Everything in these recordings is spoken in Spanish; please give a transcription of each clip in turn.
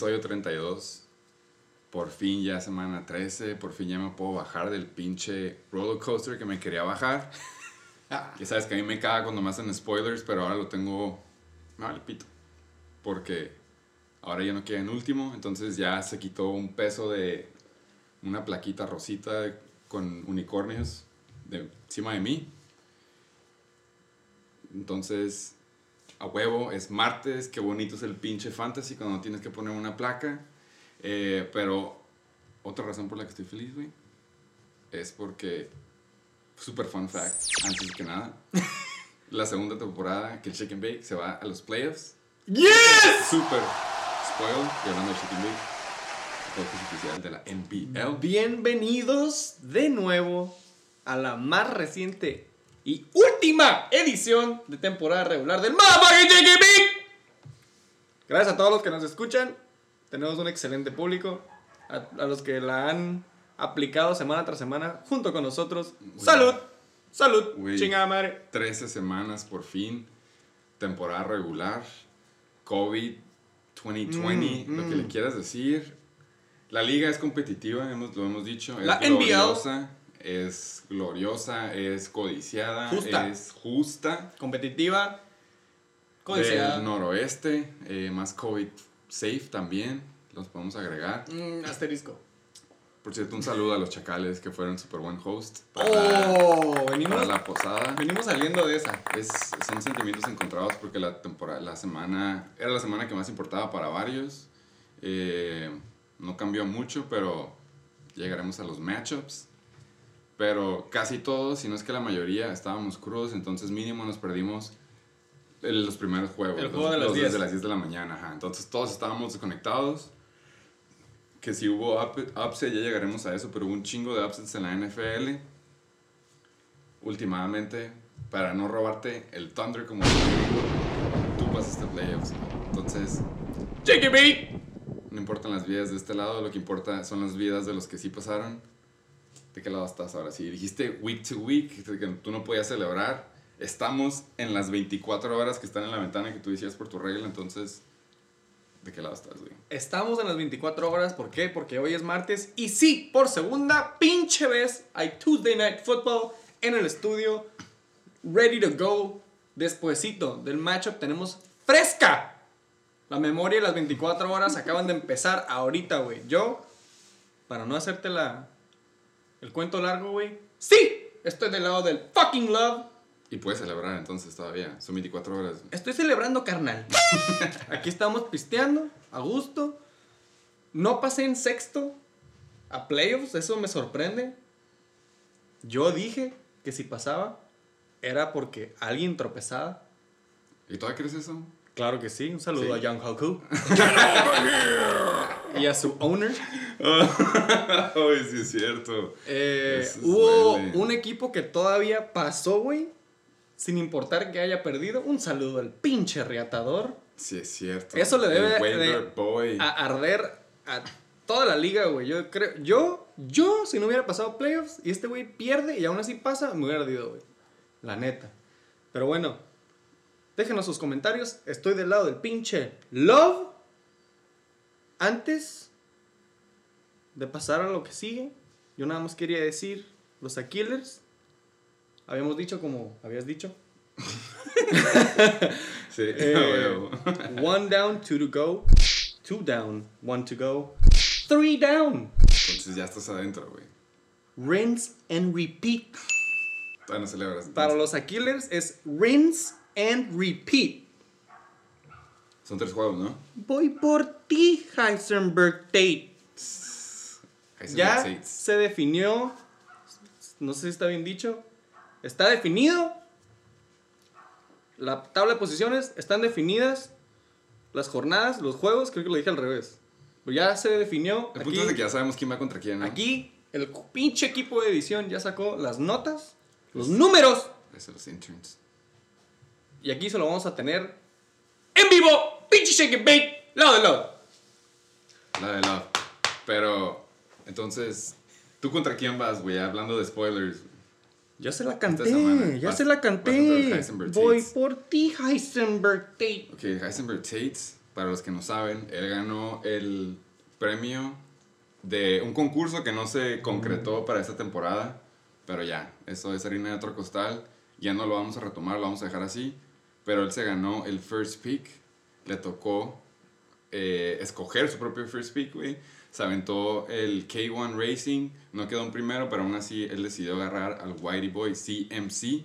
episodio 32. Por fin ya semana 13. Por fin ya me puedo bajar del pinche roller coaster que me quería bajar. que sabes que a mí me caga cuando me hacen spoilers, pero ahora lo tengo. Me vale pito. Porque ahora ya no queda en último. Entonces ya se quitó un peso de una plaquita rosita con unicornios de, encima de mí. Entonces, a huevo, es martes, qué bonito es el pinche fantasy cuando tienes que poner una placa. Eh, pero otra razón por la que estoy feliz, güey, es porque, super fun fact, antes que nada, la segunda temporada que el Chicken Bake se va a los playoffs. ¡Yes! Super spoiled, y hablando de Chicken Bake, oficial de la NPL. Bienvenidos de nuevo a la más reciente y última edición de temporada regular del Bake. Gracias a todos los que nos escuchan. Tenemos un excelente público. A, a los que la han aplicado semana tras semana junto con nosotros. ¡Salud! ¡Salud! Güey. ¡Chingada madre! 13 semanas por fin, temporada regular, COVID 2020, Mm, lo que mm. le quieras decir. La liga es competitiva, hemos, lo hemos dicho, es La NBL. Es gloriosa, es codiciada, Justa. es justa. Competitiva. Codiciada. Del noroeste, eh, más COVID safe también, los podemos agregar. Mm, asterisco. Por cierto, un saludo a los chacales que fueron super buen host para, Oh, para venimos, la posada. venimos saliendo de esa. Es, son sentimientos encontrados porque la temporada, la semana, era la semana que más importaba para varios. Eh, no cambió mucho, pero llegaremos a los matchups. Pero casi todos, si no es que la mayoría, estábamos crudos, entonces mínimo nos perdimos el- los primeros juegos. El los- juego de las los 10. desde las 10 de la mañana, ajá. Entonces todos estábamos desconectados. Que si hubo up- upset, ya llegaremos a eso, pero hubo un chingo de upsets en la NFL últimamente, para no robarte el Thunder como tú pasaste playoffs. Entonces, Bake. no importan las vidas de este lado, lo que importa son las vidas de los que sí pasaron. ¿De qué lado estás ahora? Si dijiste week to week, que tú no podías celebrar, estamos en las 24 horas que están en la ventana que tú decías por tu regla, entonces, ¿de qué lado estás, güey? Estamos en las 24 horas, ¿por qué? Porque hoy es martes y sí, por segunda pinche vez hay Tuesday Night Football en el estudio, ready to go. Despuésito del matchup tenemos fresca. La memoria de las 24 horas acaban de empezar ahorita, güey. Yo, para no hacerte la, el cuento largo, güey, sí, estoy del lado del fucking love. Y puedes celebrar entonces todavía, son 24 horas. Estoy celebrando, carnal. Aquí estamos pisteando, a gusto. No pasé en sexto a playoffs, eso me sorprende. Yo dije que si pasaba era porque alguien tropezaba. ¿Y todavía crees eso? Claro que sí, un saludo Sí. a Young Hoku. y a su owner. Ay, sí es cierto. Eh, hubo un equipo que todavía pasó, güey. Sin importar que haya perdido. Un saludo al pinche reatador. Sí es cierto. Eso le debe de- boy. a arder a toda la liga, güey. Yo creo, yo, yo, si no hubiera pasado playoffs y este güey pierde y aún así pasa, me hubiera ardido, güey. La neta. Pero bueno, déjenos sus comentarios. Estoy del lado del pinche Love. Antes de pasar a lo que sigue, yo nada más quería decir, los Aquilers, habíamos dicho como habías dicho, Sí, Eh, one down, two to go. Two down, one to go. Three down. Entonces ya estás adentro, güey. Rinse and repeat. Todavía no celebras. Para los Aquilers es rinse and repeat. Son tres juegos, ¿no? Voy por ti, Heisenberg Tate. Heisenberg Ya se definió. No sé si está bien dicho. Está definido. La tabla de posiciones están definidas. Las jornadas, los juegos, creo que lo dije al revés. Pero ya se definió. El Aquí, punto es de que ya sabemos quién va contra quién, ¿no? aquí el pinche equipo de edición ya sacó las notas, los números. Eso, los interns. Y aquí se lo vamos a tener en vivo. Pinche shake and bake. Lado de lado. La de Love. Pero, entonces, ¿tú contra quién vas, güey? Hablando de spoilers. Ya se la canté, ya vas- se la canté. Voy por ti, Heisenberg Tate. Ok, Heisenberg Tates, para los que no saben, él ganó el premio de un concurso que no se concretó para esta temporada, pero ya, eso es harina de otro costal, ya no lo vamos a retomar, lo vamos a dejar así, pero él se ganó el first pick, le tocó eh, escoger su propio first pick, güey. Se aventó el K1 Racing, no quedó en primero, pero aún así él decidió agarrar al Whitey Boy CMC.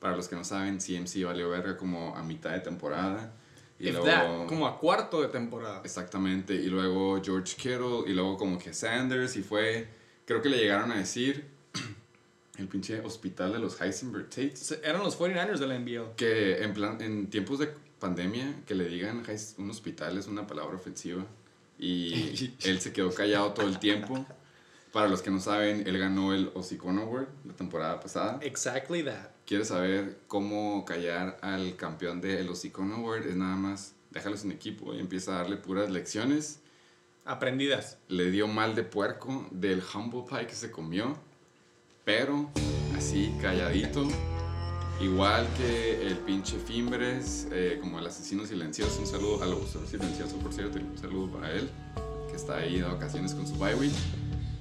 Para los que no saben, CMC valió verga como a mitad de temporada. Y luego, como a cuarto de temporada. Exactamente. Y luego George Kittle, y luego como que Sanders, y fue. Creo que le llegaron a decir el pinche hospital de los Heisenberg Tates. Eran los 49ers de la NBA. Que en, plan, en tiempos de pandemia, que le digan un hospital es una palabra ofensiva. Y él se quedó callado todo el tiempo. Para los que no saben, él ganó el Osicon Award la temporada pasada. Exactly that. ¿Quieres saber cómo callar al campeón del Osicon Award? Es nada más, déjalo sin equipo y empieza a darle puras lecciones. Aprendidas. Le dio mal de puerco del humble pie que se comió. Pero así, calladito. Igual que el pinche Fimbres, eh, como el asesino silencioso. Un saludo al abusador silencioso, por cierto. Un saludo para él, que está ahí de vacaciones con su bye week.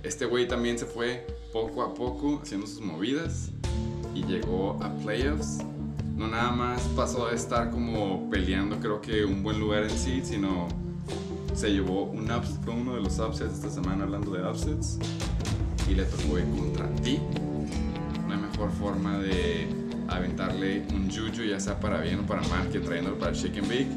Este güey también se fue poco a poco haciendo sus movidas y llegó a playoffs. No nada más pasó a estar como peleando, creo que un buen lugar en sí, sino se llevó un upset, fue uno de los upsets esta semana hablando de upsets y le tocó ir contra ti. No hay mejor forma de aventarle un juju, ya sea para bien o para mal, que trayéndolo para Shake and Bake.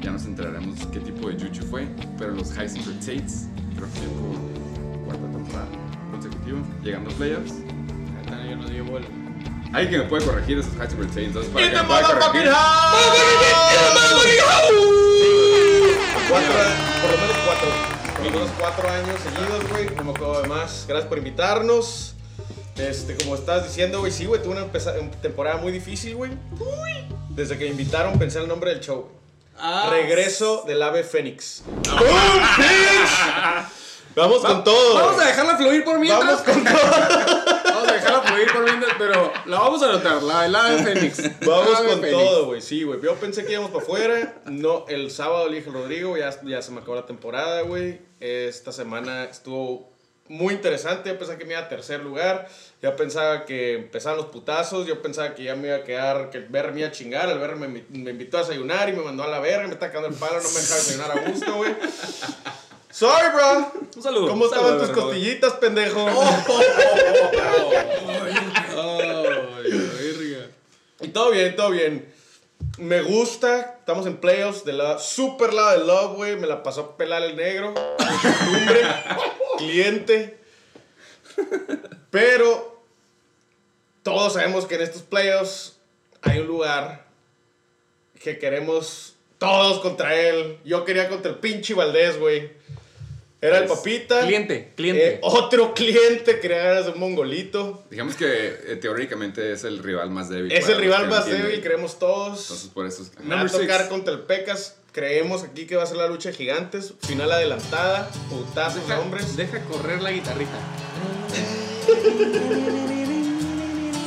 Ya nos enteraremos qué tipo de juju fue, pero los Heisenberg Tates, creo que por cuarta temporada consecutiva, llegando a playoffs. Yo no llevo el. Alguien que me puede corregir esos Heisenberg Tates, entonces para que me pueda corregir. Cuatro, por lo menos cuatro. Por lo menos cuatro años seguidos, güey. No me acuerdo de más. Gracias por invitarnos. Este, como estás diciendo, güey, sí, güey, tuve una temporada muy difícil, güey. Desde que me invitaron pensé el nombre del show. Ah. Regreso del ave Fénix. Vamos con todo. Vamos a dejarla fluir por mientras. Vamos con todo. vamos a dejarla fluir por mientras, pero la vamos a anotar, la del ave Fénix. Vamos con todo, güey. Sí, güey. Yo pensé que íbamos para afuera. No, el sábado le dije a Rodrigo, ya, ya se me acabó la temporada, güey. Esta semana estuvo muy interesante. Yo pensaba que me iba a tercer lugar. Ya pensaba que empezaban los putazos. Yo pensaba que ya me iba a quedar, que el ver me iba a chingar. El ver me, me, invitó a desayunar y me mandó a la verga. Me está cagando el palo, no me dejaba desayunar a gusto, güey. Sorry, bro. Un saludo. ¿Cómo estaban tus costillitas, pendejo? y todo bien, todo bien. Me gusta, estamos en playoffs de la super lado de love, güey. Me la pasó a pelar el negro. Costumbre, cliente. Pero todos sabemos que en estos playoffs hay un lugar que queremos todos contra él. Yo quería contra el pinche Valdés, güey. Era el papita. Cliente, cliente. Eh, otro cliente, quería ganas de un mongolito. Digamos que eh, teóricamente es el rival más débil. Es el rival más débil, creemos todos. Entonces por eso es... Va a tocar contra el Pecas. Creemos aquí que va a ser la lucha de gigantes. Final adelantada. Putazos deja, hombres. Deja correr la guitarrita.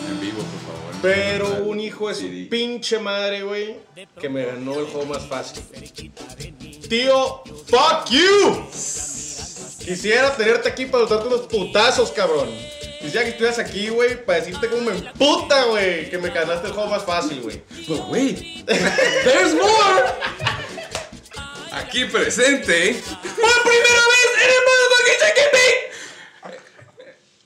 en vivo, por favor. Pero un hijo de su pinche madre, güey, que me ganó el juego más fácil. Tío, fuck you. Quisiera tenerte aquí para darte unos putazos, cabrón. Quisiera que estuvieras aquí, güey, para decirte cómo me puta, güey, que me ganaste el juego más fácil, güey. But wait, there's more. Aquí presente, por primera vez en el motherfucking Chicken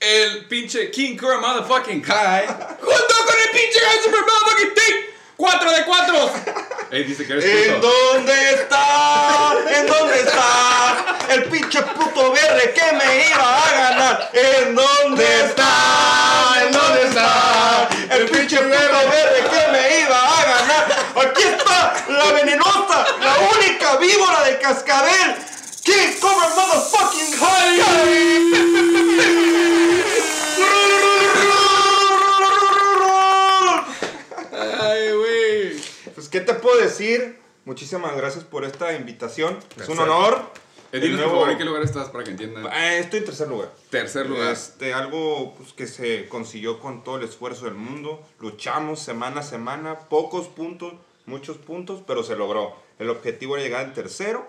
el pinche King Kura motherfucking Kai, junto con el pinche Super motherfucking Dick. ¡Cuatro de cuatro! Ey, dice que eres ¿En dónde está? ¿En dónde está? El pinche puto verde que me iba a ganar. ¿En dónde está? ¿En dónde está? El pinche puto verde que me iba a ganar. Aquí está la venenosa, la única víbora de cascabel. King Cobra Motherfucking High. ¿qué te puedo decir? Muchísimas gracias por esta invitación. Es un honor. Edil, nuevo... ¿en qué lugar estás para que entiendan? Eh, estoy en tercer lugar. Tercer lugar. Este, algo pues, que se consiguió con todo el esfuerzo del mundo. Luchamos semana a semana, pocos puntos, muchos puntos, pero se logró. El objetivo era llegar en tercero.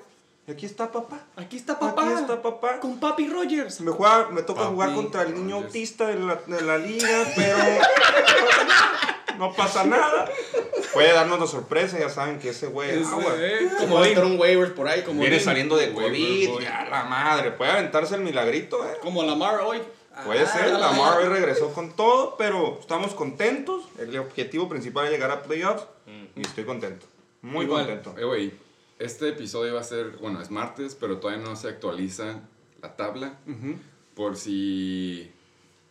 Y aquí está papá. Aquí está papá. Aquí está papá. Con Papi Rogers. Me, juega- me toca Papi, jugar contra el niño Rogers. autista de la, de la liga, pero no pasa nada. Puede darnos la sorpresa, ya saben que ese güey eh, Como entrar un waivers por ahí. Como viene saliendo de COVID, ya la madre. Puede aventarse el milagrito, eh. Como Lamar hoy. Puede Ah, ser, Lamar hoy regresó con todo, pero estamos contentos. El objetivo principal es llegar a playoffs y estoy contento. Muy Igual. contento. Eh, güey, este episodio va a ser, bueno, es martes, pero todavía no se actualiza la tabla. Por si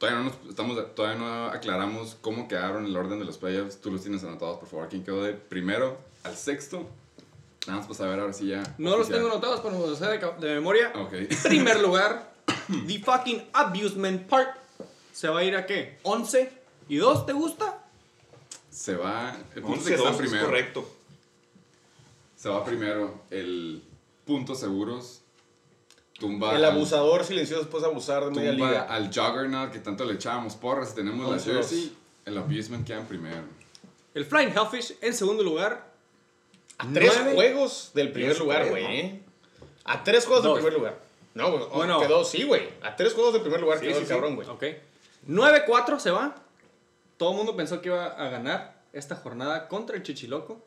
todavía no, nos, estamos, todavía no aclaramos cómo quedaron el orden de los playoffs. Tú los tienes anotados, por favor. ¿Quién quedó de primero al sexto? Nada más para saber ahora sí ya. No los oficial. tengo anotados, pero los sé de, de memoria. Ok. Primer lugar, The Fucking Abusement Park. ¿Se va a ir a qué? ¿11 y 2? ¿Te gusta? Se va. El punto es que 11-2 está es primero. correcto. Se va primero el puntos seguros. Tumba. El al- abusador silencioso después de abusar de media liga. al Juggernaut que tanto le echábamos porras. Tenemos la Once, jersey. El abusement queda en primero. El Flying Hellfish en segundo lugar. A tres Nueve. juegos del primer lugar, güey. ¿eh? A tres juegos Dos. del primer lugar. No, güey. Bueno. Bueno. Quedó, sí, güey. A tres juegos del primer lugar Sí, quedó sí, el sí. cabrón, güey. Ok. 9-4 se va. Todo el mundo pensó que iba a ganar esta jornada contra el Chichiloco.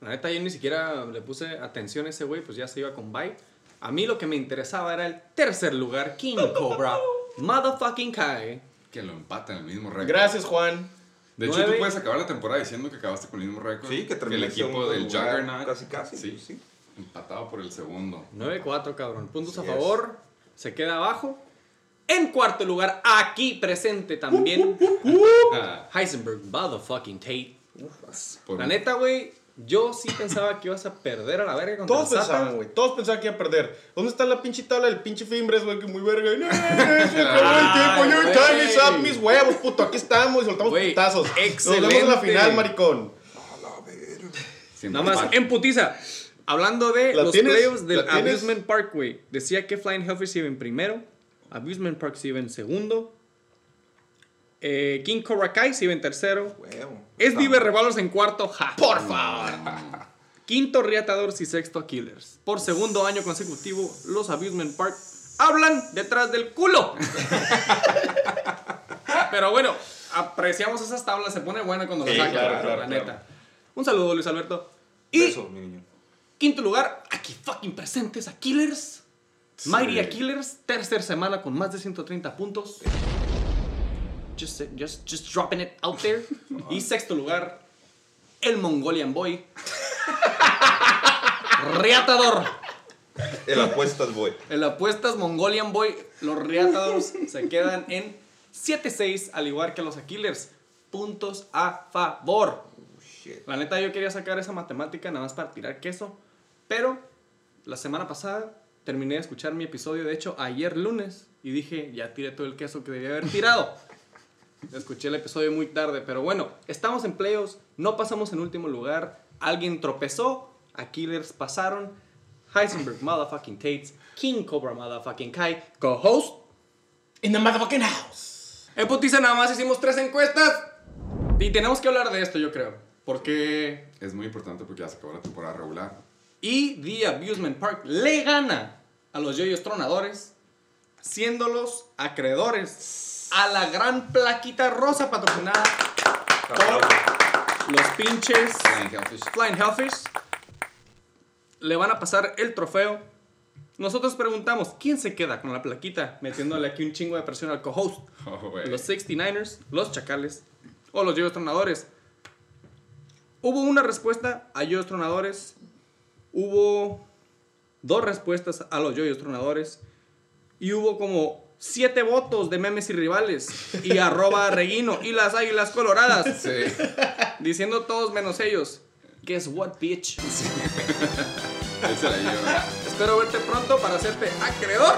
La neta, yo ni siquiera le puse atención a ese güey, pues ya se iba con bye. A mí lo que me interesaba era el tercer lugar, King Cobra. Motherfucking Kai. Que lo empatan el mismo récord. Gracias, Juan. De hecho, Nueve. tú puedes acabar la temporada diciendo que acabaste con el mismo récord. Sí, que el equipo del lugar, Juggernaut. casi, casi, Sí, sí. Empatado por el segundo. 9-4, cabrón. Puntos a es. favor. Se queda abajo. En cuarto lugar, aquí presente también, Ah, Heisenberg Motherfucking Tate. por- La neta, güey, yo sí pensaba que ibas a perder a la verga contra Todos el pensaban, güey. Todos pensaban que iba a perder. ¿Dónde está la pinche tabla del pinche Fimbres, güey? Que muy verga. No, se acabó el tiempo. Yo ahorita me sap mis huevos, puto. Aquí estamos y soltamos Güey, putazos. Nos vemos en la excelente. final, maricón. siempre Nada más en putiza. Hablando de ¿La los tienes? playoffs del ¿La? Abusement Park, güey. Decía que Flying Hellfish iba en primero. Abusement Park se iba en segundo. eh, King Cobra Kai se iba en tercero. Huevo. Es Dive Revalos en cuarto. Ja. Por favor. Quinto Riatadores y sexto Killers. Por segundo año consecutivo, los Abusement Park hablan detrás del culo. Pero bueno, apreciamos esas tablas. Se pone buena cuando las Sí, sacan, claro, la claro, neta. claro. Un saludo, Luis Alberto. Y Besos, mi niño. Quinto lugar, aquí fucking presentes a Killers. Mighty a Killers, tercer semana con más de 130 puntos. Just, just, just dropping it out there. y sexto lugar, el Mongolian Boy. Riatador. El apuestas, boy. El apuestas Mongolian Boy, los Riatadors se quedan en 7-6, al igual que los Killers. Puntos a favor. Shit. La neta, yo quería sacar esa matemática nada más para tirar queso. Pero la semana pasada terminé de escuchar mi episodio, de hecho, ayer lunes. Y dije, ya tiré todo el queso que debía haber tirado. Escuché el episodio muy tarde, pero bueno, estamos en playoffs, no pasamos en último lugar. Alguien tropezó, a Killers pasaron. Heisenberg, motherfucking Tates, King Cobra, motherfucking Kai, co-host. In the motherfucking house. En Putiza nada más hicimos tres encuestas. Y tenemos que hablar de esto, yo creo. Porque Es muy importante porque ya se acabó la temporada regular. Y The Abusement Park le gana a los yoyos tronadores, siéndolos acreedores a la gran plaquita rosa patrocinada por los pinches Flying Hellfish. Flying Hellfish. Le van a pasar el trofeo. Nosotros preguntamos, ¿quién se queda con la plaquita? Metiéndole aquí un chingo de presión al co-host. Oh. Los 69ers, los Chacales o los Yoyos Tronadores. Hubo una respuesta a Yoyos Tronadores. Hubo dos respuestas a los Yoyos Tronadores. Y hubo como siete votos de memes y rivales. Y arroba a Reguino y las águilas coloradas. Sí. Diciendo todos menos ellos. Guess what, bitch? La lleva. Espero verte pronto para hacerte acreedor.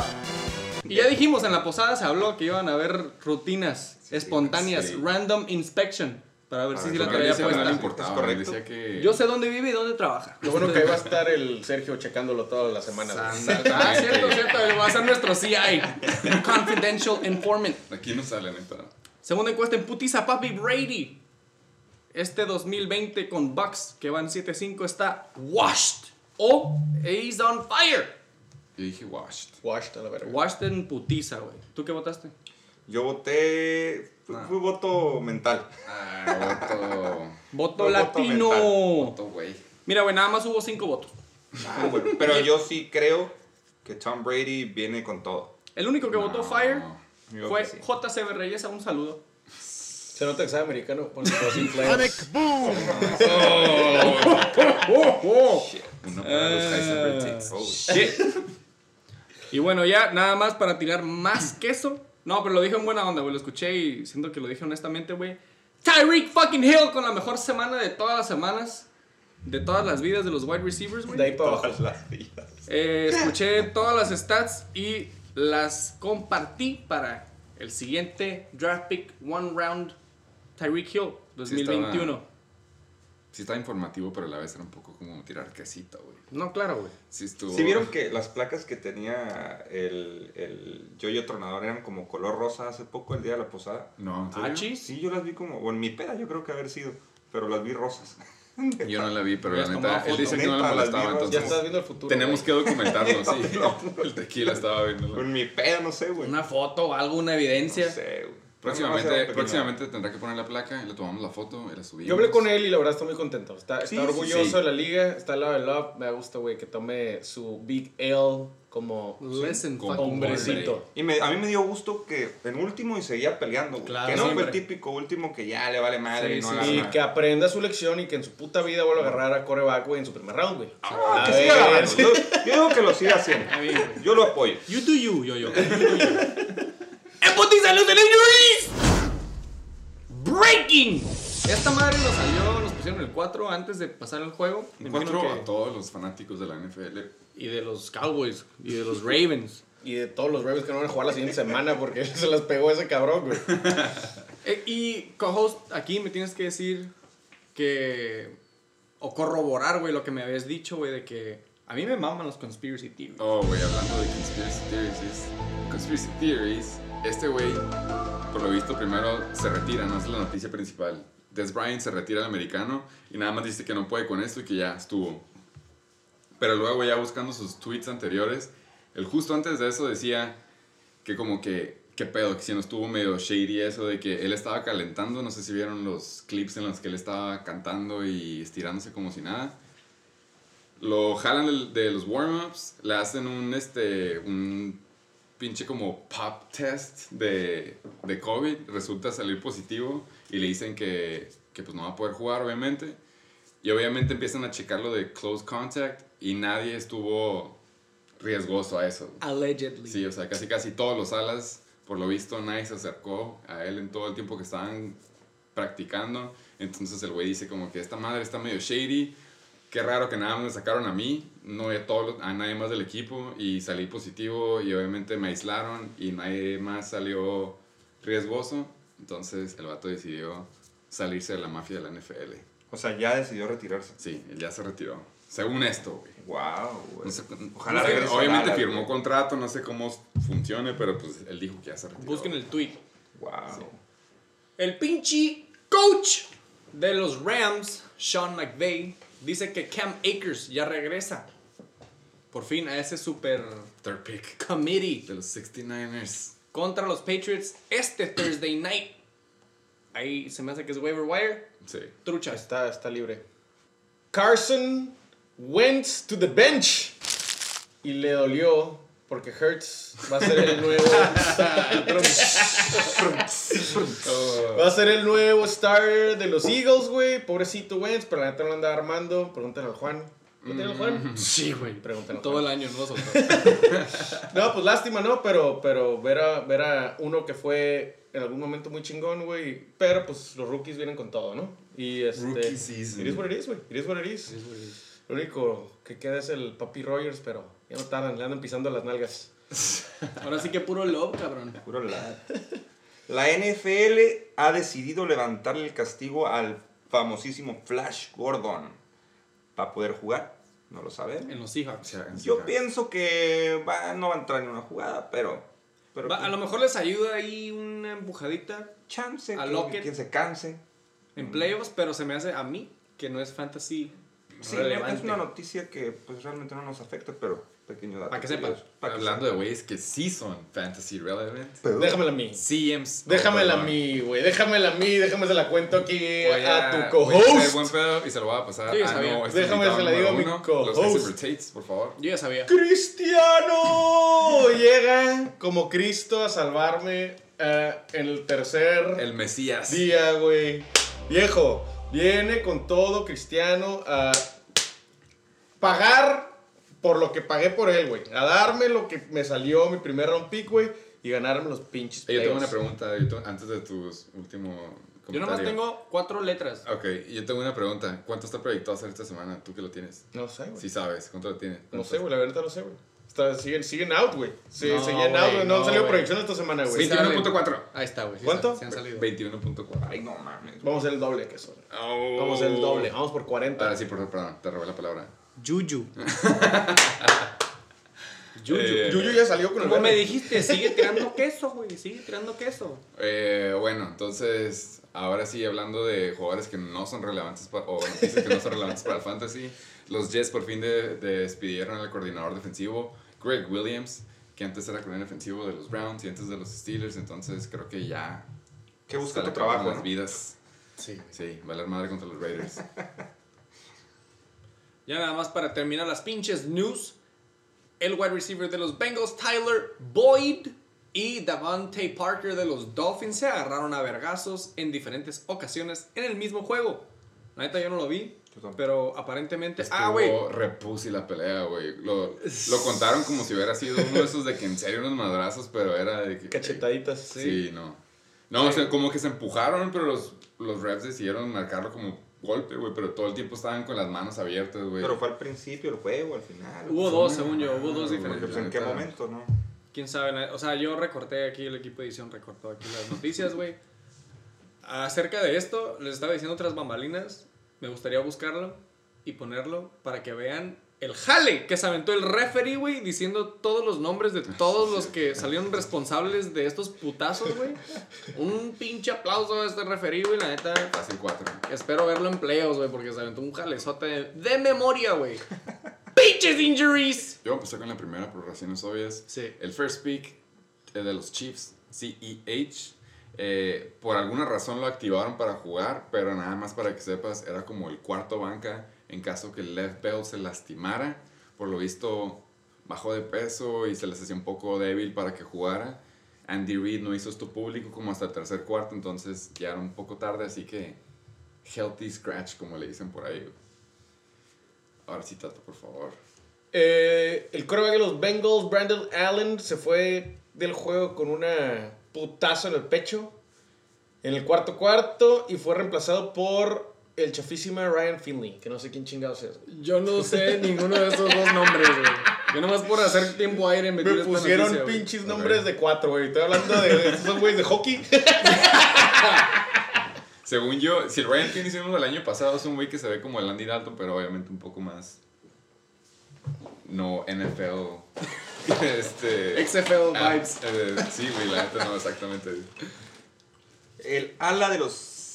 Y ya dijimos, en la posada se habló que iban a haber rutinas espontáneas, sí. random inspection, para ver A si ver, sí la traía que no le puesta. importaba. Correcto. decía que. Yo sé dónde vive y dónde trabaja. Lo bueno que ahí va a estar el Sergio checándolo todas las semanas. Ah, cierto, cierto. Va a ser nuestro CI. Confidential Informant. Aquí no sale, neta. Segunda encuesta en putiza, Papi Brady. este 2020 con Bucks, que van 7-5, está washed. O he's on fire. Yo dije washed. Washed a la verga. Washed en putiza, güey. ¿Tú qué votaste? Yo voté. Fue, Ah. fue voto mental. Ah, voto. Voto latino. voto, güey. Mira, güey, nada más hubo 5 votos. Ah, bueno, Pero yo sí creo que Tom Brady viene con todo. El único que votó. Fire fue sí. JCB Reyes. Un saludo. Se nota que sabe americano con los sin players. Uno para los Tits. Oh, Sí. Y bueno, ya nada más para tirar más queso. No, pero lo dije en buena onda, güey. Lo escuché y siento que lo dije honestamente, güey. Tyreek fucking Hill con la mejor semana de todas las semanas. De todas las vidas de los wide receivers, güey. De ahí para. Todas las vidas. Eh, escuché todas las stats y las compartí para el siguiente draft pick one round Tyreek Hill 2021. Sí está informativo, pero a la vez era un poco como tirar quesito, güey. No, claro, güey. Sí estuvo... ¿Sí vieron que las placas que tenía el, el Yoyo Tronador eran como color rosa hace poco, el día de la posada? No, ¿en serio? Achis. Sí, yo las vi como, o en mi peda yo creo que haber sido, pero las vi rosas. Yo no la vi, pero la neta, él dice que no le molestaba, vi, Ya entonces estás viendo el futuro. tenemos güey. que documentarlo, sí. no. El tequila estaba viendo. En mi peda, no sé, güey. Una foto o algo, una evidencia. No sé, güey. Próximamente, próximamente tendrá que poner la placa y le tomamos la foto y la subimos. Yo hablé con él y la verdad estoy muy contento. Está, está Sí, orgulloso sí, sí. de la liga, está al lado del love. Me gusta, güey, que tome su Big L como Listen, Como hombrecito. Y me- a mí me dio gusto que en último y seguía peleando. Claro, que no fue siempre. el típico último que ya le vale madre Sí, y no sí, agarra Y que aprenda su lección y que en su puta vida vuelva a agarrar a coreback, güey, en su primer round, güey. Ah, que siga agarrando. Yo, yo digo que lo siga haciendo. Está. Yo lo apoyo. You do you, yo, yo. You do you. ¡En putiza los injuries! Breaking. Esta madre nos salió, nos pusieron el 4 antes de pasar el juego. Me imagino Encuentro que- a todos los fanáticos de la NFL. Y de los Cowboys. Y de los Ravens. Y de todos los Ravens que no van a jugar la siguiente semana porque se las pegó ese cabrón, güey. Eh, y co-host, aquí me tienes que decir que. O corroborar, güey, lo que me habías dicho, güey, de que. A mí me maman los conspiracy theories. Oh, güey, hablando de conspiracy theories, conspiracy theories, este güey, por lo visto, primero se retira, no es la noticia principal. Des Bryant se retira al americano y nada más dice que no puede con esto y que ya estuvo. Pero luego ya buscando sus tweets anteriores, el justo antes de eso decía que como que, qué pedo, que si no estuvo medio shady eso de que él estaba calentando, no sé si vieron los clips en los que él estaba cantando y estirándose como si nada. Lo jalan del- de, los warm-ups, le hacen un, este, un pinche como pop test de, de COVID, resulta salir positivo y le dicen que, que pues no va a poder jugar obviamente. Y obviamente empiezan a checarlo de close contact y nadie estuvo riesgoso a eso. Allegedly. Sí, o sea, casi casi todos los alas, por lo visto, nadie se acercó a él en todo el tiempo que estaban practicando. Entonces el güey dice como que esta madre está medio shady. Qué raro que nada más me sacaron a mí, no a, todo, a nadie más del equipo y salí positivo y obviamente me aislaron y nadie más salió riesgoso. Entonces el vato decidió salirse de la mafia de la NFL. O sea, ya decidió retirarse. Sí, él ya se retiró. Según esto, güey. Wow, güey. No sé- Ojalá no sé, obviamente Dallas, firmó güey. contrato, no sé cómo funcione, pero pues él dijo que ya se retiró. Busquen el tweet. Wow. El pinche coach de los Rams, Sean McVay, dice que Cam Akers ya regresa. Por fin a ese super Third pick committee de los 69ers. contra los Patriots este Thursday night. Ahí se me hace que es waiver wire. Sí. Trucha. Está, está libre. Carson went to the bench y le dolió porque Hertz va a ser el nuevo va a ser el nuevo starter de los Eagles, güey. Pobrecito Wentz, pero la neta no lo anda armando. Pregúntale al Juan. ¿Pregúntale al Juan? Sí, güey. Pregúntale al Todo Juan. el año no. No, pues lástima, ¿no? Pero, pero ver, a, ver a uno que fue en algún momento muy chingón, güey. Pero pues los rookies vienen con todo, ¿no? Y este. Rookie season. It is what it is, güey. It is what it is. Lo único que queda es el Papi Rogers, pero ya no tardan, le andan pisando las nalgas. Ahora sí que puro love, cabrón. Puro la... La NFL ha decidido levantarle el castigo al famosísimo Flash Gordon. ¿Va a poder jugar? No lo sabemos. En los O Seahawks. sea, en Yo Seahawks. pienso que va, no va a entrar en una jugada, pero... pero Va- a lo mejor les ayuda ahí una empujadita. Chance, a que, quien se canse. en playoffs, pero se me hace a mí que no es fantasy Sí, relevante. es una noticia que pues realmente no nos afecta, pero pequeño dato. Pa' que sepan. Hablando de güeyes que sí son fantasy relevant. Déjamela a mí. CMs. Déjamela a mí, güey. Déjamela a mí. Déjame se la cuento aquí Voy a, tu hacer buen co-host. pedo y se lo voy a pasar Yo ya a sabía. no, este Déjame se la digo a mi co-host. Los Tates, por favor. Yo ya sabía. Cristiano llega como Cristo a salvarme eh, en el tercer El Mesías. día, güey. Viejo, viene con todo Cristiano a pagar por lo que pagué por él, güey. A darme lo que me salió mi primer round pick, güey. Y ganarme los pinches Yo tengo una pregunta yo tengo- antes de tu último comentario. Yo nomás tengo cuatro letras. Ok, yo tengo una pregunta. ¿Cuánto está proyectado hacer esta semana? ¿Tú que lo tienes? No sé, güey. Sí sabes, ¿cuánto lo tienes? No sé, güey, la verdad no sé, güey. Está- Siguen, siguen out, güey. Sí, No, siguen out, güey. No, han salido proyecciones esta semana, güey. Sí, salen. 21.4. Ahí está, güey. ¿Cuánto? se- han salido. 21.4. Ay, no mames. Vamos a hacer el doble que eso. Oh. Vamos a hacer el doble. Vamos por 40. Ahora sí, por perdón, te robé la palabra. Yuyu. Yuyu. Eh, Yuyu ya salió con el Como me dijiste, sigue tirando queso, güey. Sigue tirando queso. Eh, bueno, entonces, ahora sí, hablando de jugadores que no son relevantes para, o noticias que no son relevantes para el fantasy, los Jets por fin de, de despidieron al coordinador defensivo, Greg Williams, que antes era coordinador defensivo de los Browns y antes de los Steelers, entonces creo que ya Que busca tu acabaron trabajo, las ¿no? vidas. Sí. Sí, valer madre contra los Raiders. Ya nada más para terminar las pinches news. El wide receiver de los Bengals, Tyler Boyd y Davante Parker de los Dolphins se agarraron a vergazos en diferentes ocasiones en el mismo juego. La neta yo no lo vi, pero aparentemente... ah, güey. Estuvo repusi la pelea, güey. Lo, lo contaron como si hubiera sido uno de esos de que en serio unos madrazos, pero era de que... Cachetaditas. Sí, no. No, o sea, como que se empujaron, pero los, los refs decidieron marcarlo como golpe, güey. Pero todo el tiempo estaban con las manos abiertas, güey. Pero fue al principio del juego, al final. Hubo dos, una según yo, hubo dos diferentes. Pues, ¿En qué momento, no? Quién sabe, o sea, yo recorté aquí, el equipo de edición recortó aquí las noticias, güey. Acerca de esto, les estaba diciendo otras bambalinas. Me gustaría buscarlo y ponerlo para que vean el jale que se aventó el referee, güey, diciendo todos los nombres de todos los que salieron responsables de estos putazos, güey. Un pinche aplauso a este referee, güey, la neta. Fácil 4. Espero verlo en playoffs, güey, porque se aventó un jalezote de, de memoria, güey. Pinches injuries. Yo empecé con la primera por razones obvias. Sí. El first pick eh, de los Chiefs, CEH. eh, por alguna razón lo activaron para jugar, pero nada más para que sepas, era como el cuarto banca en caso que left bell se lastimara. Por lo visto, bajó de peso y se les hacía un poco débil para que jugara. Andy Reid no hizo esto público como hasta el tercer cuarto, entonces era un poco tarde, así que healthy scratch, como le dicen por ahí. Ahora sí, Tato, por favor. Eh, el quarterback de los Bengals, Brandon Allen, se fue del juego con una putazo en el pecho en el cuarto cuarto y fue reemplazado por el chafísima Ryan Finley, que no sé quién chingados es. Yo no sé ninguno de esos dos nombres, güey. Yo nomás por hacer tiempo aire me, Me pusieron noticia, pinches nombres de cuatro, güey. Estoy hablando de estos son güeyes de hockey. Según yo, si el Ryan Finley hicimos el año pasado, es un güey que se ve como el Andy Dalton, pero obviamente un poco más. No NFL. este. XFL ah, vibes. eh, sí, güey, la neta no, exactamente. El ala de los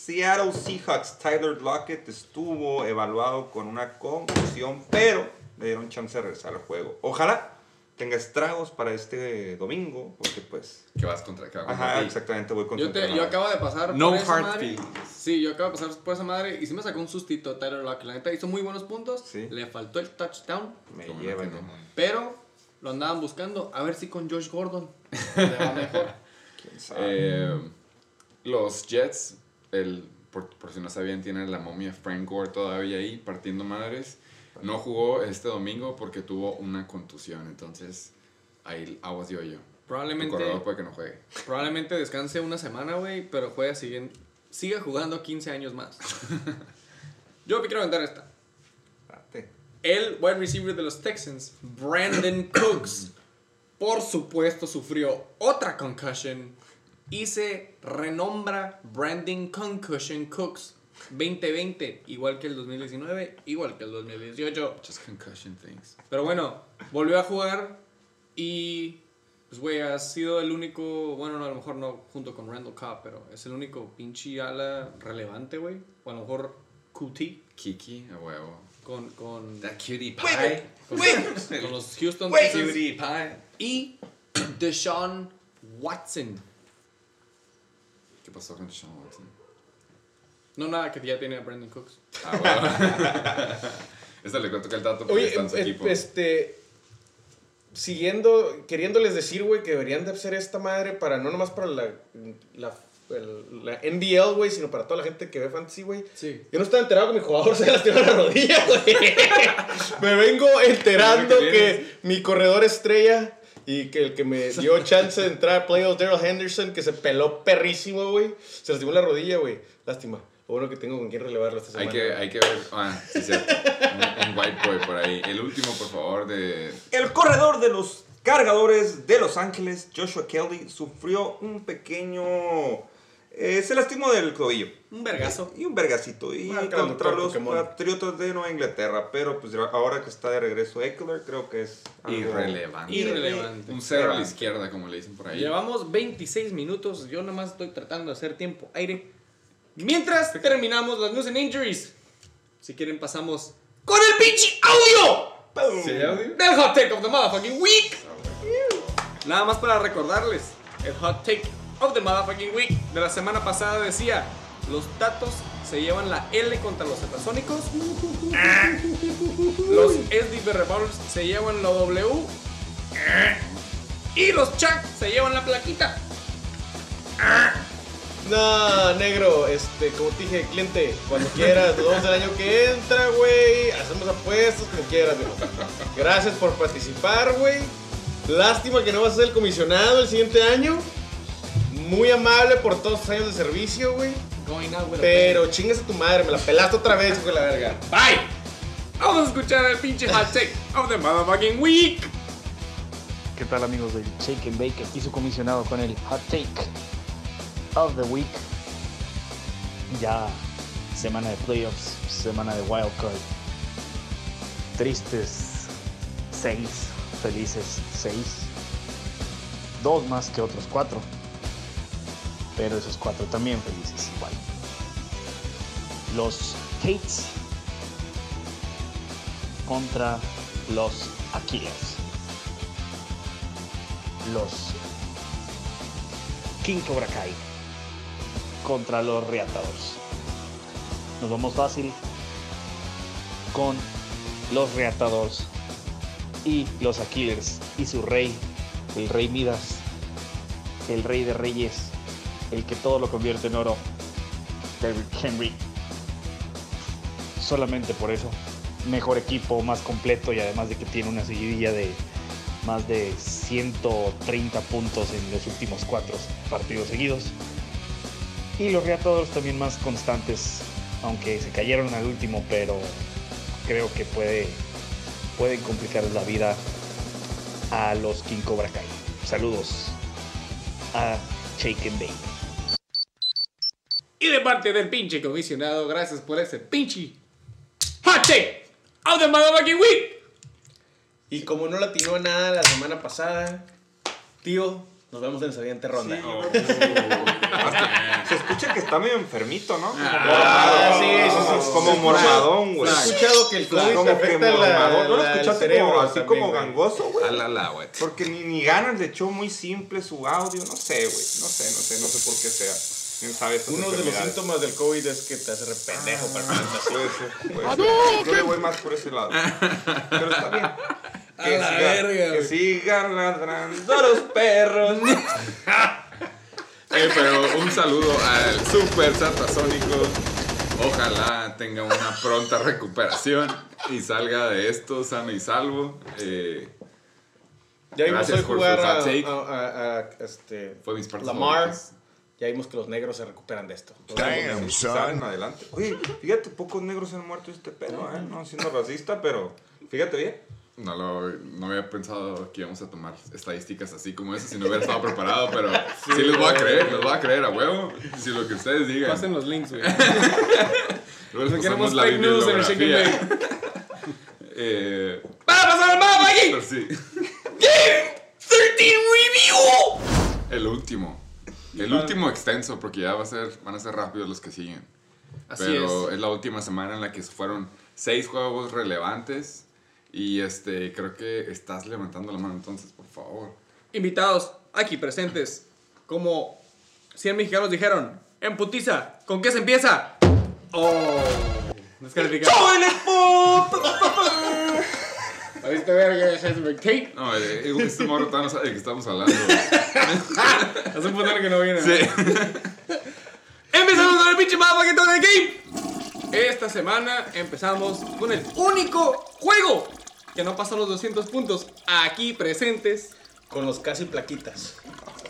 Seattle Seahawks, Tyler Lockett, estuvo evaluado con una conclusión, pero le dieron chance de regresar al juego. Ojalá tenga estragos para este domingo, porque pues... Que vas contra que va contra Ajá, ti. exactamente, voy con Yo, te, yo acabo de pasar No por esa madre. feelings. Sí, yo acabo de pasar por esa madre y sí me sacó un sustito Tyler Lockett. La neta hizo muy buenos puntos. Sí. Le faltó el touchdown, Me no. pero lo andaban buscando. A ver si con Josh Gordon le va mejor. ¿Quién sabe? Eh, los Jets, el, por, por si no sabían, tienen la momia Frank Gore todavía ahí partiendo madres. No jugó este domingo porque tuvo una contusión, entonces ahí aguas yo. Tu Probablemente, corredor puede que no juegue. probablemente descanse una semana, güey, pero juega siguen, siga jugando 15 años más. Yo me quiero aventar esta. El wide receiver de los Texans, Brandon Cooks, por supuesto sufrió otra concussion y se renombra Brandon Concussion Cooks 2020, igual que el 2019, igual que el 2018. Just concussion things. Pero bueno, volvió a jugar y Pues, güey, ha sido el único. Bueno, no, a lo mejor no junto con Randall Cobb, pero es el único pinche ala relevante, güey. O a lo mejor QT Kiki, a huevo. con. con That cutie Wait, con, wait. con los Houston. Texans. Cutie pie. Y Deshaun Watson. ¿Qué pasó con Sean Watson? No, nada, que ya tiene a Brandon Cooks. Ah, huevo. Esta le cuento que el dato porque Oye, está en su eh, equipo. este. Siguiendo, queriéndoles decir, güey, que deberían de hacer esta madre para no nomás para la, la, el- la NBL, güey, sino para toda la gente que ve fantasy, güey. Sí. Yo no estaba enterado que mi jugador se lastimó la rodilla, güey. Me vengo enterando ¿Qué que mi corredor estrella y que el que me dio chance de entrar a playoffs, Daryl Henderson, que se peló perrísimo, güey. Se lastimó la rodilla, güey. Lástima. Lo bueno que tengo con quien relevarlo esta Hay semana. que, hay que ver. Ah, sí, cierto. Un, un white boy por ahí. El último, por favor, de. El corredor de los cargadores de Los Ángeles, Joshua Kelly, sufrió un pequeño... eh, se lastimó del tobillo. Un vergazo. Y un vergacito. Y Marca el contra los Pokémon. Patriotas de Nueva Inglaterra. Pero pues ahora que está de regreso Eckler, creo que es algo Irrelevante. Irrelevante. Un cero a la izquierda, como le dicen por ahí. Llevamos 26 minutos. Yo nomás estoy tratando de hacer tiempo aire. Mientras terminamos las news and injuries. Si quieren, pasamos con el pinche audio. ¿Sí, audio? del hot take of the motherfucking week. Nada más para recordarles: el hot take of the motherfucking week de la semana pasada decía: Los datos se llevan la L contra los zetasónicos. Los SDB Revolvers se llevan la W. Y los Chuck se llevan la plaquita. No, negro, este, como te dije, cliente, cuando quieras, nos vemos el año que entra, güey. Hacemos apuestas, como quieras, güey. Gracias por participar, güey. Lástima que no vas a ser el comisionado el siguiente año. Muy amable por todos tus años de servicio, güey. Going out with a Pero chingas a tu madre, me la pelaste otra vez, hijo de la verga. Bye. Vamos a escuchar el pinche hot take of the motherfucking week. ¿Qué tal amigos del Shake and Bake? Aquí su comisionado con el Hot Take of the Week. Ya semana de playoffs, semana de wild card. Tristes seis, felices seis. Dos más que otros cuatro. Pero esos cuatro también felices igual. Los Tates contra los Aquiles los King Cobra contra los Reatadores. Nos vamos fácil con los Reatadores y los Aquilers y su rey, el rey Midas, el rey de reyes, el que todo lo convierte en oro, David Henry. Solamente por eso, mejor equipo, más completo y además de que tiene una seguidilla de más de 130 puntos en los últimos cuatro partidos seguidos. Y los Reatadores también más constantes, aunque se cayeron al último, pero creo que puede, pueden complicarles la vida a los King Cobra Kai. Saludos a Shake and Bake. Y de parte del pinche comisionado, gracias por ese pinche hot take of the motherfucking week. Y como no latinó nada la semana pasada, tío, nos vemos en la siguiente ronda. Oh, Se escucha que está medio enfermito, ¿no? Ah, sí, sí. Como mormadón, güey. He escuchado que el COVID Como que afecta la, mormadón. ¿No lo la- escuchaste cerebro como, así también, como güey. gangoso, güey? Alala, güey. Porque ni, ni ganas le echó muy simple su audio, no sé, güey. No sé, no sé, no sé por qué sea. ¿Quién sabe Uno de los síntomas del COVID es que te hace para fantasy. Puede ser, puede ser. Yo le voy más por ese lado. Pero está bien. Que, A la siga- verga, que güey. sigan ladrando los perros. Eh, pero un saludo al Super Satasónico. Ojalá tenga una pronta recuperación y salga de esto sano y salvo. Eh, Ya vimos Gracias hoy por jugar su a, hot take. a- a- a, este, fue mis partes Lamar. favoritas. Ya vimos que los negros se recuperan de esto. Damn, Salen adelante. Oye, fíjate, pocos negros han muerto este pedo, ¿eh? No siendo racista, pero fíjate bien. No, lo, no había pensado que íbamos a tomar estadísticas así como esas si no hubiera estado preparado, pero sí, les voy a creer, les voy a creer a huevo. Si lo que ustedes digan. Pasen los links, güey. No queremos fake news en el and bibliografía. Eh, ¡Para pasar al motherfucking pero sí. Game 13 Review! El último. El último extenso, porque ya va a ser, van a ser rápidos los que siguen. Así Pero es. es la última semana en la que fueron seis juegos relevantes. Y este, creo que estás levantando la mano entonces, por favor. Invitados aquí presentes, como 100 mexicanos dijeron, en putiza, ¿con qué se empieza? Oh, descalificado. ¿Viste ver que es McTate? No, eh, eh, este morro no sabe de qué estamos hablando. Hace un putero que no viene. Sí. Empezamos con el pinche motherfucking de game. Esta semana empezamos con el único juego que no pasó los 200 puntos aquí presentes. Con los casi plaquitas.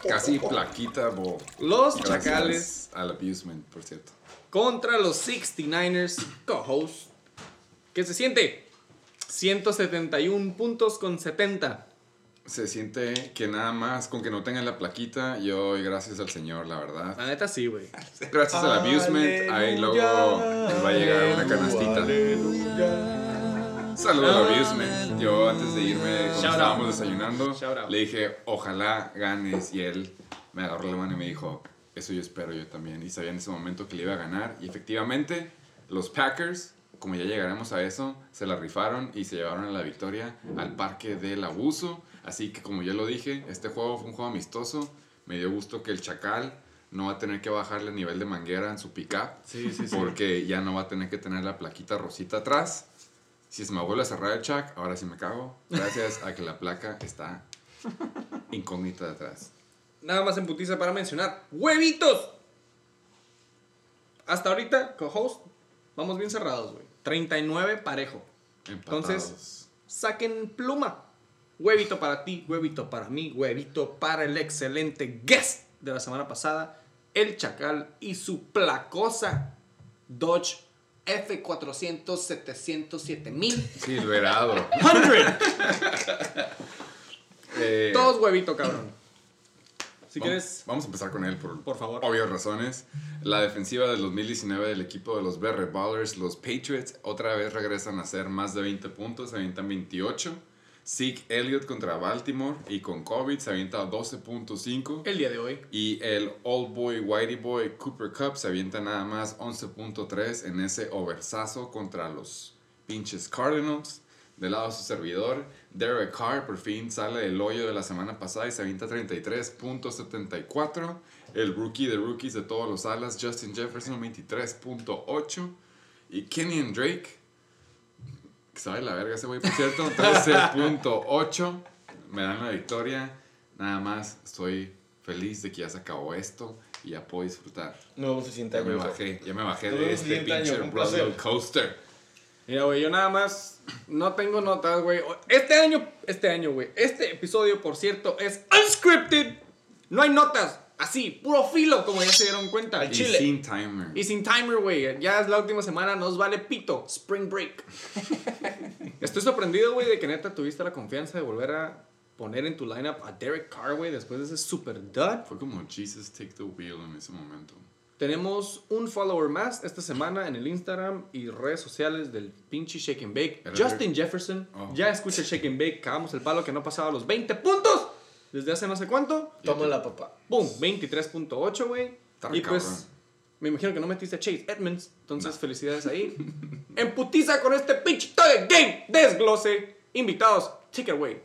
Casi plaquita, bo. Los Gracias Chacales Al abusement, por cierto. contra los 69ers co-host. ¿Qué se siente? 171 puntos con 70. Se siente que nada más con que no tengan la plaquita, yo doy gracias al Señor, la verdad. La neta sí, güey. Gracias al abusement, ahí luego les va a llegar una canastita. Saludos al abusement. Yo antes de irme, cuando Shout estábamos out. desayunando, le dije, ojalá ganes. Y él me agarró la mano y me dijo, eso yo espero yo también. Y sabía en ese momento que le iba a ganar. Y efectivamente, los Packers, como ya llegaremos a eso, se la rifaron y se llevaron a la victoria al parque del abuso. Así que como ya lo dije, este juego fue un juego amistoso. Me dio gusto que el Chacal no va a tener que bajarle el nivel de manguera en su pickup. Sí, sí, sí. Porque ya no va a tener que tener la plaquita rosita atrás. Si se me vuelve a cerrar el chac, ahora sí me cago. Gracias a que la placa está incógnita de atrás. Nada más en putiza para mencionar. ¡Huevitos! Hasta ahorita, co-host, vamos bien cerrados, güey. 39 parejo. Empatados. Entonces, saquen pluma. Huevito para ti, huevito para mí, huevito para el excelente guest de la semana pasada, el Chacal y su placosa Dodge F400 700 7000. Silverado. 100. Eh, Todos huevito, cabrón. Si vamos- quieres, Vamos a empezar con él por, Por favor. obvias razones. La defensiva del 2019 del equipo de los BR Ballers, los Patriots, otra vez regresan a hacer más de 20 puntos, se avientan 28. Zeke Elliott contra Baltimore y con COVID se avienta 12.5. el día de hoy. Y el Old Boy, Whitey Boy, Cooper Cup se avienta nada más 11.3 en ese oversazo contra los pinches Cardinals. Del lado de su servidor, Derek Carr por fin sale del hoyo de la semana pasada y se avienta 33.74. El rookie de rookies de todos los alas, Justin Jefferson, 23.8. Y Kenyon Drake, que sabe la verga ese güey, por cierto, 13.8. Me dan la victoria. Nada más estoy feliz de que ya se acabó esto y ya puedo disfrutar. No se siente Ya me bajé, ya me bajé de este pinche roller coaster. Mira, güey, yo nada más no tengo notas, güey. Este año, este año, güey. Este episodio, por cierto, es unscripted. No hay notas. Así, puro filo, como ya se dieron cuenta. Al Y chile. sin timer. Y sin timer, güey. Ya es la última semana, nos vale pito. Spring break. Estoy sorprendido, güey, de que neta tuviste la confianza de volver a poner en tu lineup a Derek Carr, güey, después de ese super dud. Fue como Jesus take the wheel en ese momento. Tenemos un follower más esta semana en el Instagram y redes sociales del pinche Shake and Bake. Justin Jefferson. Oh. Ya escucha el Shake and Bake. Cagamos el palo que no pasaba los 20 puntos. Desde hace no sé cuánto. Toma la papá. ¡Pum! 23.8, güey. Y cabrón. pues, me imagino que no metiste a Chase Edmonds. Entonces, felicidades ahí. en putiza con este pinche toy game. Desglose. Invitados. Take it away.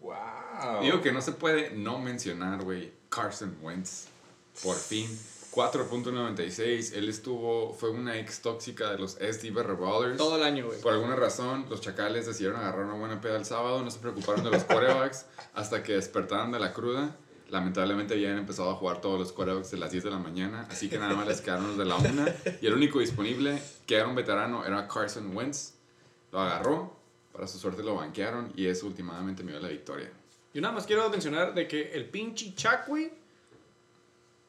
Wow. Digo que no se puede no mencionar, güey, Carson Wentz. Por fin. 4.96. Él estuvo, fue una ex tóxica de los SDB Ballers. Todo el año, güey. Por alguna razón, los chacales decidieron agarrar una buena peda el sábado, no se preocuparon de los quarterbacks hasta que despertaron de la cruda. Lamentablemente habían empezado a jugar todos los quarterbacks de las 10 de la mañana, así que nada más les quedaron los de la 1. Y el único disponible, que era un veterano, era Carson Wentz. Lo agarró, para su suerte lo banquearon y eso últimamente me dio la victoria. Yo nada más quiero mencionar de que el pinche Chuck, güey,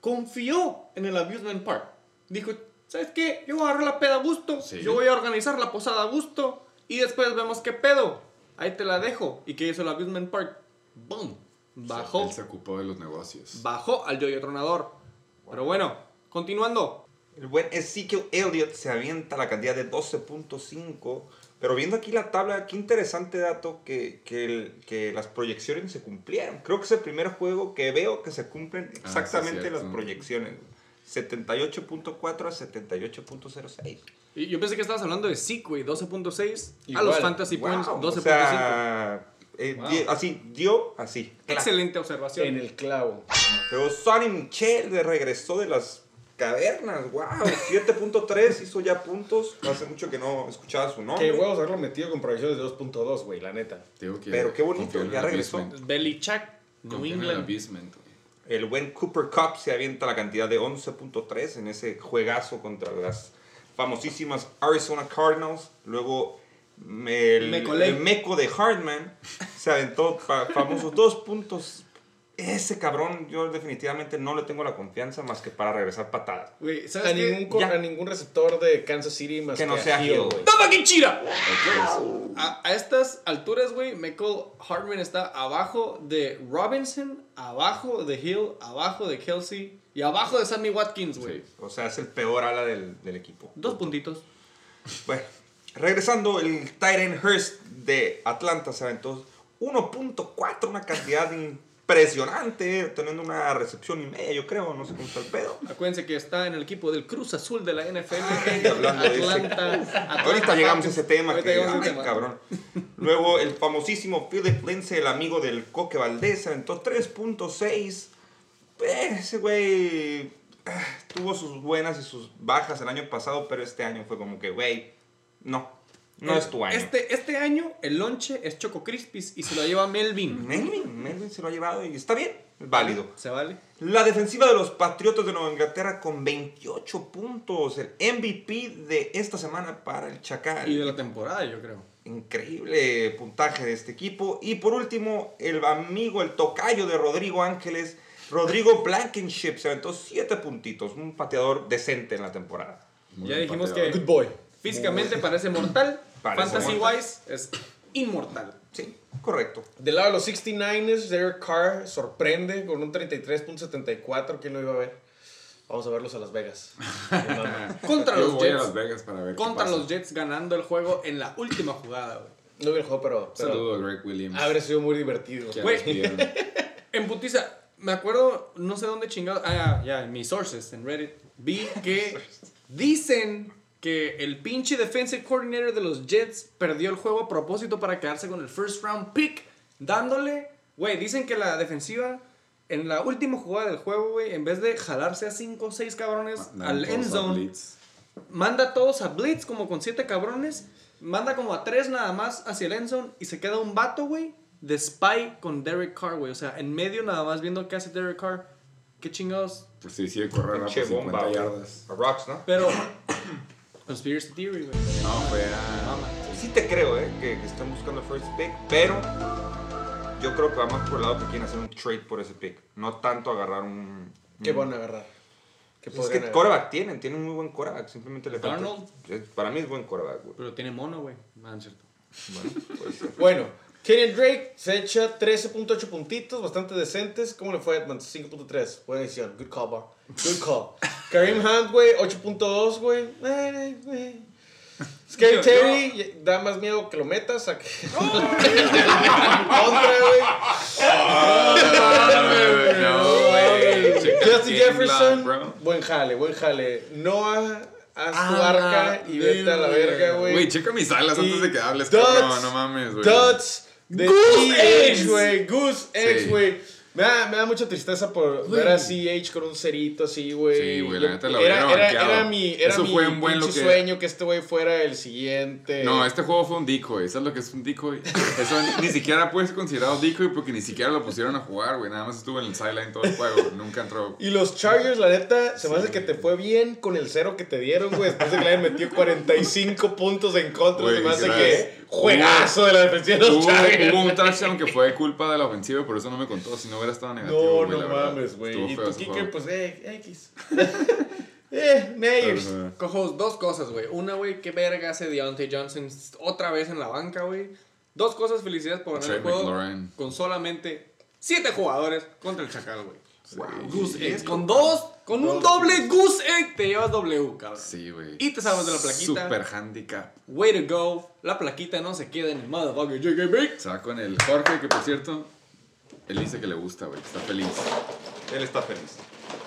confió en el Abusement Park. Dijo, ¿sabes qué? Yo voy a agarrar la peda a gusto. Sí. Yo voy a organizar la posada a gusto. Y después vemos qué pedo. Ahí te la dejo. ¿Y qué hizo el Abusement Park? ¡Boom! Bajó. Él se ocupó de los negocios. Bajó al yoyo tronador. Pero bueno, continuando. El buen Ezekiel Elliott se avienta la cantidad de 12.5. Pero viendo aquí la tabla, qué interesante dato que, que, el- que las proyecciones se cumplieron. Creo que es el primer juego que veo que se cumplen sí, exactamente cierto. las proyecciones. 78.4 a 78.06. Y yo pensé que estabas hablando de güey, 12.6. A los Fantasy Wow, Points, o 12.5. sea, eh, Wow. di- así, dio así. Excelente observación. En el clavo. Pero Sonny Michel regresó de las cavernas, wow, 7.3 hizo ya puntos. Hace mucho que no escuchaba su nombre. Qué huevos haberlo metido con proyecciones de 2.2, güey, la neta. Digo que Pero qué bonito, ya regresó. Belichick, New el England. El buen Cooper Cup se avienta la cantidad de 11.3 en ese juegazo contra las famosísimas Arizona Cardinals. Luego el, el meco de Hardman se aventó fa- famosos dos puntos. Ese cabrón, yo definitivamente no le tengo la confianza más que para regresar patadas. Güey, A ningún, a ningún receptor de Kansas City más Que no a sea Hill, güey. ¡Toma Kinchira! A, a estas alturas, güey, Michael Hartman está abajo de Robinson, abajo de Hill, abajo de Kelsey y abajo de Sammy Watkins, güey. Sí. O sea, es el peor ala del, del equipo. Dos puntitos. Bueno, regresando, el Tyron Hurst de Atlanta se aventó 1.4, una cantidad impresionante, teniendo una recepción y media, yo creo, no sé cómo está el pedo. Acuérdense que está en el equipo del Cruz Azul de la NFL. Ay, hablando de ese- Atlanta, Atlanta Ahorita llegamos a ese tema, que, ay, tema. cabrón. Luego, el famosísimo Philip Lindsay, el amigo del Coque Valdés, aventó 3.6. Eh, Ese güey ah, tuvo sus buenas y sus bajas el año pasado, pero este año fue como que, güey, no, no es tu año. Este, este año el lonche es Choco Crispis y se lo lleva Melvin. Melvin, Melvin se lo ha llevado y está bien, es válido. ¿Se vale? La defensiva de los Patriotas de Nueva Inglaterra con 28 puntos, el MVP de esta semana para el Chacal. Y de la temporada, yo creo. Increíble puntaje de este equipo. Y por último, el amigo, el tocayo de Rodrigo Ángeles, Rodrigo Blankenship, se aventó 7 puntitos, un pateador decente en la temporada. Muy Ya dijimos pateador. que- Good boy. Físicamente parece mortal. Parece Fantasy mortal. wise es inmortal. Sí, correcto. Del lado de los 69ers, Derek Carr sorprende con un 33.74. ¿Quién lo iba a ver? Vamos a verlos a Las Vegas. Contra Yo los voy a Jets. Las Vegas para ver qué Contra los Jets ganando el juego en la última jugada, güey. No vi el juego, pero, pero Saludo a Greg Williams. habría sido muy divertido. Güey. En putiza, me acuerdo, no sé dónde chingado. Ah, ya, en mis sources, en Reddit. Vi que dicen que el pinche defensive coordinator de los Jets perdió el juego a propósito para quedarse con el first round pick. Dándole, güey, dicen que la defensiva en la última jugada del juego, güey, en vez de jalarse a 5 o 6 cabrones al end zone, blitz. manda a todos a blitz como con 7 cabrones, manda como a 3 nada más hacia el end zone y se queda un vato, güey, de spy con Derek Carr, güey. O sea, en medio nada más viendo qué hace Derek Carr. Qué chingados. Pues sí, sigue correr rápido, Che 50 bomba, güey. yardas. A Rocks, ¿no? Pero. Conspiracy Theory, güey. No, fue a... Sí te creo, ¿eh? Que, que están buscando el first pick, pero yo creo que va más por el lado que quieren hacer un trade por ese pick. No tanto agarrar un... ¿Qué un- van a agarrar? ¿Qué Pues es que agarrar? coreback tienen, tienen un muy buen coreback. Simplemente le falta... Para mí es buen coreback, güey. Pero tiene mono, güey. Es cierto. Bueno, puede ser. Bueno, Kenyon Drake se echa 13.8 puntitos, bastante decentes. ¿Cómo le fue a Edmonds? 5.3. Buena decisión. Good call, bar. Good call. Kareem Hunt, güey, 8.2, güey. Scary Yo- Terry da más miedo que lo metas a que. Güey. No, güey. Justin Jefferson, buen jale, buen jale. Noah, haz tu Ah, arca y vete a la verga, güey. Güey, checa mis alas Y antes de que hables, cabrón. No mames, güey. De Goose eggs. güey. Goose eggs, Sí. güey. Me da, me da mucha tristeza por Güey. ver a CH con un cerito así, güey. Sí, güey, la neta lo era, hubiera era, era mi, era Eso mi fue un buen lo que- sueño que este güey fuera el siguiente. No, este juego fue un decoy. ¿Sabes lo que es un decoy? Eso ni siquiera puede ser considerado decoy porque ni siquiera lo pusieron a jugar, güey. Nada más estuvo en el sideline todo el juego. Nunca entró. Y los Chargers, la neta, se me hace que te fue bien con el cero que te dieron, güey. Después de que le hayan metido 45 puntos en contra, Güey, se me hace gracias. que juegazo de la defensiva de los Chargers. hubo un touchdown que fue culpa de la ofensiva, por eso no me contó. Si no hubiera estado negativo. No, no mames, güey. Y kicker, juego. pues, eh, X. eh, Meyers. Ajá. Cojo dos cosas, güey. Una, güey, qué verga hace Deontay Johnson otra vez en la banca, güey. Dos cosas, felicidades por ganar el juego McLaurin. con solamente siete jugadores contra el Chacal, güey. Goose Sí, egg. Con dos, con un doble goose egg te llevas W, cabrón. Sí, güey. Y te salvas de la plaquita. Super handicap. Way to go. La plaquita no se queda en el motherfucker JKB. Se va con el Jorge, que por cierto, él dice que le gusta, güey. Está feliz. Él está feliz.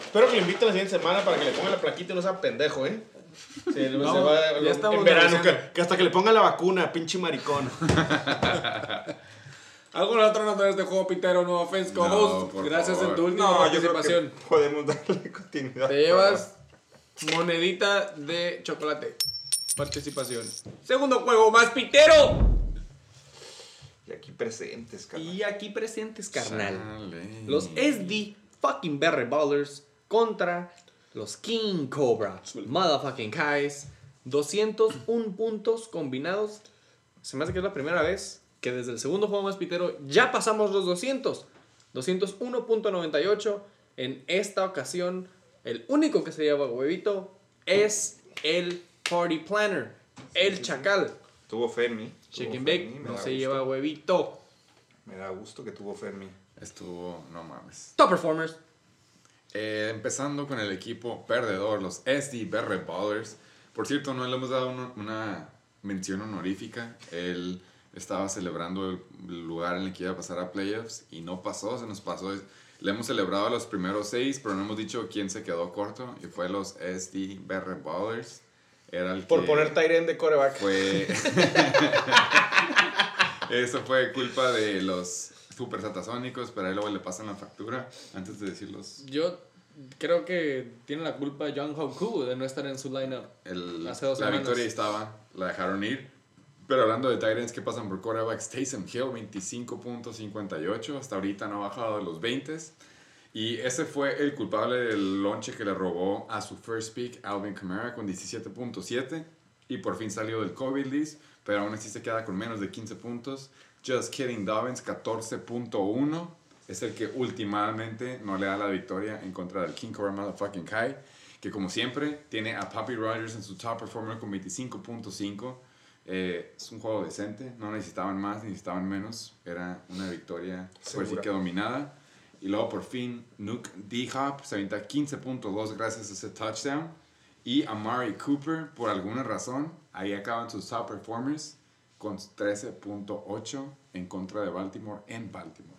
Espero que lo inviten la siguiente semana para que le ponga la plaquita y no sea pendejo, ¿eh? Sí, se No, va ya estamos en verano, que, que hasta que le pongan la vacuna, pinche maricón. ¿Alguna otra nota de este juego, Pitero? No offense, No, co-host. por Gracias favor. en tu última No, yo creo participación. que podemos darle continuidad. Te llevas monedita de chocolate. Participación. Segundo juego más pitero. Y aquí presentes, carnal. Y aquí presentes, carnal. Los SD fucking Berry Ballers contra los King Cobra. Motherfucking Kais. 201 puntos combinados. Se me hace que es la primera vez que desde el segundo juego más pitero ya pasamos los 200. 201.98. En esta ocasión, el único que se lleva huevito es el Party Planner. El Chacal. Tuvo fe en mí. Chicken Bake no se gusto. lleva huevito. Me da gusto que tuvo fe en mí. Estuvo, no mames. Top Performers. Eh, empezando con el equipo perdedor, los SD Berre Ballers. Por cierto, no le hemos dado una, una mención honorífica. Él estaba celebrando el lugar en el que iba a pasar a playoffs y no pasó, se nos pasó. Le hemos celebrado a los primeros seis, pero no hemos dicho quién se quedó corto y fue los SD Berre Ballers. Era el Por que poner Tyren de coreback. fue Eso fue culpa de los super satasónicos, pero ahí luego le pasan la factura antes de decirlos. Yo creo que tiene la culpa John Hoku de no estar en su lineup. El- Hace dos la semanas. victoria estaba, la dejaron ir. Pero hablando de Titans que pasan por quarterbacks, Taysom Hill 25.58, hasta ahorita no ha bajado de los 20. Y ese fue el culpable del lonche que le robó a su first pick, Alvin Kamara, con 17.7. Y por fin salió del COVID list, pero aún así se queda con menos de 15 puntos. Just Kidding Dobbins, 14.1. Es el que últimamente no le da la victoria en contra del King Cobra Motherfucking Kai. Que como siempre, tiene a Papi Rogers en su top performer con 25.5. Eh, es un juego decente, no necesitaban más, necesitaban menos. Era una victoria, pues sí que dominada. Y luego por fin, Nuke D-Hop se avienta 15.2 gracias a ese touchdown. Y Amari Cooper, por alguna razón, ahí acaban sus top performers con 13.8 en contra de Baltimore en Baltimore.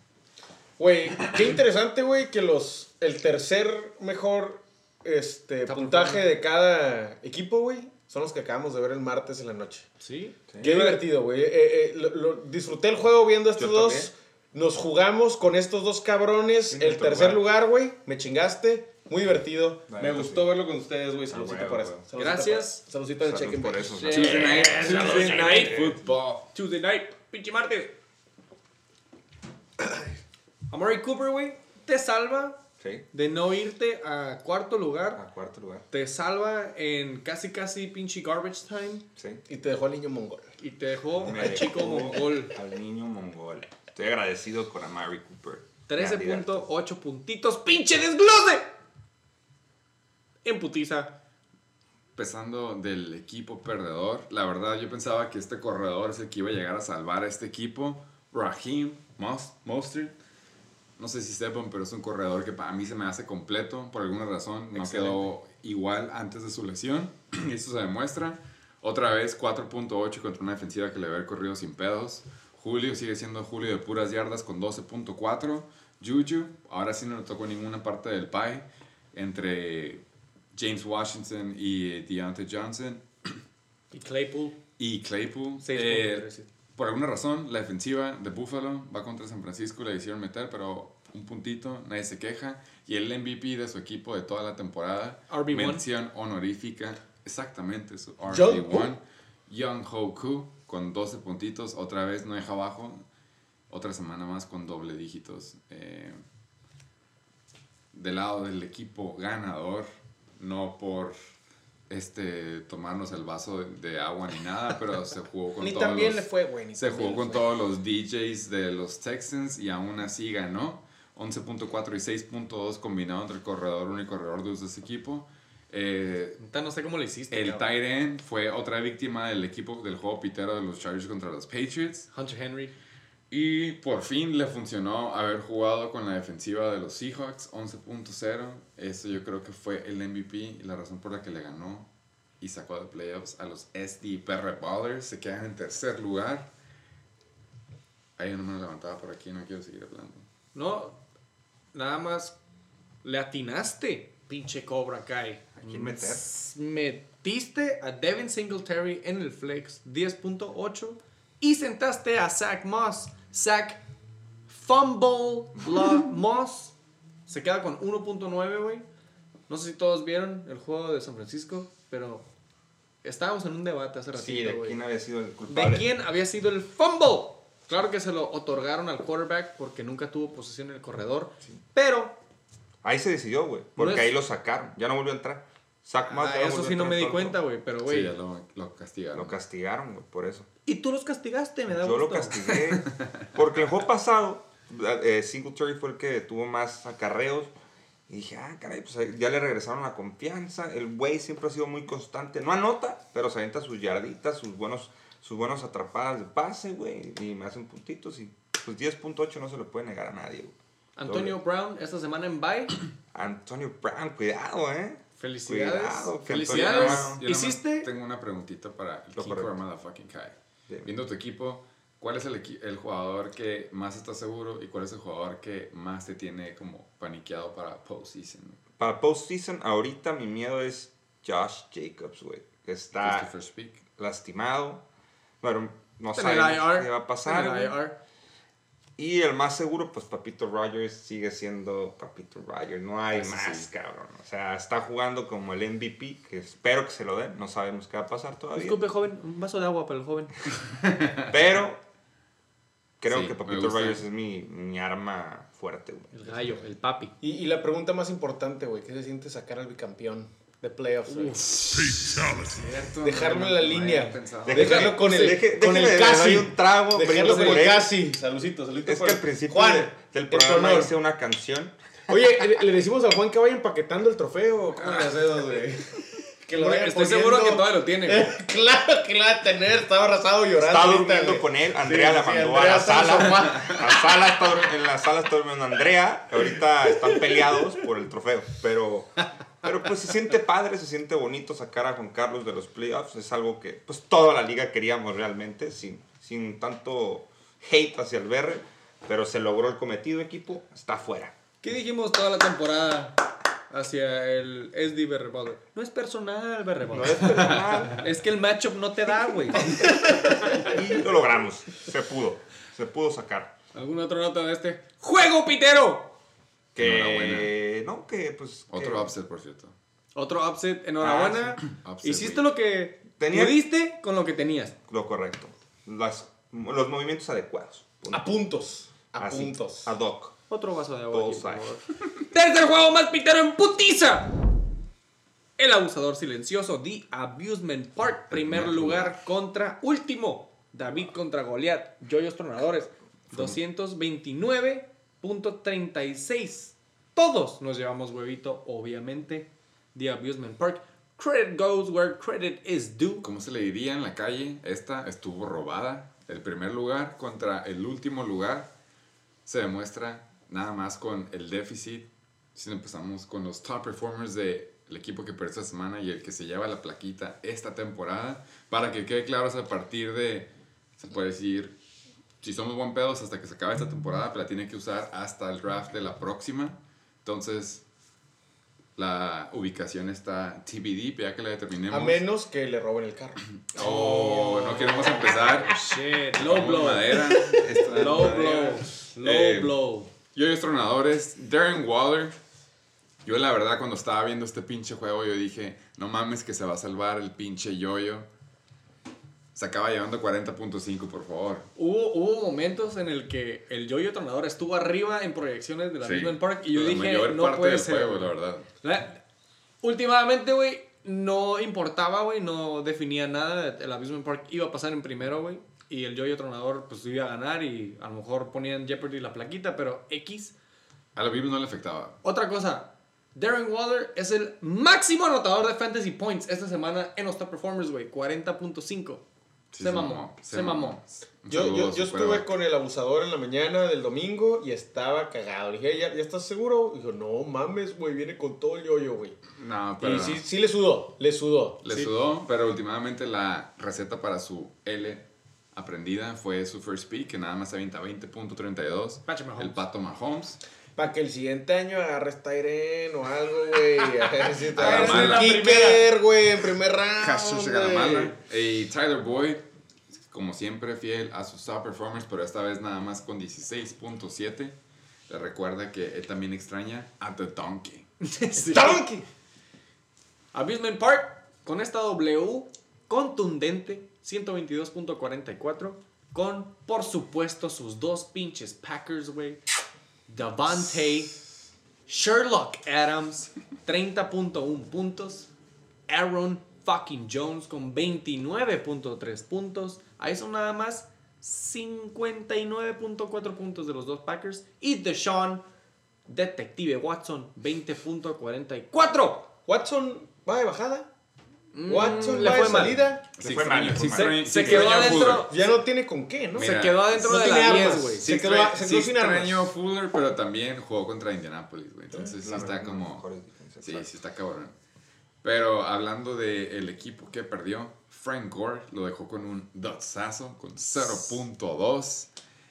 Güey, qué interesante, güey, que los el tercer mejor este, Top puntaje performer. de cada equipo, güey, son los que acabamos de ver el martes en la noche. ¿Sí? Qué divertido, güey. Eh, eh, lo- lo- disfruté el juego viendo a estos Yo dos. también. Nos jugamos con estos dos cabrones. Sí, el tercer lugar. güey. Me chingaste. Muy divertido. Me gustó sí. verlo con ustedes, güey. Saludcito huevo, por eso. Gracias. Saludcito en el Salud check-in por eso. Sí. Tuesday night, Tuesday Tuesday night night football. Tuesday night, pinche martes. Amari Cooper, güey, te salva Sí, de no irte a cuarto lugar. a cuarto lugar. Te salva en casi casi pinche garbage time. Sí. Y te dejó el niño mongol. Y te dejó Me al chico dejó mongol. Al niño mongol. Estoy agradecido con Amari Cooper. Candidato. 13.8 puntitos. ¡Pinche desglose! En putiza. Empezando del equipo perdedor, la verdad yo pensaba que este corredor es el que iba a llegar a salvar a este equipo. Raheem Mos- Mostert. No sé si sepan, pero es un corredor que para mí se me hace completo. Por alguna razón no quedó igual antes de su lesión. Y Eso se demuestra. Otra vez 4.8 contra una defensiva que le había corrido sin pedos. Julio sigue siendo Julio de puras yardas con 12.4. Juju, ahora sí no le tocó ninguna parte del pie. Entre James Washington y Deontay Johnson Y Claypool. y Claypool. 6.3, Eh, sí. Por alguna razón, la defensiva de Buffalo va contra San Francisco, le hicieron meter, pero un puntito, nadie se queja. Y el MVP de su equipo de toda la temporada, RB1. mención honorífica, exactamente, su Young RB1, Young Ho Koo, con 12 puntitos, otra vez no deja abajo, otra semana más con doble dígitos. Eh, del lado del equipo ganador, no por este tomarnos el vaso de, de agua ni nada, pero se jugó con Ni todos también los- le fue, güey. se también jugó le con fue. todos los DJs de los Texans y aún así ganó. 11.4 y 6.2 combinado entre el corredor 1 y corredor 2 de ese equipo. Eh, No sé cómo le hiciste. el tight end fue otra víctima del equipo del juego pitero de los Chargers contra los Patriots. Hunter Henry. Y por fin le funcionó haber jugado con la defensiva de los Seahawks 11.0. Eso yo creo que fue el MVP y la razón por la que le ganó y sacó de playoffs a los SD PR Ballers. Se quedan en tercer lugar. Ahí no me lo levantaba por aquí, no quiero seguir hablando. No, nada más le atinaste, pinche Cobra Kai. ¿A quién meter? Metiste a Devin Singletary en el flex 10.8 y sentaste a Zach Moss. Zach Fumble la Moss se queda con 1.9, güey. No sé si todos vieron el juego de San Francisco, pero estábamos en un debate hace ratito, Sí, de quién había sido el culpable. ¿De quién había sido el fumble? Claro que se lo otorgaron al quarterback porque nunca tuvo posesión en el corredor. Pero, Ahí se decidió, güey. Porque No es- ahí lo sacaron. Ya no volvió a entrar. Zach Moss ah, eso sí no me di cuenta, güey. Pero, Sí, güey. ya lo, lo castigaron. Lo castigaron, güey, por eso. Y tú los castigaste, me da Yo lo gusto. castigué. Porque el juego pasado, eh, Singletary fue el que tuvo más acarreos. Y dije, ah, caray, pues ya le regresaron la confianza. El güey siempre ha sido muy constante. No anota, pero se avienta sus yarditas, sus buenos, sus buenos atrapadas de pase, güey. Y me hacen puntitos. Y pues 10.8 no se lo puede negar a nadie, güey. Antonio Brown, esta semana en bye. Antonio Brown, cuidado, eh. Felicidades. Cuidado, que Felicidades. Yo ¿Hiciste? Tengo una preguntita para el Lo correcto. motherfucking Kai. Bien. Viendo tu equipo, ¿cuál es el, el jugador que más está seguro y cuál es el jugador que más te tiene como paniqueado para postseason? Para postseason, ahorita mi miedo es Josh Jacobs, güey. Que está lastimado. Bueno, no IR. qué va a pasar. Está en el güey. IR. Y el más seguro, pues Papito Rogers sigue siendo Papito Rogers. No hay Eso más, sí. cabrón. O sea, está jugando como el MVP, que espero que se lo den. No sabemos qué va a pasar todavía. Disculpe, joven. Un vaso de agua para el joven. Pero creo Sí, que Papito. Rogers es mi, mi arma fuerte, güey. El gallo, el papi. Y, y la pregunta más importante, güey, ¿qué se siente sacar al bicampeón de playoffs? Cierto, Dejarlo no, en la no línea. Dejarlo con el- Deje- con el casi. un trago, Dejarlo con el casi. Saludito, saludito. Es que al principio Juan, de- del programa hice una canción. Oye, le, le decimos a Juan que vaya empaquetando el trofeo. ¿Cómo le hacemos, güey? Que lo vaya Estoy poniendo. seguro que todavía lo tiene. güey. claro que lo va a tener. Estaba abrazado llorando. Estaba durmiendo güey. con él. Andrea Sí, la sí, mandó Andrea a la sala. La sala está en la sala está durmiendo Andrea. Ahorita están peleados por el trofeo. Pero, pero pues se siente padre, se siente bonito sacar a Juan Carlos de los playoffs. Es algo que pues toda la liga queríamos realmente, sin, sin tanto hate hacia el BR. Pero se logró el cometido, equipo. Está fuera. ¿Qué dijimos toda la temporada hacia el SD Berre Butler? No es personal, Berre No es personal. Es que el matchup no te da, güey. Y lo logramos. Se pudo. Se pudo sacar. ¿Alguna otra nota de este? ¡Juego, pitero! Que. No, que pues. que- Otro upset, por cierto. Otro upset, enhorabuena. Ah, Upset, Hiciste güey. lo que Tenía- pudiste con lo que tenías. Lo correcto. Las, los movimientos adecuados. Punto. A puntos. A Así, puntos. Ad hoc. Otro vaso de agua. aquí, por favor. Tercer juego más pitero en putiza. El abusador silencioso, The Abusement Park. Primer lugar contra último. David contra Goliath. Joyos Tronadores. 229.36. Todos nos llevamos huevito, obviamente. The Abusement Park. Credit goes where credit is due. ¿Cómo se le diría en la calle? Esta estuvo robada. El primer lugar contra el último lugar se demuestra nada más con el déficit. Si empezamos con los top performers del equipo que perdió esta semana y el que se lleva la plaquita esta temporada, para que quede claro es a partir de, se puede decir, si somos buen pedos hasta que se acabe esta temporada, pero la tiene que usar hasta el draft de la próxima. Entonces, la ubicación está TBD, ya que la determinemos. A menos que le roben el carro. Oh, no queremos empezar. Shit, low blow. madera. Low madera. blow. Low Eh, blow. Yo y los tronadores, Darren Waller. Yo la verdad cuando estaba viendo este pinche juego yo dije, no mames que se va a salvar el pinche yoyo. Se acaba llevando 40.5 por favor. Hubo, hubo momentos en el que el Yoyo Tronador estuvo arriba en proyecciones de la Sí. Park y yo La dije, mayor no parte puede del ser. juego, güey". la verdad. La- Últimamente, güey, no importaba, güey, no definía nada. El Amusement Park iba a pasar en primero, güey. Y el Yoyo Tronador, pues iba a ganar y a lo mejor ponía en Jeopardy la plaquita, pero X. A los Bills no le afectaba. Otra cosa, Darren Waller es el máximo anotador de Fantasy Points esta semana en los Top Performers, güey, 40.5. Sí, se mamó, se mamó. Yo, saludo yo, yo su estuve con el abusador en la mañana del domingo y estaba cagado. Le dije, ¿ya, ya estás seguro? Dijo, no mames, güey, viene con todo el yoyo, güey. No, pero Y sí, sí le sudó, le sudó. le Sí. sudó, pero últimamente la receta para su L aprendida fue su first pick, que nada más avienta 20.32. Patrick Mahomes. El Pato Mahomes. Para que el siguiente año agarres Tyren o algo, güey. A ver si te Agarra agarras mala. un kicker, güey, en primer Jesús round. Garamala. güey. Y Tyler Boyd, como siempre, fiel a sus top performers, pero esta vez nada más con 16.7. Le recuerda que él también extraña a The Donkey. Sí. ¡Donkey! Abusement Park con esta W contundente 122.44 con por supuesto sus dos pinches Packers, güey. Davante Sherlock Adams 30.1 puntos. Aaron fucking Jones con 29.3 puntos. Ahí son nada más 59.4 puntos de los dos Packers y Deshaun Detective Watson 20.44. Watson va de bajada. Watson Mm, le va de fue mal. salida. Le fue mal, Sí Se sí quedó adentro. Ya no tiene con qué, ¿no? Mira, se quedó adentro no de la armas. 10, güey. Sí, Se quedó- se sí quedó sin armas. Fuller, pero también jugó contra Indianapolis, güey. Entonces sí La está como... Sí, sí está cabrón. Pero hablando del equipo que perdió, Frank Gore lo dejó con un dotsazo, con 0.2.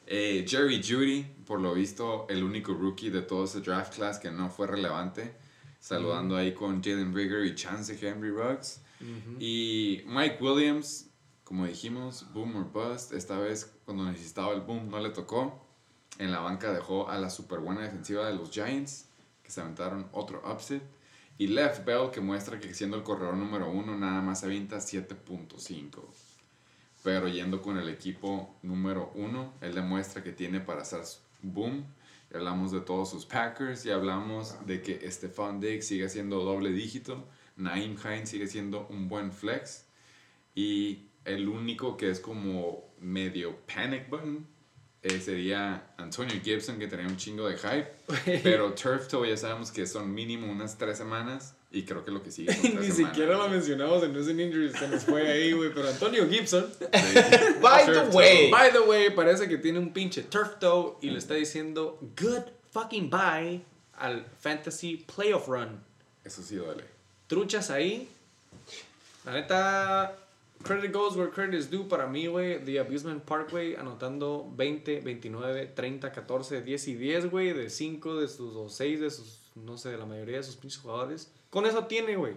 Eh, Jerry Judy, por lo visto, el único rookie de todo ese draft class que no fue relevante. Saludando ahí con Jalen Rigger y Chance Henry Ruggs. Y Mike Williams, como dijimos, boom or bust. Esta vez, cuando necesitaba el boom, no le tocó. En la banca dejó a la super buena defensiva de los Giants, que se aventaron otro upset. Y Left Bell, que muestra que siendo el corredor número uno, nada más avienta 7.5. Pero yendo con el equipo número uno, él demuestra que tiene para hacer boom. Y hablamos de todos sus Packers y hablamos de que Stephon Diggs sigue siendo doble dígito. Naim Hines sigue siendo un buen flex. Y el único que es como medio panic button eh, sería Antonio Gibson, que tenía un chingo de hype. Pero Turf Toe ya sabemos que son mínimo unas tres semanas. Y creo que lo que sigue son tres Ni semanas, siquiera lo mencionamos en News and Injuries, se nos fue ahí, güey. Pero Antonio Gibson, By the way. by the way, parece que tiene un pinche turf toe y le está diciendo good fucking bye al Fantasy Playoff Run. Eso sí duele. Truchas ahí. La neta, credit goes where credit is due para mí, güey. The Abusement Park, güey, anotando 20, 29, 30, 14, 10 y 10, güey. De 5 de sus, o 6 de sus, no sé, de la mayoría de sus pinches jugadores. Con eso tiene, güey.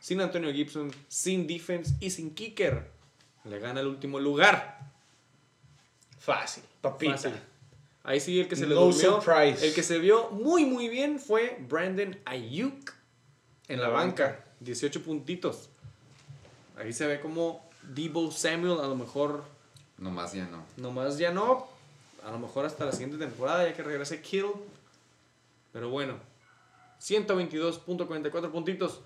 Sin Antonio Gibson, sin defense y sin kicker. Le gana el último lugar. Fácil, papita. Fácil. Ahí sí, el que se le No durmió. surprise. El que se vio muy, muy bien fue Brandon Ayuk en la banca. 18 puntitos. Ahí se ve como Debo Samuel a lo mejor Nomás ya no. nomás ya no. A lo mejor hasta la siguiente temporada ya que regrese Kittle. Pero bueno. 122.44 puntitos.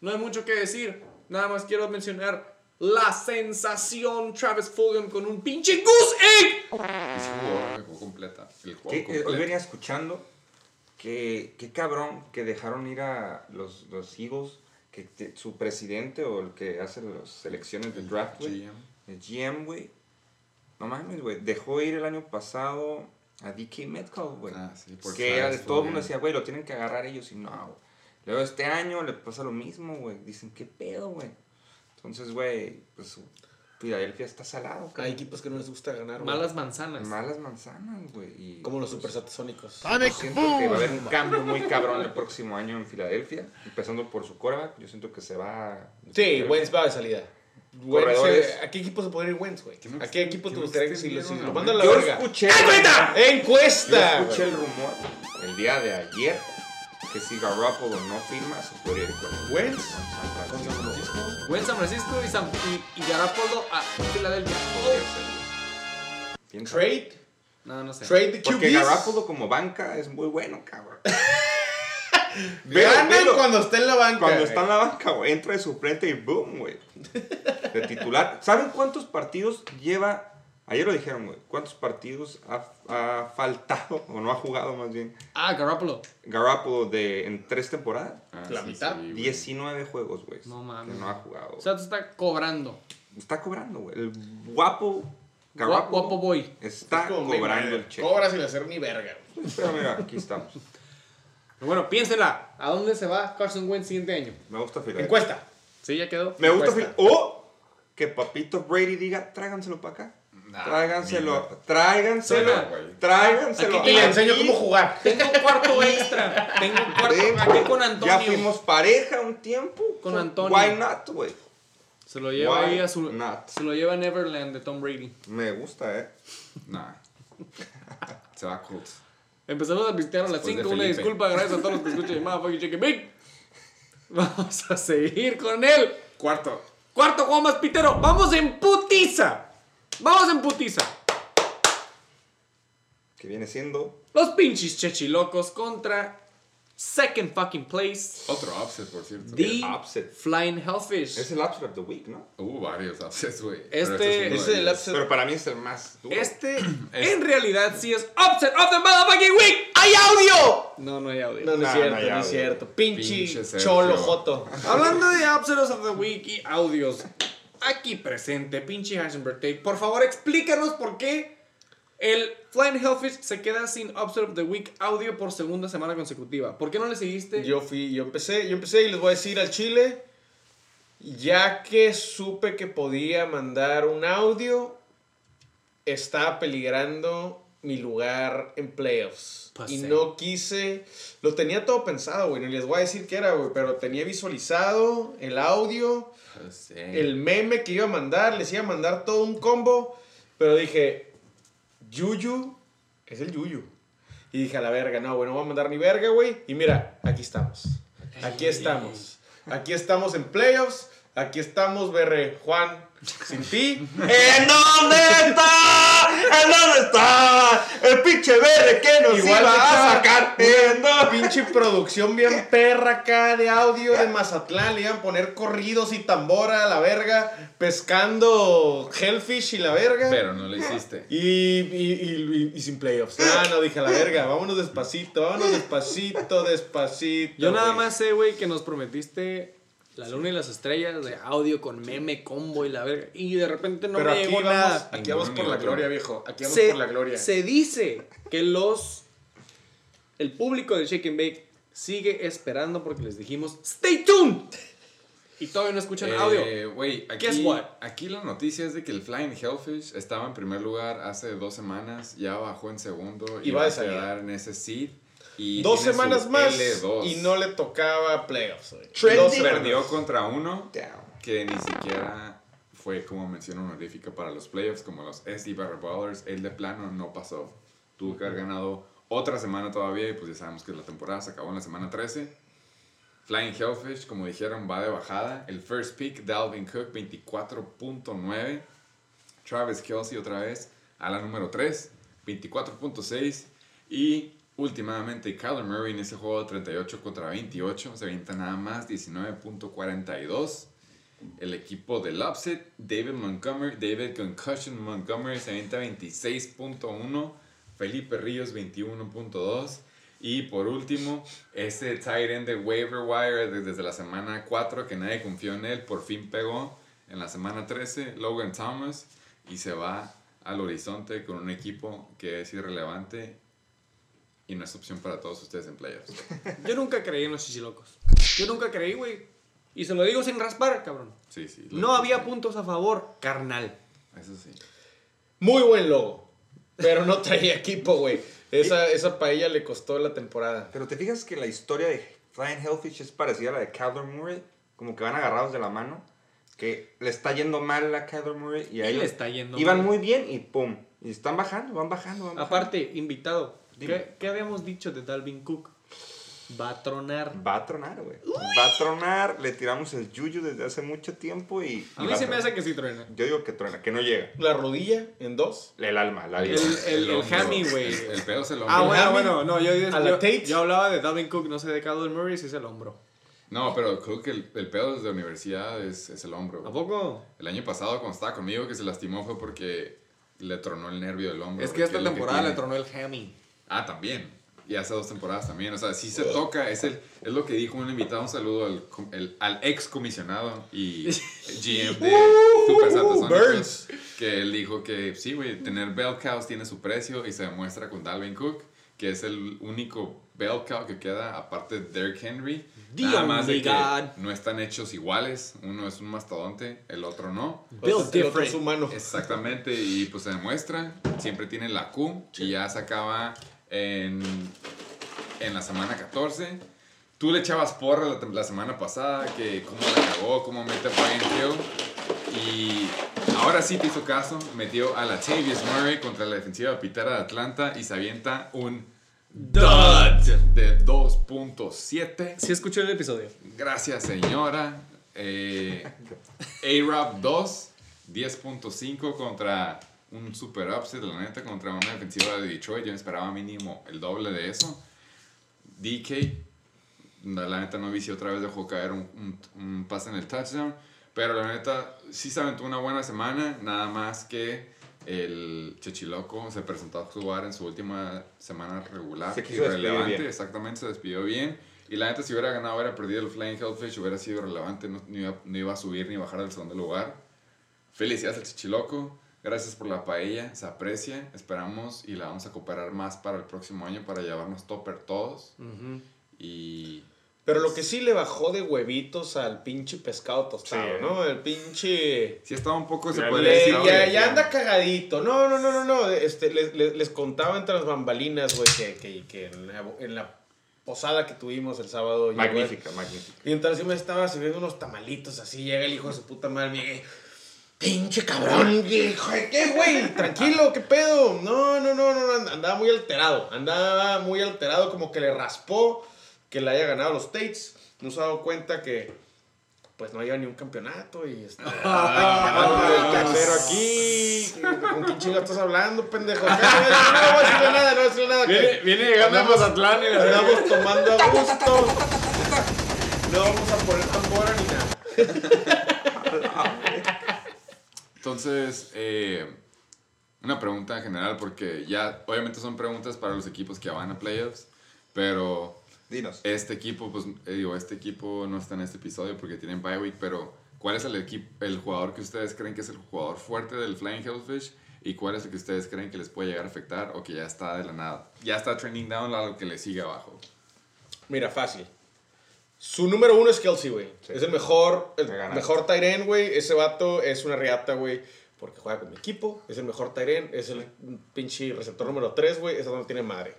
No hay mucho que decir. Nada más quiero mencionar la sensación Travis Fulgham con un pinche goose egg. Güey, jugó completa. El juego eh, completo. hoy venía escuchando que qué cabrón que dejaron ir a los, los Eagles, que te- su presidente o el que hace las selecciones de draft, güey, el GM, güey, no mames, güey, dejó ir el año pasado a DK Metcalf, güey. Ah, sí, que era de Travis todo el mundo decía, güey, lo tienen que agarrar ellos y no, güey. Luego este año le pasa lo mismo, güey. Dicen, ¿qué pedo, güey? Entonces, güey, pues Filadelfia está salado, Hay cabrón. equipos que no les gusta ganar. güey. Malas manzanas. Malas manzanas, güey. y, Como los pues, supersatasónicos. yo siento que va a haber un cambio muy cabrón el próximo año en Filadelfia, empezando por su coreback. Yo siento que se va. Sí, Wentz va de salida. Wentz, eh, ¿A qué equipo se podría ir Wentz, güey? ¿Qué me ¿A qué equipo te gustaría que si lo, lo mandan a la Yo verga? escuché, ¡Encuesta! yo ¡Encuesta! escuché el rumor el día de ayer que si Garoppolo no firma, se podría ir con ¿Wentz? San ¿Con Francisco. San Francisco? Buen San Francisco y, San, y, y Garoppolo a Filadelfia. ¿Trade? No, no sé. ¿Trade de Porque QBs? Garoppolo como banca es muy bueno, cabrón. Ganan cuando está en la banca. Cuando está en la banca, güey, entra de suplente y boom, güey. De titular. ¿Saben cuántos partidos lleva? Ayer lo dijeron, güey. ¿Cuántos partidos ha, ha faltado, o no ha jugado más bien, Ah, Garoppolo. Garoppolo de, en tres temporadas? Ah, La mitad. güey. 19 juegos, güey. No mames. Que no ha jugado. O sea, te está cobrando. está cobrando, güey. El guapo Guapo, Garoppolo guapo boy. está Es cobrando el cheque. Cobra sin hacer ni verga. güey. Pero mira, aquí estamos. Pero bueno, piénsela. ¿A dónde se va Carson Wentz siguiente año? Me gusta Filadelfia. Encuesta. Sí, ya quedó. Me gusta. Phil- O que Papito Brady diga, tráiganselo para acá. Nah, tráiganselo, tráiganselo, Suena, güey. tráiganselo. Y le aquí. enseño cómo jugar. Tengo cuarto extra. Tengo cuarto Ven, aquí con Antonio. Ya fuimos pareja un tiempo. Con Antonio. Why not, güey? Se lo lleva Why ahí a su. not? Se lo lleva a Neverland de Tom Brady. Me gusta, eh. Nah. Se va a Colts. Empezamos a pistear a las Después de 5. Una disculpa, gracias a todos los que escuchan mi Motherfucking Chicken. Vamos a seguir con él. Cuarto. Cuarto juego más pitero. Vamos en putiza. Vamos en putiza. Que viene siendo. Los pinches chechilocos contra second fucking place. Otro upset, por cierto. The El upset. Flying Hellfish. Es el upset of the week, ¿no? Hubo varios upsets, güey. Este- Pero Ese es el upset. Pero para mí es el más duro. Este, Es- en realidad, sí es Upset of the Motherfucking Week. ¡Hay audio! No, no hay audio. No, no es Nah, cierto, no no es cierto. Pinche Pinche Sergio. cholo joto. Hablando de Upsets of the Week y audios, aquí presente, pinche Heisenberg Tate, por favor explícanos por qué el Flying Hellfish se queda sin of the Week audio por segunda semana consecutiva. ¿Por qué no le seguiste? Yo fui, yo empecé, yo empecé y les voy a decir al chile, ya que supe que podía mandar un audio, estaba peligrando mi lugar en playoffs. Pues y no quise, lo tenía todo pensado, güey, no les voy a decir qué era, güey, pero tenía visualizado el audio, sí. El meme que iba a mandar, les iba a mandar todo un combo, pero dije, Yuyu es el Yuyu. Y dije, a la verga, no, güey, no voy a mandar ni verga, güey. Y mira, aquí estamos. Aquí estamos. Aquí estamos en playoffs. Aquí estamos, Berre, Juan, sin ti. ¿En dónde está? ¿En dónde está? El pinche verde que nos Igual iba a sacar. ¿En dónde? Pinche producción bien perra acá de audio de Mazatlán. Le iban a poner corridos y tambora a la verga. Pescando hellfish y la verga. Pero no lo hiciste. Y, y, y, y sin playoffs. Ah, no, dije a la verga. Vámonos despacito, vámonos despacito, despacito. Yo nada más sé, güey, que nos prometiste la luna y las estrellas de audio con meme, combo y la verga. Y de repente no Pero me aquí llegó vamos, nada. aquí vamos por la gloria, viejo. Aquí vamos se, por la gloria. se dice que los el público de Shake and Bake sigue esperando porque les dijimos stay tuned y todavía no escuchan audio Eh, Güey, aquí, Guess what? aquí la noticia es de que el Flying Hellfish estaba en primer lugar hace dos semanas, ya bajó en segundo Y y, va a quedar en ese seed. Y Dos semanas más L2. y no le tocaba playoffs. Dos. Perdió contra uno Down. que ni siquiera fue como mención honorífica para los playoffs, como los SD Barra Ballers. Él de plano no pasó. Tuvo que haber ganado otra semana todavía y pues ya sabemos que la temporada se acabó en la semana 13. Flying Hellfish, como dijeron, va de bajada. El first pick, Dalvin Cook, 24.9. Travis Kelsey otra vez a la número 3, 24.6. Y últimamente Kyler Murray en ese juego 38 contra 28. Se avienta nada más 19.42. El equipo del upset, David Montgomery, David Concussion Montgomery se avienta 26.1. Felipe Ríos 21.2. Y por último, ese tight end de waiver wire desde, la semana 4 que nadie confió en él, por fin pegó en la semana 13, Logan Thomas, y se va al horizonte con un equipo que es irrelevante y no es opción para todos ustedes en playoffs. yo nunca creí en los chichilocos yo nunca creí güey y se lo digo sin raspar cabrón Sí, sí. no había puntos a favor carnal Eso sí. Muy buen logo. Pero no traía equipo, güey. Esa, esa paella le costó la temporada. Pero te fijas que la historia de Flying Hellfish es parecida a la de Kyler Murray. Como que van agarrados de la mano. Que le está yendo mal a Kyler Murray. Y a Y le está yendo Iban mal. muy bien y pum. Y están bajando, van bajando, van bajando. aparte invitado. ¿Qué, qué habíamos dicho de Dalvin Cook va a tronar Va a tronar, güey. Va a tronar. Le tiramos el yuyu desde hace mucho tiempo y. a y mí se me hace que sí truena Yo digo que truena, que no llega. La rodilla en dos. El alma, la vida. el, el, hammy güey El, el pedo es el hombro. Ah, bueno, Hammy, bueno, no, yo, yo, la yo- Tate. yo hablaba de Dalvin Cook, no sé de Kyler Murray, si es el hombro. No, pero creo que el, el pedo desde universidad es, es el hombro. ¿A poco? El año pasado cuando estaba conmigo que se lastimó fue porque le tronó el nervio del hombro. Es que esta temporada le tronó el hammy. Ah, también. Y hace dos temporadas también. O sea, sí se toca. Es, el, es lo que dijo un invitado. Un saludo al, el- al ex comisionado y GM de super satasónicos. Burns. Que él dijo que sí, güey, tener bell cows tiene su precio y se demuestra con Dalvin Cook, que es el único bell cow que queda aparte de Derrick Henry. The Nada más de que God. no están hechos iguales. Uno es un mastodonte, el otro no. Built El otro es humano. Exactamente, y pues se demuestra, siempre tiene la Q y ya se acaba en, en la semana 14. Tú le echabas porra la, la semana pasada, que cómo la cagó, cómo mete a Brian Hill. Y ahora sí te hizo caso, metió a la Tavius Murray contra la defensiva pitera de Atlanta y se avienta un dud de 2.7. Sí escuché el episodio. Gracias, señora. Eh, A-Rap 2, 10.5 contra un super upset, la neta, contra una defensiva de Detroit. Yo esperaba mínimo el doble de eso. DK, la neta no vi si otra vez dejó caer un, un, un pase en el touchdown. Pero la neta sí se aventó una buena semana, nada más que el Chechiloco se presentó a jugar en su última semana regular. Se quiso despedir irrelevante, bien. exactamente, se despidió bien. Y la neta, si hubiera ganado, hubiera perdido el Flying Hellfish, hubiera sido relevante, no, no iba, no iba a subir ni bajar al segundo lugar. Felicidades al Chichiloco, gracias por la paella, se aprecia, esperamos y la vamos a cooperar más para el próximo año para llevarnos topper todos. Y Pero lo que sí le bajó de huevitos al pinche pescado tostado, Sí. ¿no? El pinche... sí estaba un poco, se Ya puede decir. ya, ya anda cagadito. No, no, no, no, no. Este, les, les- les contaba entre las bambalinas, güey, que, que, que en, la, en la posada que tuvimos el sábado. Magnífica, magnífica. Y entonces yo me estaba sirviendo unos tamalitos así. Llega el hijo de su puta madre. Me pinche cabrón. Hijo de qué, güey. Tranquilo, qué pedo. No, no, no, no. no, Andaba muy alterado. Andaba muy alterado. Como que le raspó que le haya ganado los States. No se ha dado cuenta que. Pues no lleva ni un campeonato y este, tercero aquí. ¿Con quién chinga estás hablando, pendejo? No, no, no voy a decirle nada, no voy a decirle nada. que- Viene llegando a Mazatlán y la Andamos tomando a gusto. No vamos a poner tambora ni nada. Entonces, eh, una pregunta en general, porque ya, obviamente son preguntas para los equipos que van a playoffs, pero Dinos. este equipo, pues eh, digo, este equipo no está en este episodio porque tienen bye week, pero ¿cuál es el equipo, el jugador que ustedes creen que es el jugador fuerte del Flying Hellfish? ¿Y cuál es el que ustedes creen que les puede llegar a afectar o que ya está de la nada? Ya está trending down a lo que le sigue abajo. Mira, fácil. Su número uno es Kelsey, güey. Es el mejor, el Me mejor Tyren, güey. Ese vato es una riata, güey. Porque juega con mi equipo. Es el mejor Tyren. Es el pinche receptor número 3, güey. Esa no tiene madre.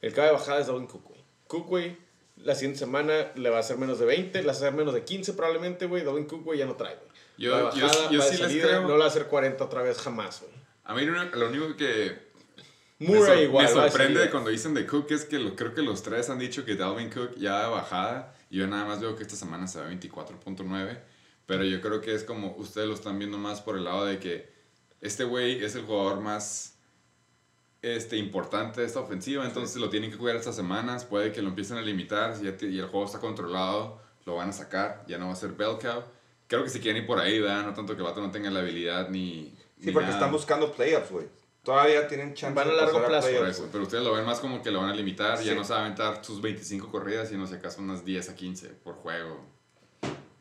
El va de bajada es Dalvin Cook, güey. Cook, güey. La siguiente semana le va a hacer menos de 20. Le va a hacer menos de 15 probablemente, güey. Dalvin Cook, güey, ya no trae, güey. Yo- Va yo- bajada, yo sí les salida, creo. No le va a hacer 40 otra vez jamás, güey. A mí lo único que me, Murray sor- igual. me sorprende cuando dicen de Cook es que lo, creo que los tres han dicho que Dalvin Cook ya de bajada yo nada más veo que esta semana se va a 24.9 pero yo creo que es como ustedes lo están viendo más por el lado de que este güey es el jugador más este, importante de esta ofensiva entonces lo tienen que cuidar estas semanas puede que lo empiecen a limitar si y el juego está controlado lo van a sacar ya no va a ser bell cow creo que si quieren ir por ahí ¿verdad? no tanto que el vato no tenga la habilidad ni Sí, ni porque nada. están buscando playoffs, güey. Todavía tienen chance Van a de largo pasar plazo. Eso, pero ustedes lo ven más como que lo van a limitar, ya no se va a aventar sus 25 corridas, sino si acaso unas 10 a 15 por juego.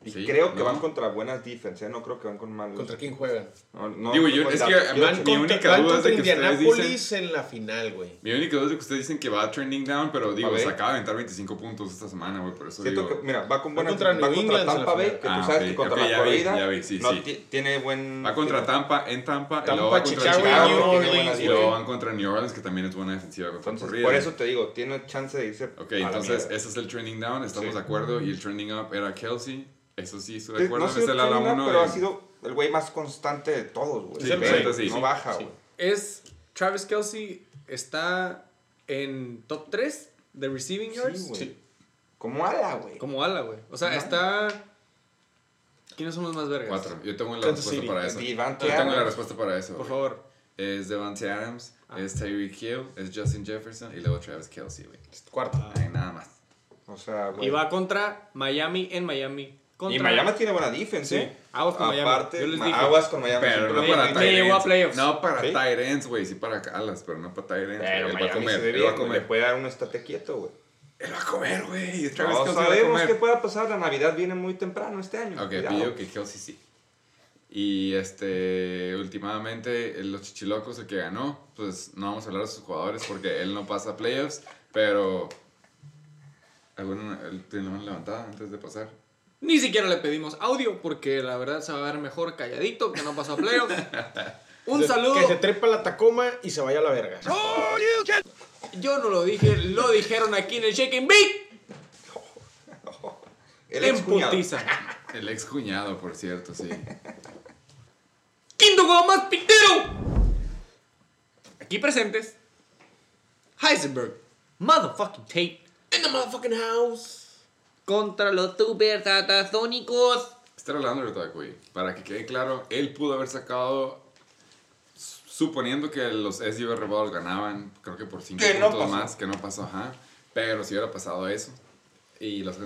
Y Sí, creo que ¿no? van contra buenas defense, ¿eh? No creo que van con malos. ¿Contra quién juegan? No, no, Digo, yo- no, es que- yo- Mi- única duda es de que ustedes Indianapolis en la final, güey. Mi única duda es que ustedes dicen que va trending down, pero digo, se acaba de aventar 25 puntos esta semana, güey, por eso Siento digo... que, mira, va con buena contra va New contra Tampa Bay, que Ah, tú sabes ok, que contra ok, la ya vi, corrida ya vi, sí, no, sí. ti- tiene buen Va contra tiene- Tampa, en Tampa, y Tampa, luego va contra Chicago y Chicago, New tiene Orleans, buenas y luego van contra New Orleans, que también es buena defensiva contra Entonces, corrida. por eso te digo, tiene chance de irse Ok, a la entonces ese es el trending down, estamos de acuerdo, y el trending up era Kelsey, eso sí, estoy de Sí, acuerdo, no es el ala 1 pero ha sido el güey más constante de todos, güey. Sí, Sí, sí. No baja, güey. Es Travis Kelsey está en top 3 de receiving yards. Sí, güey. Como ala, güey. Como ala, güey. O sea, está. ¿Quiénes son los más vergas? Cuatro. Yo tengo la Kansas respuesta City. para eso. Devante Yo tengo la respuesta para eso. Por favor. Es Devante Adams, Ah. es Tyreek Hill, es Justin Jefferson y luego Travis Kelsey, güey. Cuarto. Ay, nada más. O sea, güey. Y va contra Miami en Miami. Contra... Y Miami tiene buena defense, Sí, ¿eh? aguas con Miami. Aparte, Yo les ma- dije. aguas con Miami. Pero no para me tight llevó a ends. playoffs. No para ¿Sí? ends, güey. Sí para alas, pero no para ends. Pero él va a Miami comer. Él va a güey. Le comer. puede dar un estate quieto, güey. Él va a comer, güey. No a sabemos comer. qué pueda pasar. La Navidad viene muy temprano este año. Ok, Cuidado. pido que Kelsey sí. Y este, últimamente, los chichilocos, el que ganó, pues no vamos a hablar de sus jugadores porque él no pasa playoffs, pero. ¿Alguno tiene la mano levantada antes de pasar? Ni siquiera le pedimos audio porque la verdad se va a ver mejor calladito que no pasó a playoffs. Un saludo. Que se trepa la Tacoma y se vaya a la verga. Yo no lo dije, lo dijeron aquí en el Shake and Bake. El En ex cuñado. El ex cuñado, por cierto, sí. Quinto juego más pintero. Aquí presentes. Heisenberg. Motherfucking Tate. In the motherfucking house. Contra los super satasónicos. Era el underdog, güey. Para que quede claro, él pudo haber sacado, suponiendo que los SUV Rebels ganaban, creo que por 5 Que no puntos pasó. más, que no pasó, ajá. Pero si hubiera pasado eso, y los,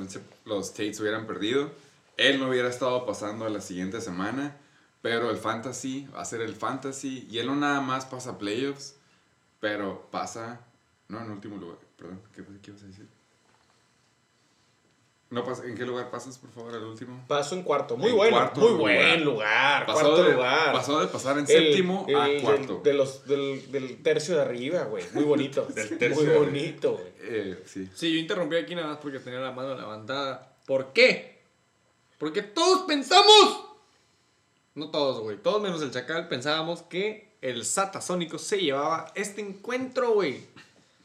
los Tates hubieran perdido, él no hubiera estado pasando a la siguiente semana. Pero el fantasy va a ser el fantasy, y él no nada más pasa playoffs, pero pasa, no, en último lugar, perdón, ¿qué, qué ibas a decir? No pasa, ¿En qué lugar pasas, por favor, al último? Paso en cuarto. Muy En bueno. cuarto muy lugar. buen lugar. Pasó cuarto de, lugar. pasó de pasar en El- séptimo el- a del- cuarto. De los, del, del tercio de arriba, güey. Muy bonito. Del tercio Muy de arriba. bonito, güey. Eh, sí. Sí, yo interrumpí aquí nada más porque tenía la mano levantada. ¿Por qué? Porque todos pensamos. No todos, güey. Todos menos el Chacal pensábamos que el Satasónico se llevaba este encuentro, güey.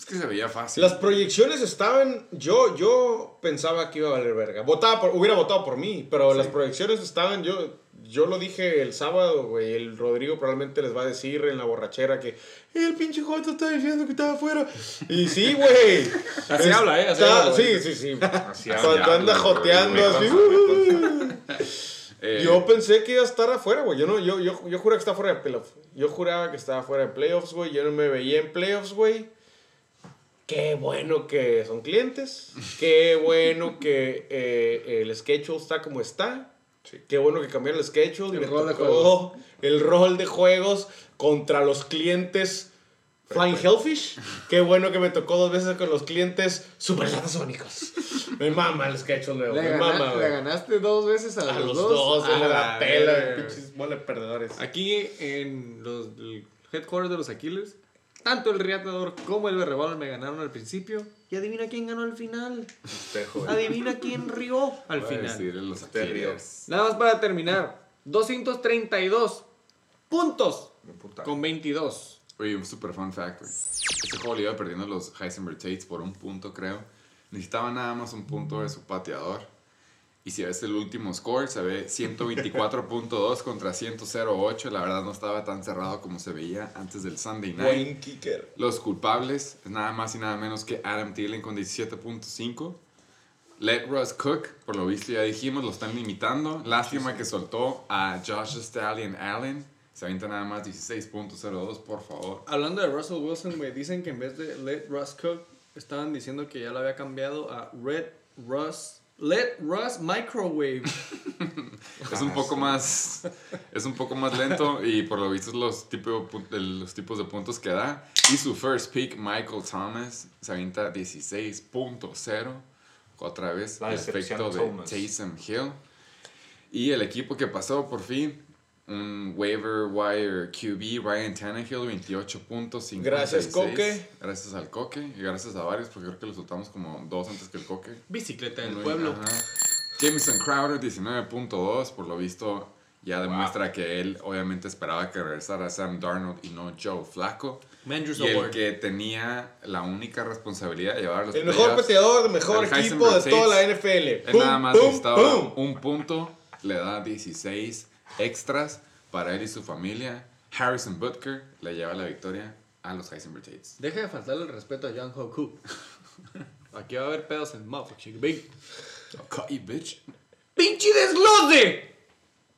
Es que se veía fácil. Las proyecciones estaban. Yo, yo pensaba que iba a valer verga. Votaba por, hubiera votado por mí, pero las proyecciones estaban. Yo, yo lo dije el sábado, güey. El Rodrigo probablemente les va a decir en la borrachera que el pinche Joto está diciendo que estaba afuera. Y sí, güey. Así habla, ¿eh? Así Está- habla, sí, sí, sí. Así habla, Cuando anda habla, joteando güey, así. Eh, Yo pensé que iba a estar afuera, güey. Yo, no, yo, yo, yo juraba que estaba fuera de playoffs. Yo juraba que estaba fuera de playoffs, güey. Yo no me veía en playoffs, güey. Qué bueno que son clientes. Qué bueno que eh, el schedule está como está. Qué bueno que cambiaron el schedule. El Me rol de juegos. El rol de juegos contra los clientes Flying Hellfish. Qué bueno que me tocó dos veces con los clientes super satasónicos. Me mama el schedule, Le, Me gana- mama, le ganaste dos veces a, A los, los dos. de A la pela, verga. pinches bola de perdedores. Aquí en los el headquarters de los Aquiles, tanto el Riatador como el Berrebol me ganaron al principio. Y adivina quién ganó al final. Espejo, güey. Adivina quién rió al voy final. los Usted. Nada más para terminar. 232 puntos con 22. Oye, un super fun fact. Este juego le iba perdiendo los Heisenberg Tates por un punto, creo. Necesitaba nada más un punto de su pateador. Y si ves el último score, se ve 124.2 contra 100.08. La verdad no estaba tan cerrado como se veía antes del Sunday Night. Kicker. Los culpables es nada más y nada menos que Adam Thielen con 17.5. Let Russ Cook, por lo visto ya dijimos, lo están limitando. Lástima que soltó a Josh Stallion Allen. Se avienta nada más 16.02, por favor. Hablando de Russell Wilson, me dicen que en vez de Let Russ Cook, estaban diciendo que ya lo había cambiado a Red Russ. Let Russ Microwave. Es un poco más es un poco más lento y por lo visto los, tipo, los tipos de puntos que da. Y su first pick, Michael Thomas, se avienta 16.0. Otra vez, el efecto de Thomas. Taysom Hill. Y el equipo que pasó por fin, un waiver wire QB, Ryan Tannehill, 28.56. Gracias, Coque. Gracias al Coque y gracias a varios, porque creo que lo soltamos como dos antes que el Coque. Bicicleta del Muy- pueblo. ajá. Jameson Crowder, 19.2. Por lo visto, ya demuestra que él obviamente esperaba que regresara Sam Darnold y no Joe Flacco. Mandrews Y el que tenía la única responsabilidad de llevar a los El mejor playoffs, pateador, el mejor el equipo de toda la NFL. Él nada más necesitaba pum. un punto, le da 16 extras para él y su familia. Harrison Butker le lleva la victoria a los Heisenberg Tates. Deja de faltarle el respeto a Young Hoku. Aquí va a haber pedos en Motherfucking Big. You, bitch. ¡Pinche desglose!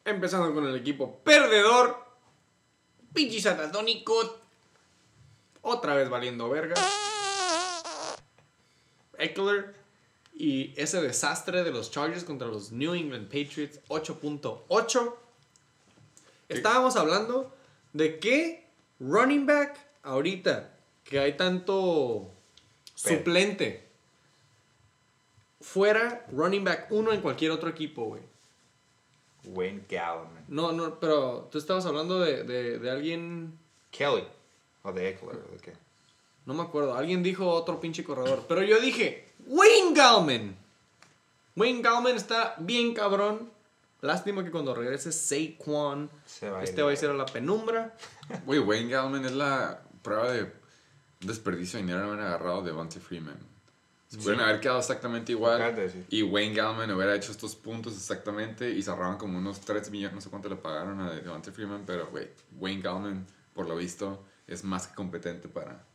Empezando con el equipo perdedor. Pinche satasónico. Otra vez valiendo verga. Eckler. Y ese desastre de los Chargers contra los New England Patriots 8.8. Estábamos hablando de que running back ahorita que hay tanto Pero. suplente fuera running back uno en cualquier otro equipo, güey. Wayne Gallman. No, no, pero tú estabas hablando de, de, de alguien. Kelly. O de Eckler. ¿De qué? No me acuerdo. Alguien dijo otro pinche corredor. Pero yo dije, Wayne Gallman. Wayne Gallman está bien cabrón. Lástima que cuando regrese Saquon, Se va a ir este va a la- ser a la penumbra. Güey, Wayne Gallman es la prueba de desperdicio de dinero haber agarrado de Devontae Freeman. Se pueden haber quedado exactamente igual. Y Wayne Gallman hubiera hecho estos puntos exactamente y cerraban como unos 3 millones, no sé cuánto le pagaron a Devontae Freeman, pero güey, Wayne Gallman, por lo visto, es más que competente para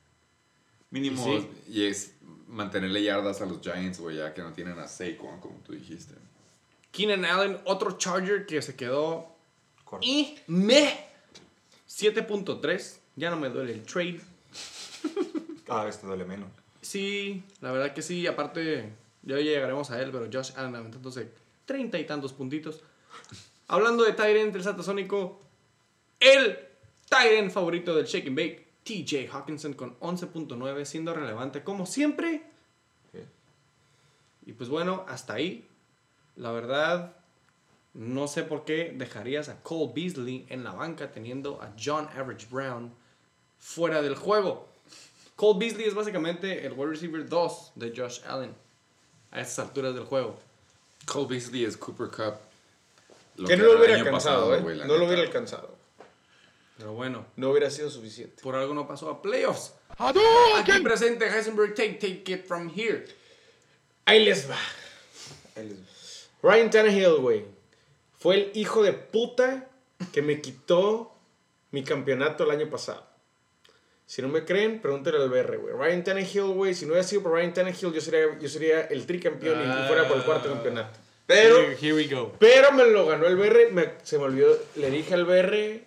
mínimo Y sí. y es mantenerle yardas a los Giants, güey, ya que no tienen a Saquon, como tú dijiste. Keenan Allen, otro Charger que se quedó. Corto. Y me. 7.3. Ya no me duele el trade. Cada vez te duele menos. Sí, la verdad que sí. Aparte, ya llegaremos a él, pero Josh Allen aventándose treinta y tantos puntitos. Hablando de Tyrant, el satasónico, el Tyrant favorito del Shake and Bake, TJ Hawkinson con 11.9, siendo relevante como siempre. Y pues bueno, hasta ahí. La verdad, no sé por qué dejarías a Cole Beasley en la banca teniendo a John Average Brown fuera del juego. Cole Beasley es básicamente el wide receiver 2 de Josh Allen a estas alturas del juego. Cole Beasley es Cooper Cup. Que no lo hubiera alcanzado, pasado, ¿eh? No lo hubiera alcanzado. Pero bueno, No hubiera sido suficiente. por algo no pasó a playoffs. Aquí presente Heisenberg, take, take it from here. Ahí les va. Él es- Ryan Tannehill, güey. Fue el hijo de puta que me quitó mi campeonato el año pasado. Si no me creen, pregúntale al BR, güey. Ryan Tannehill, güey. Si no hubiera sido por Ryan Tannehill, yo sería, yo sería el tricampeón y fuera por el cuarto campeonato. Pero, Here, here we go. pero me lo ganó el BR. me- se me olvidó. Le dije al BR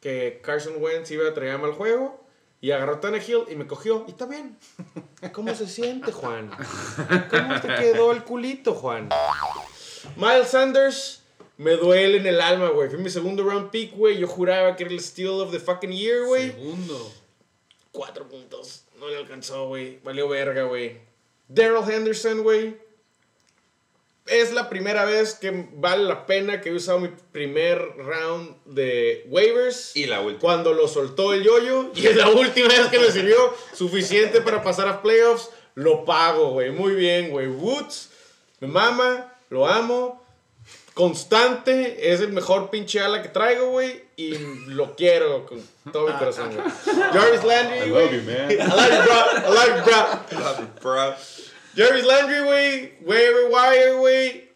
que Carson Wentz iba a traerme al juego. Y agarró a Tannehill y me cogió. Y está bien. ¿Cómo se siente, Juan? ¿Cómo te quedó el culito, Juan? Miles Sanders, me duele en el alma, güey. Fue mi segundo round pick, güey. Yo juraba que era el steal of the fucking year, güey. Segundo. Cuatro puntos. No le alcanzó, güey. Valió verga, güey. Daryl Henderson, güey. Es la primera vez que vale la pena que he usado mi primer round de waivers. Y la última. Cuando lo soltó el yoyo. Y es la última vez que me sirvió suficiente para pasar a playoffs. Lo pago, güey. Muy bien, güey. Woods. Me mama. Lo amo. Constante. Es el mejor pinche ala que traigo, güey. Y lo quiero con todo mi corazón, güey. Jarvis Landry, güey. man. I like you, bro. I like you, bro. Love it, bro. Jarvis Landry, güey. Waiver wire, güey.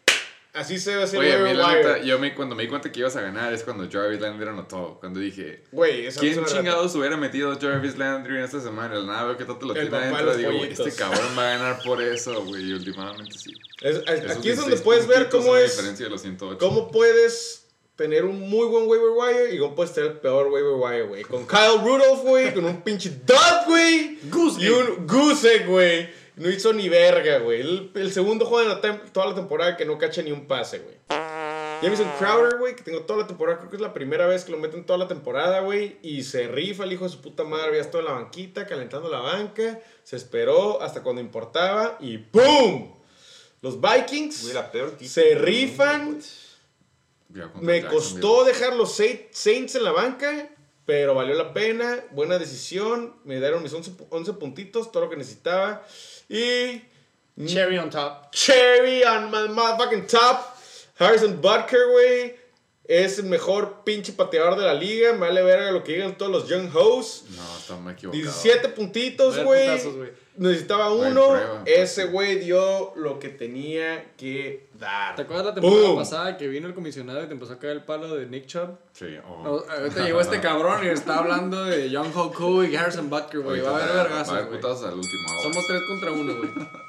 Así se ese Oye, a mí la neta, yo me, cuando me di cuenta que ibas a ganar es cuando Jarvis Landry anotó. Cuando dije, Güey, esa es ¿quién rata. chingados hubiera metido Jarvis Landry en esta semana? El nada veo que todo te lo El tiene papá de adentro. los Digo, pollitos. este cabrón va a ganar por eso, güey. Y últimamente sí. Es- es- Esos aquí es donde 16 puedes ver puntitos cómo son la es. diferencia de los 108. ¿Cómo puedes tener un muy buen waiver wire y cómo puedes tener el peor waiver wire, güey? Con Kyle Rudolph, güey, con un pinche dud, güey. Goose Y un goose, egg, güey. No hizo ni verga, güey. El, el segundo juego de la toda la temporada que no cacha ni un pase, güey. Jamison Crowder, güey, que tengo toda la temporada, creo que es la primera vez que lo meten toda la temporada, güey. Y se rifa el hijo de su puta madre, ya estaba en la banquita, calentando la banca. Se esperó hasta cuando importaba y ¡boom! Los Vikings Güey, la peor equipo se rifan. Me costó dejar los Sa- Saints en la banca, pero valió la pena. Buena decisión. Me dieron mis 11, pu- 11 puntitos, todo lo que necesitaba. Y. Cherry on top. Cherry on my motherfucking top. Harrison Butker, güey. Es el mejor pinche pateador de la liga. Me vale verga lo que digan todos los Young Hoes. No, está muy equivocado. 17 puntitos, güey. Necesitaba uno. prueba. Ese güey dio lo que tenía que dar. ¿Te acuerdas la temporada pasada que vino el comisionado y te empezó a caer el palo de Nick Chubb? Sí, oh. No, ahorita llegó este cabrón y está hablando de Young Hoku y Harrison Butker, güey. Va a haber Va a haber al último. Somos tres contra uno, güey.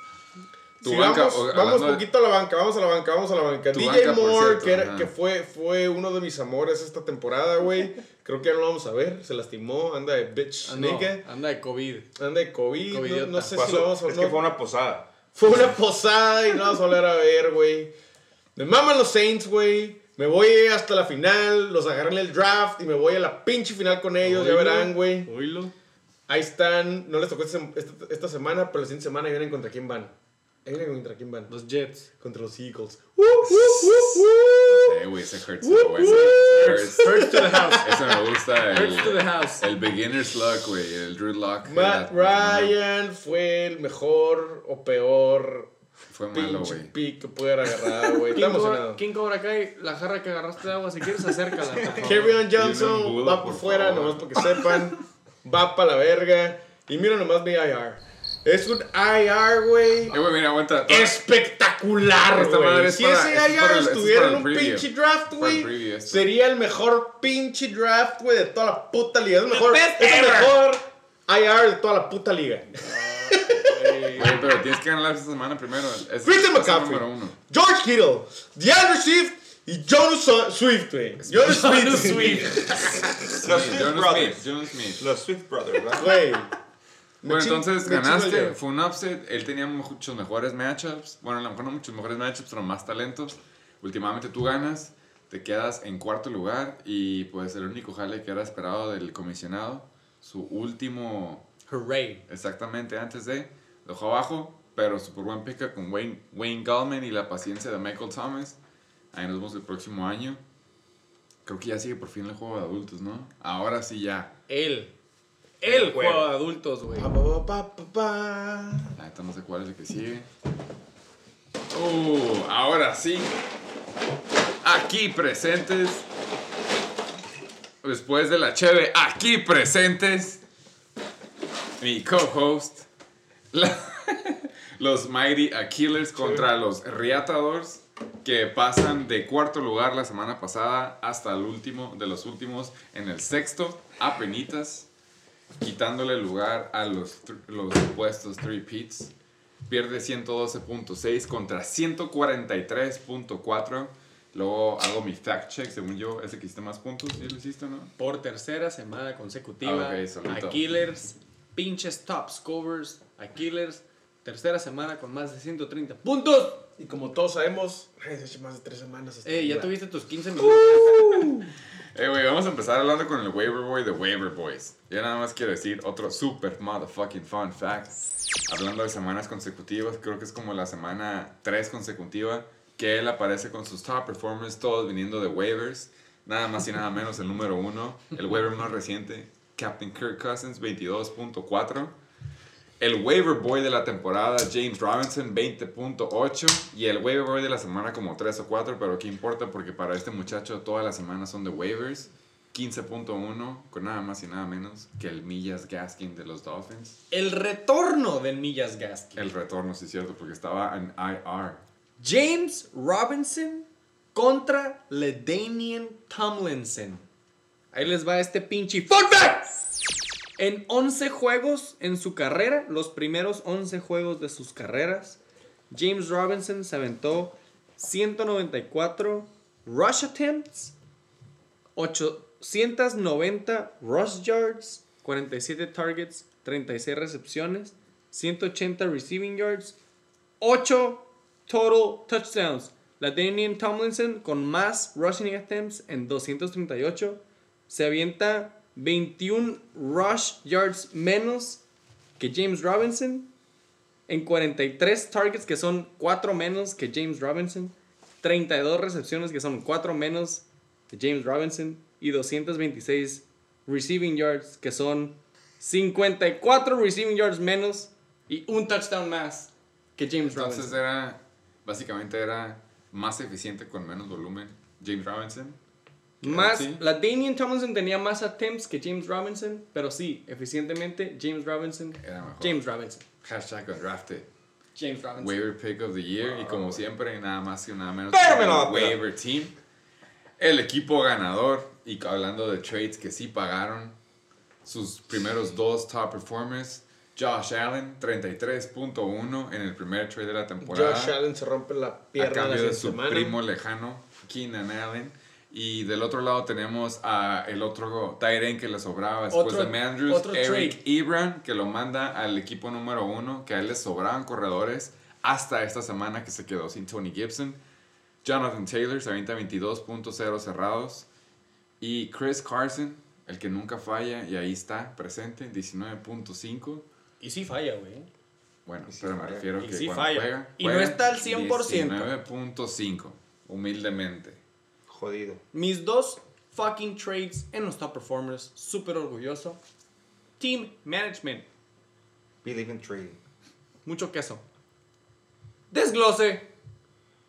Tu Sí, banca, vamos, o- vamos hablando de- poquito a la banca, vamos a la banca, vamos a la banca. Tu DJ banca, Moore, cierto, que, era- ajá. que fue, fue uno de mis amores esta temporada, güey. Creo que ya no lo vamos a ver. Se lastimó, anda de bitch Ah, no, anda de COVID. Anda de COVID. No, sé si lo vamos a Es no. que fue una posada. Fue una posada y no vamos a volver a ver, güey. Me maman los Saints, güey. Me voy hasta la final, los agarré en el draft y me voy a la pinche final con ellos, ya verán, güey. Ahí están, no les tocó esta, esta- semana, pero la siguiente semana vienen contra quién van. Ahí vienen contra quién van. Los Jets. Contra los Eagles. ¡Uh, uh, uh, uh! Eh, güey, ese hurts. Hurts. First to the house. Ese me gusta. First to the El, house. el beginner's luck, güey. El Drew Lock. Matt Ryan fue el mejor o peor Fue malo, güey. pick que pudiera agarrar, güey. ¿Quién Está cobra, emocionado. ¿Quién cobra Kai? La jarra que agarraste de agua. Si quieres, acércala. Kerryon Johnson va por por fuera, favor. nomás porque sepan. Va para la verga. Y mira nomás mi IR. Es un IR, güey. Eh, güey, mira, aguanta. Espectacular, güey. es Si para- ese es IR para estuviera en un preview. pinche draft, güey, sería el mejor pinche draft, güey, de toda la puta liga. Es el mejor, es el mejor IR de toda la puta liga. Güey, pero tienes que ganar esta semana primero. Es, Christian McCaffrey, número uno. George Kittle, DeAndre Swift y Jonas Swift, güey. Jonas Jonas Swift. Los Swift Jonas Brothers. Los Swift Brothers, ¿verdad? Güey. Bueno, entonces ganaste, fue un upset. Él tenía muchos mejores matchups. Bueno, a lo mejor no muchos mejores matchups, pero más talentos. Últimamente tú ganas, te quedas en cuarto lugar y pues el único jale que era esperado del comisionado, su último, Hooray. exactamente antes de, lo dejó abajo, pero super buen pick con Wayne, Wayne Gallman y la paciencia de Michael Thomas. Ahí nos vemos el próximo año. Creo que ya sigue por fin el juego de adultos, ¿no? Ahora sí ya. Él. El juego. juego de adultos, güey. Pa, pa, pa, pa, pa. La neta no sé cuál es el que sigue. Uh, ahora sí. Aquí presentes. Después de la cheve, aquí presentes. Mi co-host. los Mighty Aquilers contra los Riatadors. Que pasan de cuarto lugar la semana pasada hasta el último de los últimos en el sexto. A penitas quitándole lugar a los, los supuestos 3 pits. Pierde 112.6 contra 143.4. Luego hago mi fact check, según yo, ese que hiciste más puntos. ¿Sí lo hiciste, no? Por tercera semana consecutiva. Ah, a Killers, pinches top scorers. A Killers, tercera semana con más de 130 puntos. Y como todos sabemos, ay, se ha hecho más de tres semanas. hasta Eh, ya tuviste tus 15 minutos. Eh, güey, vamos a empezar hablando con el waiver boy de Waiver Boys. Yo nada más quiero decir otro super motherfucking fun fact. Hablando de semanas consecutivas, creo que es como la semana 3 consecutiva que él aparece con sus top performers, todos viniendo de waivers. Nada más y nada menos el número uno, el waiver más reciente, Captain Kirk Cousins, 22.4. El waiver boy de la temporada, James Robinson, 20.8. Y el waiver boy de la semana como 3 o 4, pero qué importa porque para este muchacho todas las semanas son de waivers. 15.1, con nada más y nada menos que el Millas Gaskin de los Dolphins. El retorno de Millas Gaskin. El retorno, sí es cierto, porque estaba en IR. James Robinson contra LeDanian Tomlinson. Ahí les va este pinche fun fact. En 11 juegos en su carrera, los primeros 11 juegos de sus carreras, James Robinson se aventó 194 rush attempts, 890 rush yards, 47 targets, 36 recepciones, 180 receiving yards, 8 total touchdowns. La Daniel Tomlinson con más rushing attempts en 238 se avienta 21 rush yards menos que James Robinson en 43 targets que son 4 menos que James Robinson, 32 recepciones que son 4 menos que James Robinson y 226 receiving yards que son 54 receiving yards menos y un touchdown más que James Entonces Robinson. era, básicamente era más eficiente con menos volumen. James Robinson. Más, Sí. la Daniel Tomlinson tenía más attempts que James Robinson, pero sí, eficientemente James Robinson. Era mejor. James Robinson. Hashtag undrafted. James Robinson. Waiver pick of the year. Y como siempre, nada más y nada menos Pero me a pelar. waiver team. El equipo ganador. Y hablando de trades que sí pagaron. Sus primeros dos top performers. Josh Allen, 33.1 en el primer trade de la temporada. Josh Allen se rompe la a pierna cambio la de su semana. primo lejano, Keenan Allen. Y del otro lado tenemos a el otro end que le sobraba después Otro- de Mandrews, Eric. Ebron, que lo manda al equipo número uno, que a él le sobraban corredores hasta esta semana que se quedó sin Tony Gibson. Jonathan Taylor se avienta 22.0 cerrados. Y Chris Carson, el que nunca falla, y ahí está, presente, 19.5. Y sí falla, güey. Bueno, sí pero me falla. refiero Y que sí cuando falla. juega, Y no juega está al 100%. 19.5, humildemente. Jodido. Mis dos fucking trades en los top performers. Súper orgulloso. Team management. Believe in trading. Mucho queso. Desglose.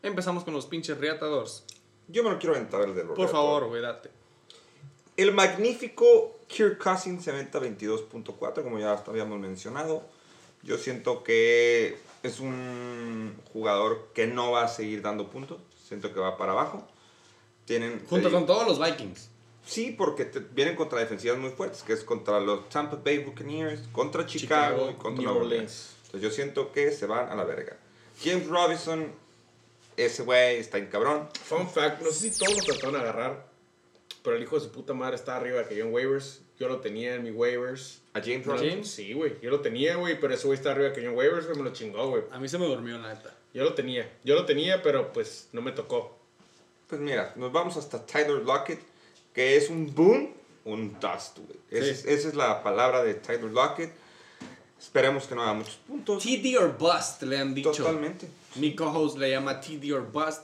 Empezamos con los pinches reatadores. Yo me lo quiero aventar el de los Por favor, güey, date. El magnífico Kirk Cousins se aventa 22.4, como ya habíamos mencionado. Yo siento que es un jugador que no va a seguir dando puntos. Siento que va para abajo. Tienen, Junto con todos los Vikings. Sí, porque te- vienen contra defensivas muy fuertes, que es contra los Tampa Bay Buccaneers, contra Chicago, Chicago, y contra New Orleans. Orleans. Entonces yo siento que se van a la verga. James Robinson, ese güey está en cabrón. Fun fact, no sé si todos lo trataron de agarrar, pero el hijo de su puta madre está arriba que yo en waivers. Yo lo tenía en mi waivers. A James ¿A Robinson. James? Sí, güey. Yo lo tenía, güey, pero ese güey está arriba que yo en waivers, güey, me lo chingó, güey. A mí se me durmió, la neta. Yo lo tenía. Yo lo tenía, pero pues no me tocó. Pues mira, nos vamos hasta Tyler Lockett, que es un boom, un dust, güey. Esa, es, Sí. esa es la palabra de Tyler Lockett. Esperemos que no haga muchos puntos. TD or bust, le han dicho. Totalmente. Mi co-host le llama TD or bust.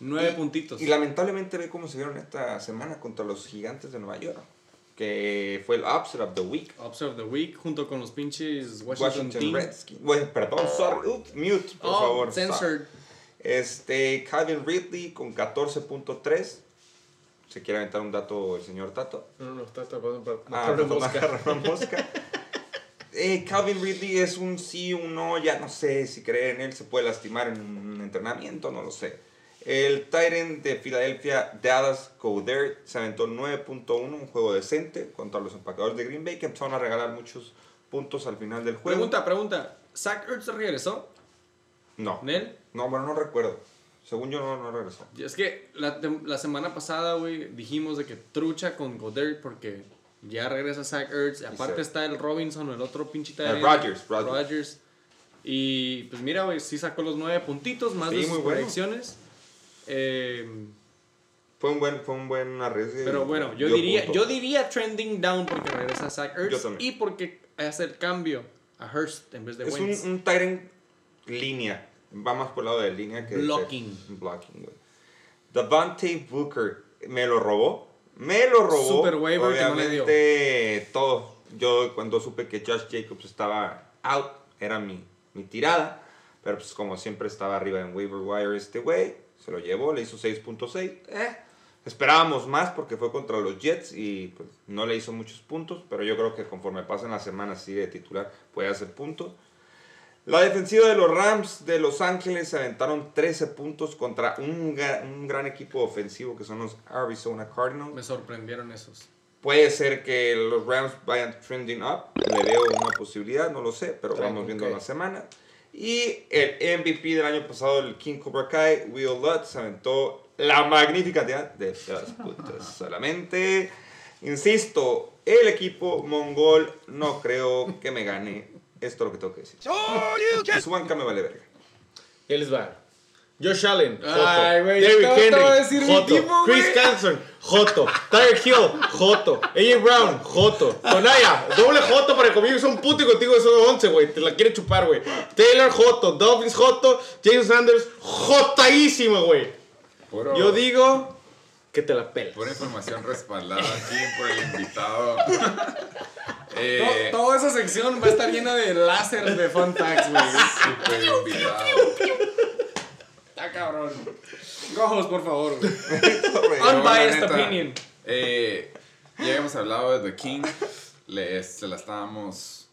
Nueve Y- puntitos. Y lamentablemente ve cómo se vieron esta semana contra los gigantes de Nueva York. Que fue el upset of the week. Observe the Week junto con los pinches Washington, Washington. Redskins. Bueno, perdón, sorry. Mute, por oh, favor. censored. Este, Calvin Ridley con 14.3. ¿Se quiere aventar un dato el señor Tato? No, no, está tapando para Ah, una mosca. una mosca. Eh, Calvin Ridley es un sí, un no, ya no sé si creer en él, se puede lastimar en un entrenamiento, no lo sé. El Titan de Filadelfia, Dallas Goddard, se aventó 9.1, un juego decente contra los empacadores de Green Bay, que empezaron a regalar muchos puntos al final del juego. Pregunta, pregunta. ¿Zach Ertz regresó? No. ¿Nel? No, bueno, no recuerdo. Según yo, no, no regresó. Y Es que la, la semana pasada, güey, dijimos de que trucha con Goddard porque ya regresa Zach Ertz. y Aparte se- está el Robinson, el otro Eh, tight end, Rodgers, Rodgers. Rodgers. Y pues mira, güey, sí sacó los nueve puntitos, más Sí, de sus bueno. Eh, Fue un buen, fue un buen arriesgue. pero bueno, yo diría, punto. yo diría trending down porque regresa Zach Ertz y porque hace el cambio a Hurst en vez de Es un, Wentz. un Tyrant línea. Va más por el lado de línea que. Blocking. que- blocking, güey. Davante Booker me lo robó. Me lo robó. Super waiver que no le dio. Obviamente, todo. Yo cuando supe que Josh Jacobs estaba out, era mi, mi tirada. Pero pues como siempre estaba arriba en waiver wire este güey. Se lo llevó, le hizo 6.6. Eh, Esperábamos más porque fue contra los Jets y pues, no le hizo muchos puntos, pero yo creo que conforme pasen las semanas sigue de titular, puede hacer puntos. La defensiva de los Rams de Los Ángeles se aventaron 13 puntos contra un, un gran equipo ofensivo que son los Arizona Cardinals. Me sorprendieron esos. Puede ser que los Rams vayan trending up, le veo una posibilidad, no lo sé, pero vamos viendo qué. la semana. Y el MVP del año pasado, el King Cobra Kai, Will Lutz, se aventó la magnífica cantidad de dos puntos solamente. Insisto, el equipo mongol no creo que me gane. Esto es lo que tengo que decir. Su banca me vale verga. Y él les va. Josh Allen, Joto. Ay, güey, yo te Henry, voy a decir mi Joto. Chris güey. Canson, Joto. Tyler Hill, Joto. AJ Brown, Joto. Tonaya, doble Joto para conmigo son puto y contigo son 11, güey. Te la quiere chupar, güey. Taylor, Joto. Dolphins, Joto. James Sanders, Jotaísimo, güey. Yo digo que te la pelas. Pura información respaldada aquí por el invitado. Eh, To- toda esa sección va a estar llena de láser de fun facts, güey. super invitado. Está cabrón. Gojos, por favor, Unbiased opinion. eh, ya habíamos hablado de The King. Le, se la estábamos.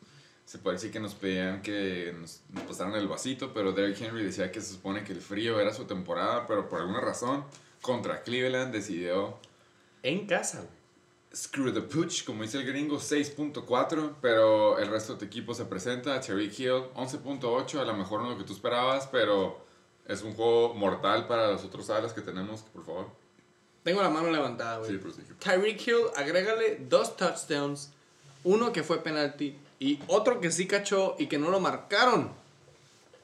Se puede decir que nos pedían que nos, nos pasaran el vasito, pero Derrick Henry decía que se supone que el frío era su temporada, pero por alguna razón, contra Cleveland decidió En casa. Screw the Pooch, como dice el gringo, 6.4, pero el resto de tu equipo se presenta. Cherry Hill, 11.8, a lo mejor no lo que tú esperabas, pero es un juego mortal para los otros alas que tenemos, por favor. Tengo la mano levantada, güey. Sí, prosigue. Tyreek Hill, agrégale dos touchdowns, uno que fue penalti y otro que sí cachó y que no lo marcaron.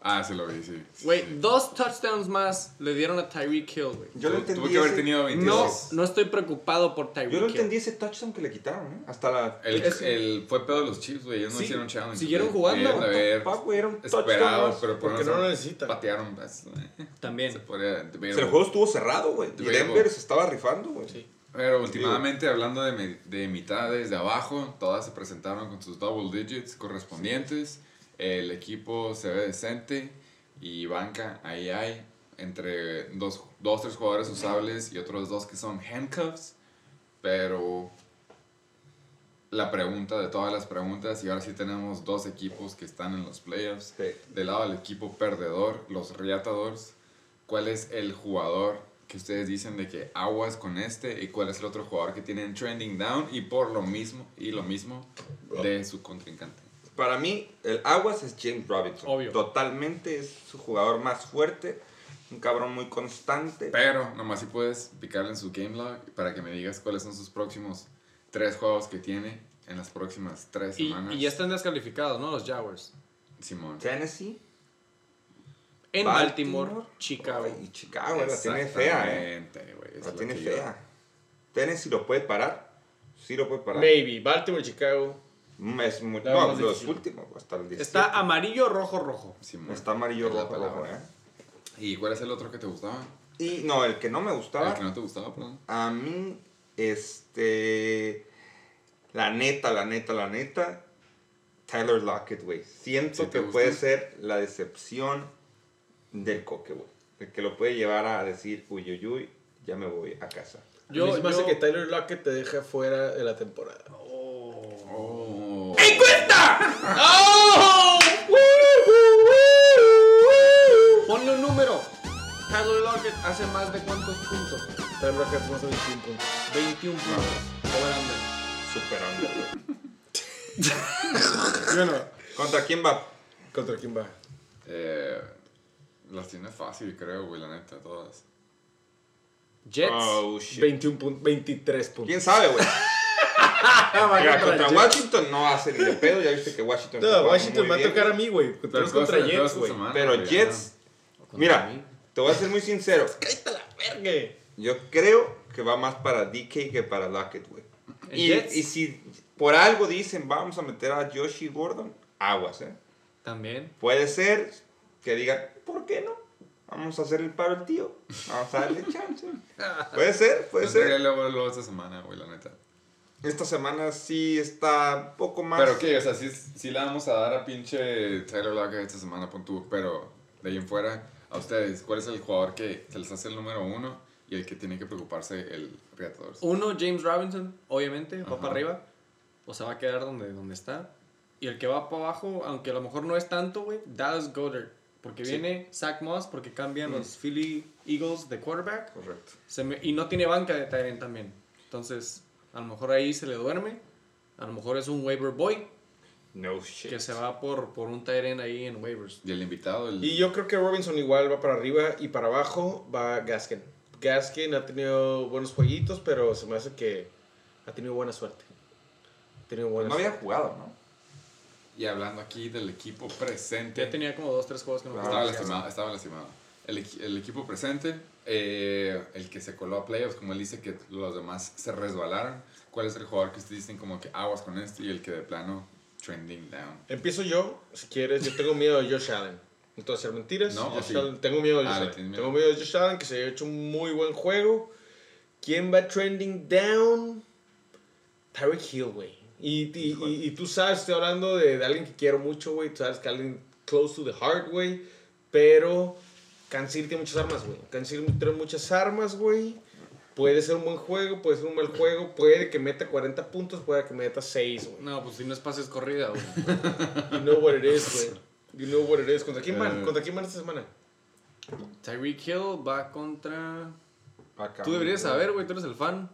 Ah, se lo vi, sí. Güey, Sí. dos touchdowns más le dieron a Tyreek Hill, güey. Yo lo entendí. Tuvo que haber ese- tenido No, 22. no estoy preocupado por Tyreek Yo lo Hill. entendí ese touchdown que le quitaron, ¿eh? Hasta la. El, Es- el, fue pedo de los Chiefs, güey. Ellos no Sí, hicieron challenge. siguieron jugando. Haber Fuck, güey, era un touchdown esperado, más. pero por Porque no lo necesitan. Patearon. También. se podría- O sea, el juego estuvo cerrado, güey. Y Debatable. Denver se estaba rifando, güey. Sí. Pero últimamente, hablando de, de mitades de abajo, todas se presentaron con sus double digits correspondientes. El equipo se ve decente y banca, ahí hay, entre dos, dos tres jugadores usables y otros dos que son handcuffs. Pero la pregunta de todas las preguntas, y ahora sí tenemos dos equipos que están en los playoffs. Sí. Del lado del equipo perdedor, los Reatadores, ¿cuál es el jugador que ustedes dicen de que aguas con este y cuál es el otro jugador que tienen trending down y por lo mismo y lo mismo de su contrincante? Para mí, el Aguas es James Robinson. Obvio. Totalmente es su jugador más fuerte. Un cabrón muy constante. Pero nomás si puedes picarle en su game log para que me digas cuáles son sus próximos tres juegos que tiene en las próximas tres Y, semanas. y ya están descalificados, ¿no? Los Jaguars. Simón. Tennessee. En Baltimore, Baltimore, Chicago. Ay, Y Chicago, la tiene fea, eh. Es La tiene que yo- fea. Tennessee lo puede parar. Sí lo puede parar. Maybe. Baltimore, Chicago. Mm, Es muy, La no, los difícil. últimos, hasta el 17. Está amarillo, rojo, rojo. Está amarillo rojo, rojo, eh. ¿Y cuál es el otro que te gustaba? Y no, el que no me gustaba. El que no te gustaba, perdón. A mí, este. La neta, la neta, la neta. Tyler Lockett, güey. Siento ¿Sí te que gusta? puede ser la decepción del coque, güey. El que lo puede llevar a decir, uy, uy, uy, ya me voy a casa. Yo, Yo, me hace yo- que Tyler Lockett te deja fuera de la temporada. Oh. Ponle un número. Tyler Lockett hace más de cuántos puntos? Tyler Lockett más de 21 puntos. 21 puntos. Over under. Super under, güey. Yo no. ¿Contra quién va? ¿Contra quién va? Eh, las tiene fácil, creo, güey, la neta, todas. Jets. Oh, shit. 21 puntos. 23 puntos. ¿Quién sabe, güey? Va Mira, contra contra. Washington no hace ni de pedo. Ya viste que Washington. No, Washington va a tocar a mí, güey. Contra, Pero contra toda esta Jets, güey. Pero Jets, Contra mira, mí. te voy a ser muy sincero. Verga. Yo creo que va más para DK que para Lockett, güey. ¿En Y, y si por algo dicen vamos a meter a Joshi Gordon, aguas, ¿eh? También. Puede ser que digan, ¿por qué no? Vamos a hacer el paro al tío. Vamos a darle chance. Puede ser, puede entraría ser. luego, luego esta semana, güey, la neta. Esta semana sí está un poco más. Pero qué, o sea, sí, sí le vamos a dar a pinche Tyler Lockett esta semana, pon tú, pero de ahí en fuera, a ustedes, ¿cuál es el jugador que se les hace el número uno y el que tiene que preocuparse el Reatador? Uno, James Robinson, obviamente, va Ajá. para arriba. O sea, va a quedar donde, donde está. Y el que va para abajo, aunque a lo mejor no es tanto, güey, Dallas Goddard. Porque Sí. viene Zach Moss, porque cambian los Philly Eagles de quarterback. Correcto. Se me- y no tiene banca de Tyrant también. Entonces, a lo mejor ahí se le duerme. A lo mejor es un waiver boy No shit. que se va por, por un Tyrant ahí en waivers. Y el invitado, el... Y yo creo que Robinson igual va para arriba y para abajo va Gaskin. Gaskin ha tenido buenos jueguitos, pero se me hace que ha tenido buena suerte. Ha tenido buena No había suerte. jugado, ¿no? Y hablando aquí del equipo presente. Ya tenía como dos, tres juegos que no Ah, Estaba lastimado, estaba lastimado. El, el equipo presente, eh, el que se coló a playoffs, como él dice que los demás se resbalaron. ¿Cuál es el jugador que ustedes dicen como que aguas con este y el que de plano trending down? Empiezo yo, si quieres. Yo tengo miedo de Josh Allen. No te voy a hacer mentiras. No, Josh ¿o sí? Allen- tengo miedo de Ah, Josh le Allen. miedo. Tengo miedo de Josh Allen, que se ha hecho un muy buen juego. ¿Quién va trending down? Tyreek Hill, güey. Y, y, y, y tú sabes, estoy hablando de, de alguien que quiero mucho, güey. Tú sabes que alguien close to the heart, güey. Pero Kansas City tiene muchas armas, güey. Kansas City tiene muchas armas, güey. Puede ser un buen juego, puede ser un mal juego. Puede que meta 40 puntos, puede que meta 6, güey. No, pues si no es pases corrida, güey. You know what it is, güey. You know what it is. ¿Contra quién van? Eh. ¿Contra quién van esta semana? Tyreek Hill va contra. Acá. Tú deberías saber, güey, tú eres el fan.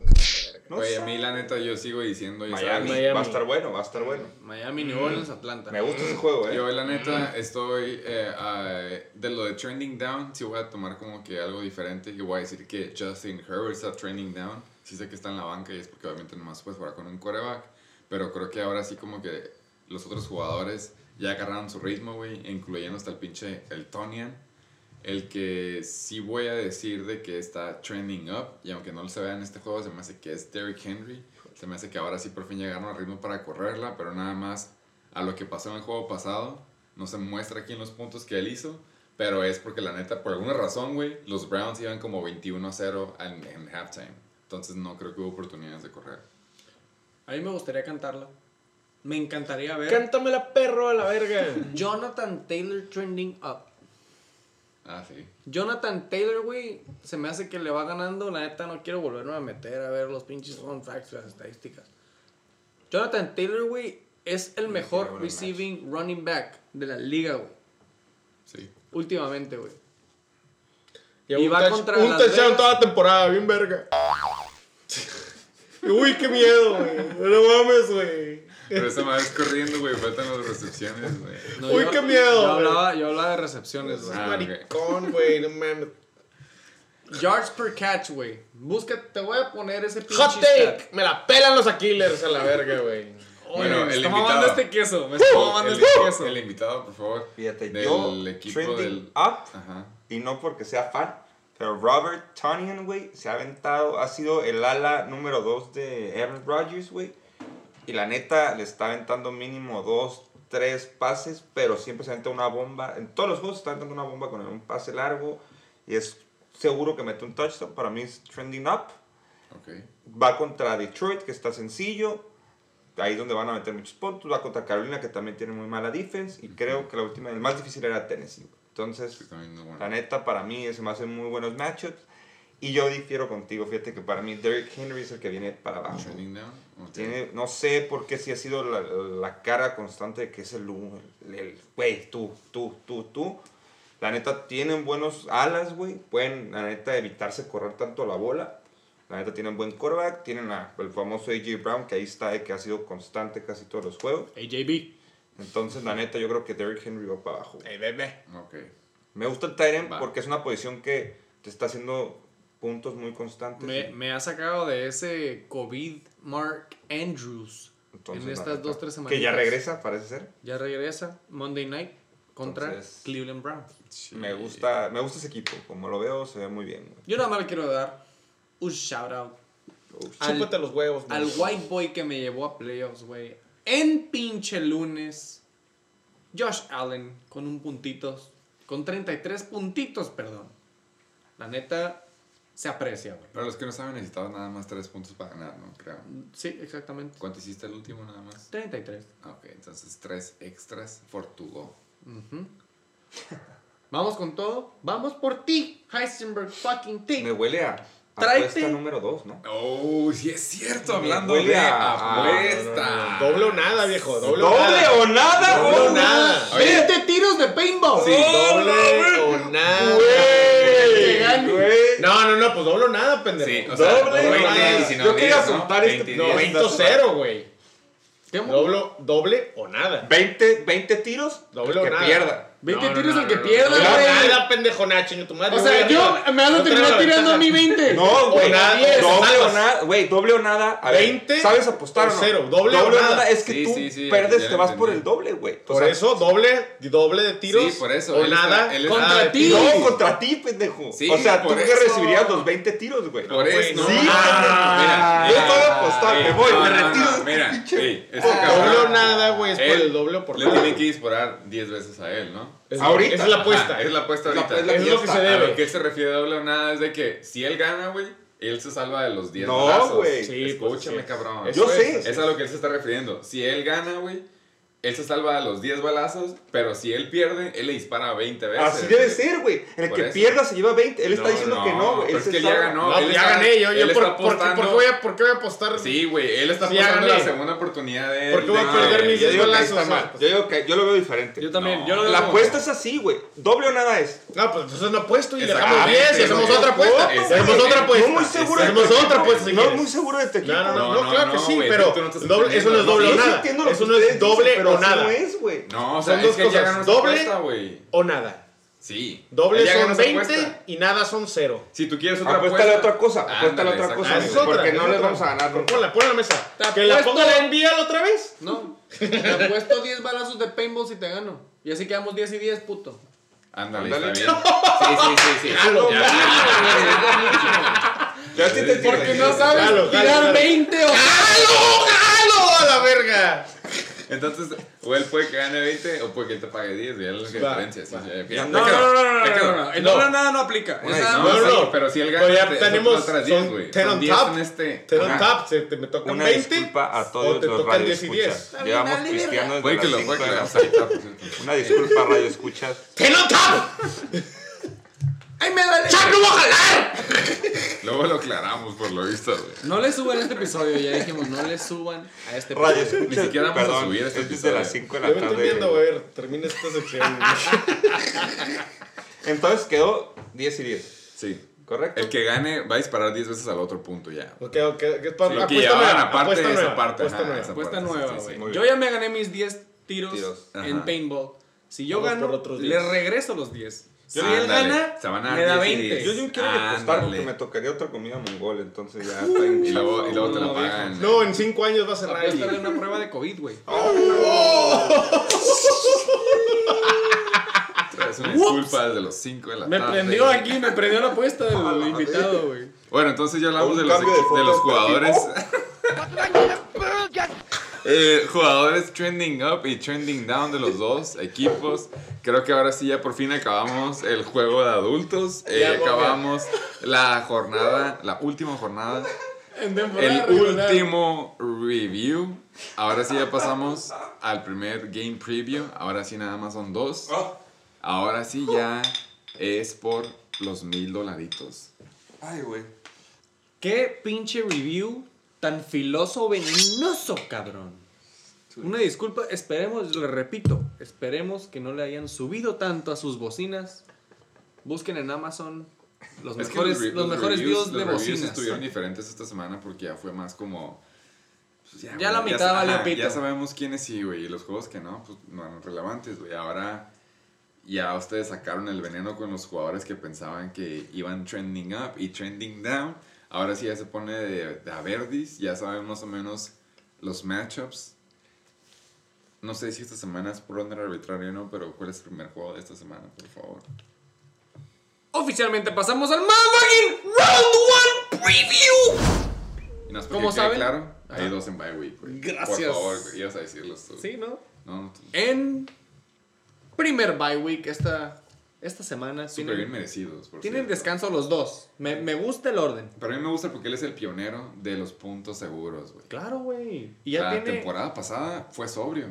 No Oye, sé. a mí la neta yo sigo diciendo... ya Miami. sabes, Miami. Va a estar bueno, va a estar bueno. Miami, New Orleans, Atlanta. Me gusta ese juego, ¿eh? Yo la neta estoy eh, de lo de trending down, sí voy a tomar como que algo diferente y voy a decir que Justin Herbert está trending down. Sí sé que está en la banca y es porque obviamente nomás puedes jugar con un quarterback, pero creo que ahora sí como que los otros jugadores ya agarraron su ritmo, güey, incluyendo hasta el pinche el Tonian. El que sí voy a decir de que está trending up, y aunque no se vea en este juego, se me hace que es Derrick Henry. Se me hace que ahora sí por fin llegaron al ritmo para correrla, pero nada más a lo que pasó en el juego pasado. No se muestra aquí en los puntos que él hizo, pero es porque la neta, por alguna razón, güey, los Browns iban como 21 a 0 en, en halftime. Entonces no creo que hubo oportunidades de correr. A mí me gustaría cantarla. Me encantaría ver Cántamela, perro, a la verga. Jonathan Taylor trending up. Ah, sí. Jonathan Taylor, güey, se me hace que le va ganando. La neta, no quiero volverme a meter a ver los pinches fun facts, las estadísticas. Jonathan Taylor, güey, es el mejor receiving running back de la liga, güey. Sí. Últimamente, güey. Y Y va touch- contra un touchdown toda la temporada, bien verga. Uy, qué miedo, güey. No mames, güey. Pero esa madre es corriendo, güey. Faltan las recepciones, güey. No, Uy, yo- qué miedo, Yo hablaba, yo hablaba de recepciones, Es güey. Ah, maricón, güey. No mames. Yards per catch, güey. Busca, te voy a poner ese pinche Hot stat. take. Me la pelan los Aquilers a la verga, güey. Bueno, me el invitado. mamando este queso. Me está mamando El, este queso. el invitado, por favor. Fíjate, del yo, equipo trending del. up, Ajá. y no porque sea fan, pero Robert Tonyan, güey, se ha aventado, ha sido el ala número 2 de Aaron Rodgers, güey. Y la neta, le está aventando mínimo dos, tres pases, pero siempre se aventa una bomba. En todos los juegos se está aventando una bomba con un pase largo. Y es seguro que mete un touchdown. Para mí es trending up. Ok. Va contra Detroit, que está sencillo. Ahí es donde van a meter muchos puntos. Va contra Carolina, que también tiene muy mala defense. Y creo que la última, el más difícil era Tennessee. Entonces, Sí, bueno. la neta, para mí se me hacen muy buenos matchups. Y yo difiero contigo. Fíjate que para mí Derrick Henry es el que viene para abajo. Trending down. Ok. Tiene, no sé por qué si ha sido la, la cara constante de que es el güey, tú, tú, tú, tú. La neta, tienen buenos alas, güey. Pueden, la neta, evitarse correr tanto la bola. La neta, tienen buen quarterback. Tienen a- el famoso A.J. Brown, que ahí está, eh, que ha sido constante casi todos los juegos. AJB. Entonces, la neta, yo creo que Derrick Henry va para abajo. Ey, bebé. Ok. Me gusta el Tyrant porque es una posición que te está haciendo puntos muy constantes. Me, me ha sacado de ese COVID Mark Andrews Entonces, en estas dos, tres semanas. Que ya regresa, parece ser. Ya regresa Monday Night contra Entonces- Cleveland Browns. Sí. Me gusta, me gusta ese equipo. Como lo veo, se ve muy bien. güey. Yo nada más le quiero dar un shout out Al- Chúpate los huevos, al güey. white boy que me llevó a playoffs, güey. En pinche lunes, Josh Allen con un puntito, con 33 puntitos, perdón. La neta, se aprecia, güey. Para los que no saben, necesitabas nada más tres puntos para ganar, ¿no? Creo. Sí, exactamente. ¿Cuánto hiciste el último nada más? 33. Ah, Ok, entonces tres extras for to go. Ujú. Vamos con todo. Vamos por ti, Heisenberg fucking T. Me huele a Tráete. apuesta número 2, ¿no? Oh, sí es cierto, hablando huele de apuesta. Doble o nada, viejo. Doble, o ¡Doble nada. o nada, Doble o nada. 20 tiros de paintball. Sí. Doble o nada. Güey. No, no, no, pues doble o nada, pendejo. Sí, o sea, Doble, 20 nada. y si no Yo quería 10, ¿no? este- 20 y No, 10. 20 o 0, güey. ¿Qué mo- Doble, doble o nada. 20, 20 tiros, Doble el o que nada. pierda. 20 No, no, tiros no, el que no, no, pierda, güey. nada, pendejo, chinga tu madre. O sea, yo me vas a No terminar tirando a mi 20. No, güey. nada, doble o nada, güey, doble o nada. A ver, 20 ¿Sabes apostar o o no? cero, doble o nada. es que Sí, tú sí, sí, perdes, te vas por el doble, güey. O Por sea, eso, doble, doble de tiros. Sí, por eso, O nada. él Contra ti. No, contra ti, pendejo. Sí, o sea, tú que recibirías los 20 tiros, güey. Por güey, eso. no. Sí, Ah, yo mira, estoy apostando, mira, me voy, no, me no, retiro no, Mira, Doble o nada, güey. Es por el doble o por Le nada. tiene que disparar 10 veces a él, ¿no? Es- Ahorita. Esa es la apuesta. Ajá, es la apuesta Es la- ahorita. es la Es lo que se A debe. lo que se refiere doble o nada es de que si él gana, güey, él se salva de los 10 No, güey. Sí, pues, Escúchame, sí. cabrón. Eso Yo es, sé. Es a lo que él se está refiriendo. Si él gana, güey, él se salva de los 10 balazos, pero si él pierde, él le dispara 20 veces. Así debe ser, güey. En el Por que eso. pierda se lleva 20. Él está No, diciendo que no, güey. es que él ya ganó. No, él ya está- gané. Yo, yo por, está por, por, apostando- qué voy a, ¿por qué voy a apostar? Sí, güey, él está Sí, apostando la gané. segunda oportunidad de él. ¿Por qué voy a de- perder mis Yo diez digo que ahí balazos? está mal. Yo digo que yo lo veo diferente. Yo también. No. yo lo veo La apuesta es así, güey. Doble o nada es. No, pues entonces no apuesto y dejamos 10 y hacemos otra apuesta. Hacemos otra apuesta. No muy seguro de Hacemos otra apuesta No muy seguro de tu equipo. No, no, no, No, no, no, claro que no, sí, pero no eso no es doble Sí, o sí nada. entiendo lo que Eso no es doble pero o nada. no es, güey. No, o sea, Son es dos que cosas, doble. O nada. Sí. Doble son esa 20 apuesta. y nada son 0. Si tú quieres otra Apuéstale apuesta. otra cosa, apuéstale Ándale, otra cosa, amigo, otra. porque no es les vamos a ganar. Ponla, ponla en la mesa. Te Que la ponga la envía otra vez. No. Te apuesto 10 balazos de paintball si te gano. Y así quedamos 10 y 10, puto. Ándale, Ándale. está bien. Sí, sí, sí, sí. Jalo. Ya, Ya sí te Porque no sabes tirar jalo. 20 o ¡Jalo! ¡Jalo a la verga! Entonces, o él puede que gane 20 o puede que él te pague 10. Ya es la diferencia. No, no, no, no, no, no, nada no aplica. No, No, pero si él gana, ya te- tenemos- son otras 10, son güey. 10 Son on 10 top. en este. Te dan Ajá. tap, se te me tocan Una 20. disculpa a o todos te los tocan radio 10 y 10. escuchas. Llevamos cristianos que las lo puede 5 que de la. Una disculpa, radio escuchas. ¡Ten on tap! ¡Ay, me vale! ¡Ya no voy a jalar! Luego lo aclaramos, por lo visto, güey. No le suban este episodio, ya dijimos, no le suban a este Radio episodio. escuchas. siquiera vamos a perdón, subir este es desde las episodio. 5 de Yo la me estoy tarde. viendo, a ver, termina esta sección. Entonces quedó 10 y 10. Sí. ¿Correcto? El que gane va a disparar 10 veces al otro punto ya. Ok, ok, que es para Lo que llevaban aparte de esa nueva, parte, apuesta ajá, nueva. Apuesta sí, nueva, sí, sí. güey. muy Yo ya me gané mis 10 tiros, Tiros. en paintball. Si yo Vamos gano, le 10. regreso los 10. Si Ándale, él gana, se van a dar me da 10 y 20. 10. Yo no quiero apostar porque me tocaría otra comida mongol, entonces ya está bien Y luego, y luego te No, la pagan. No, en 5 años va a cerrar ahí. de una prueba de COVID, güey. Es una disculpa desde los 5 de la Me tarde. prendió aquí, me prendió la apuesta del invitado, güey. Bueno, entonces ya hablamos de los, de de los de jugadores. Eh, jugadores trending up y trending down de los dos equipos. Creo que ahora sí ya por fin acabamos el juego de adultos. Eh, acabamos la jornada, la última jornada. En El regular. último review. Ahora sí ya pasamos al primer game preview. Ahora sí nada más son dos. Oh. Ahora sí ya es por los mil dolaritos. Ay, güey. Qué pinche review tan filoso venenoso, cabrón. Una disculpa, esperemos, le repito, esperemos que no le hayan subido tanto a sus bocinas. Busquen en Amazon los Es mejores, re- los mejores reviews- videos de los bocinas. estuvieron diferentes esta semana porque ya fue más como. pues Ya güey, la mitad sa- valió ajá, pito. Ya sabemos quiénes sí, güey. Y los juegos que no, pues no eran relevantes, güey. Ahora ya ustedes sacaron el veneno con los jugadores que pensaban que iban trending up y trending down. Ahora sí ya se pone de, de a verdis. Ya saben más o menos los matchups. No sé si esta semana es por orden arbitrario o no, pero ¿cuál es el primer juego de esta semana, por favor? Oficialmente pasamos al motherfucking Round 1 Preview. Y no es ¿Cómo saben? claro, hay Ajá. dos en bye week, güey. Gracias. Por favor, güey, ibas a decirlos tú. Sí, ¿no? No, tú- En primer bye week esta, esta semana súper bien merecidos, por tienen cierto. descanso los dos. Me, me gusta el orden. Pero a mí me gusta porque él es el pionero de los puntos seguros, güey. Claro, güey. Y ya La tiene... temporada pasada fue sobrio.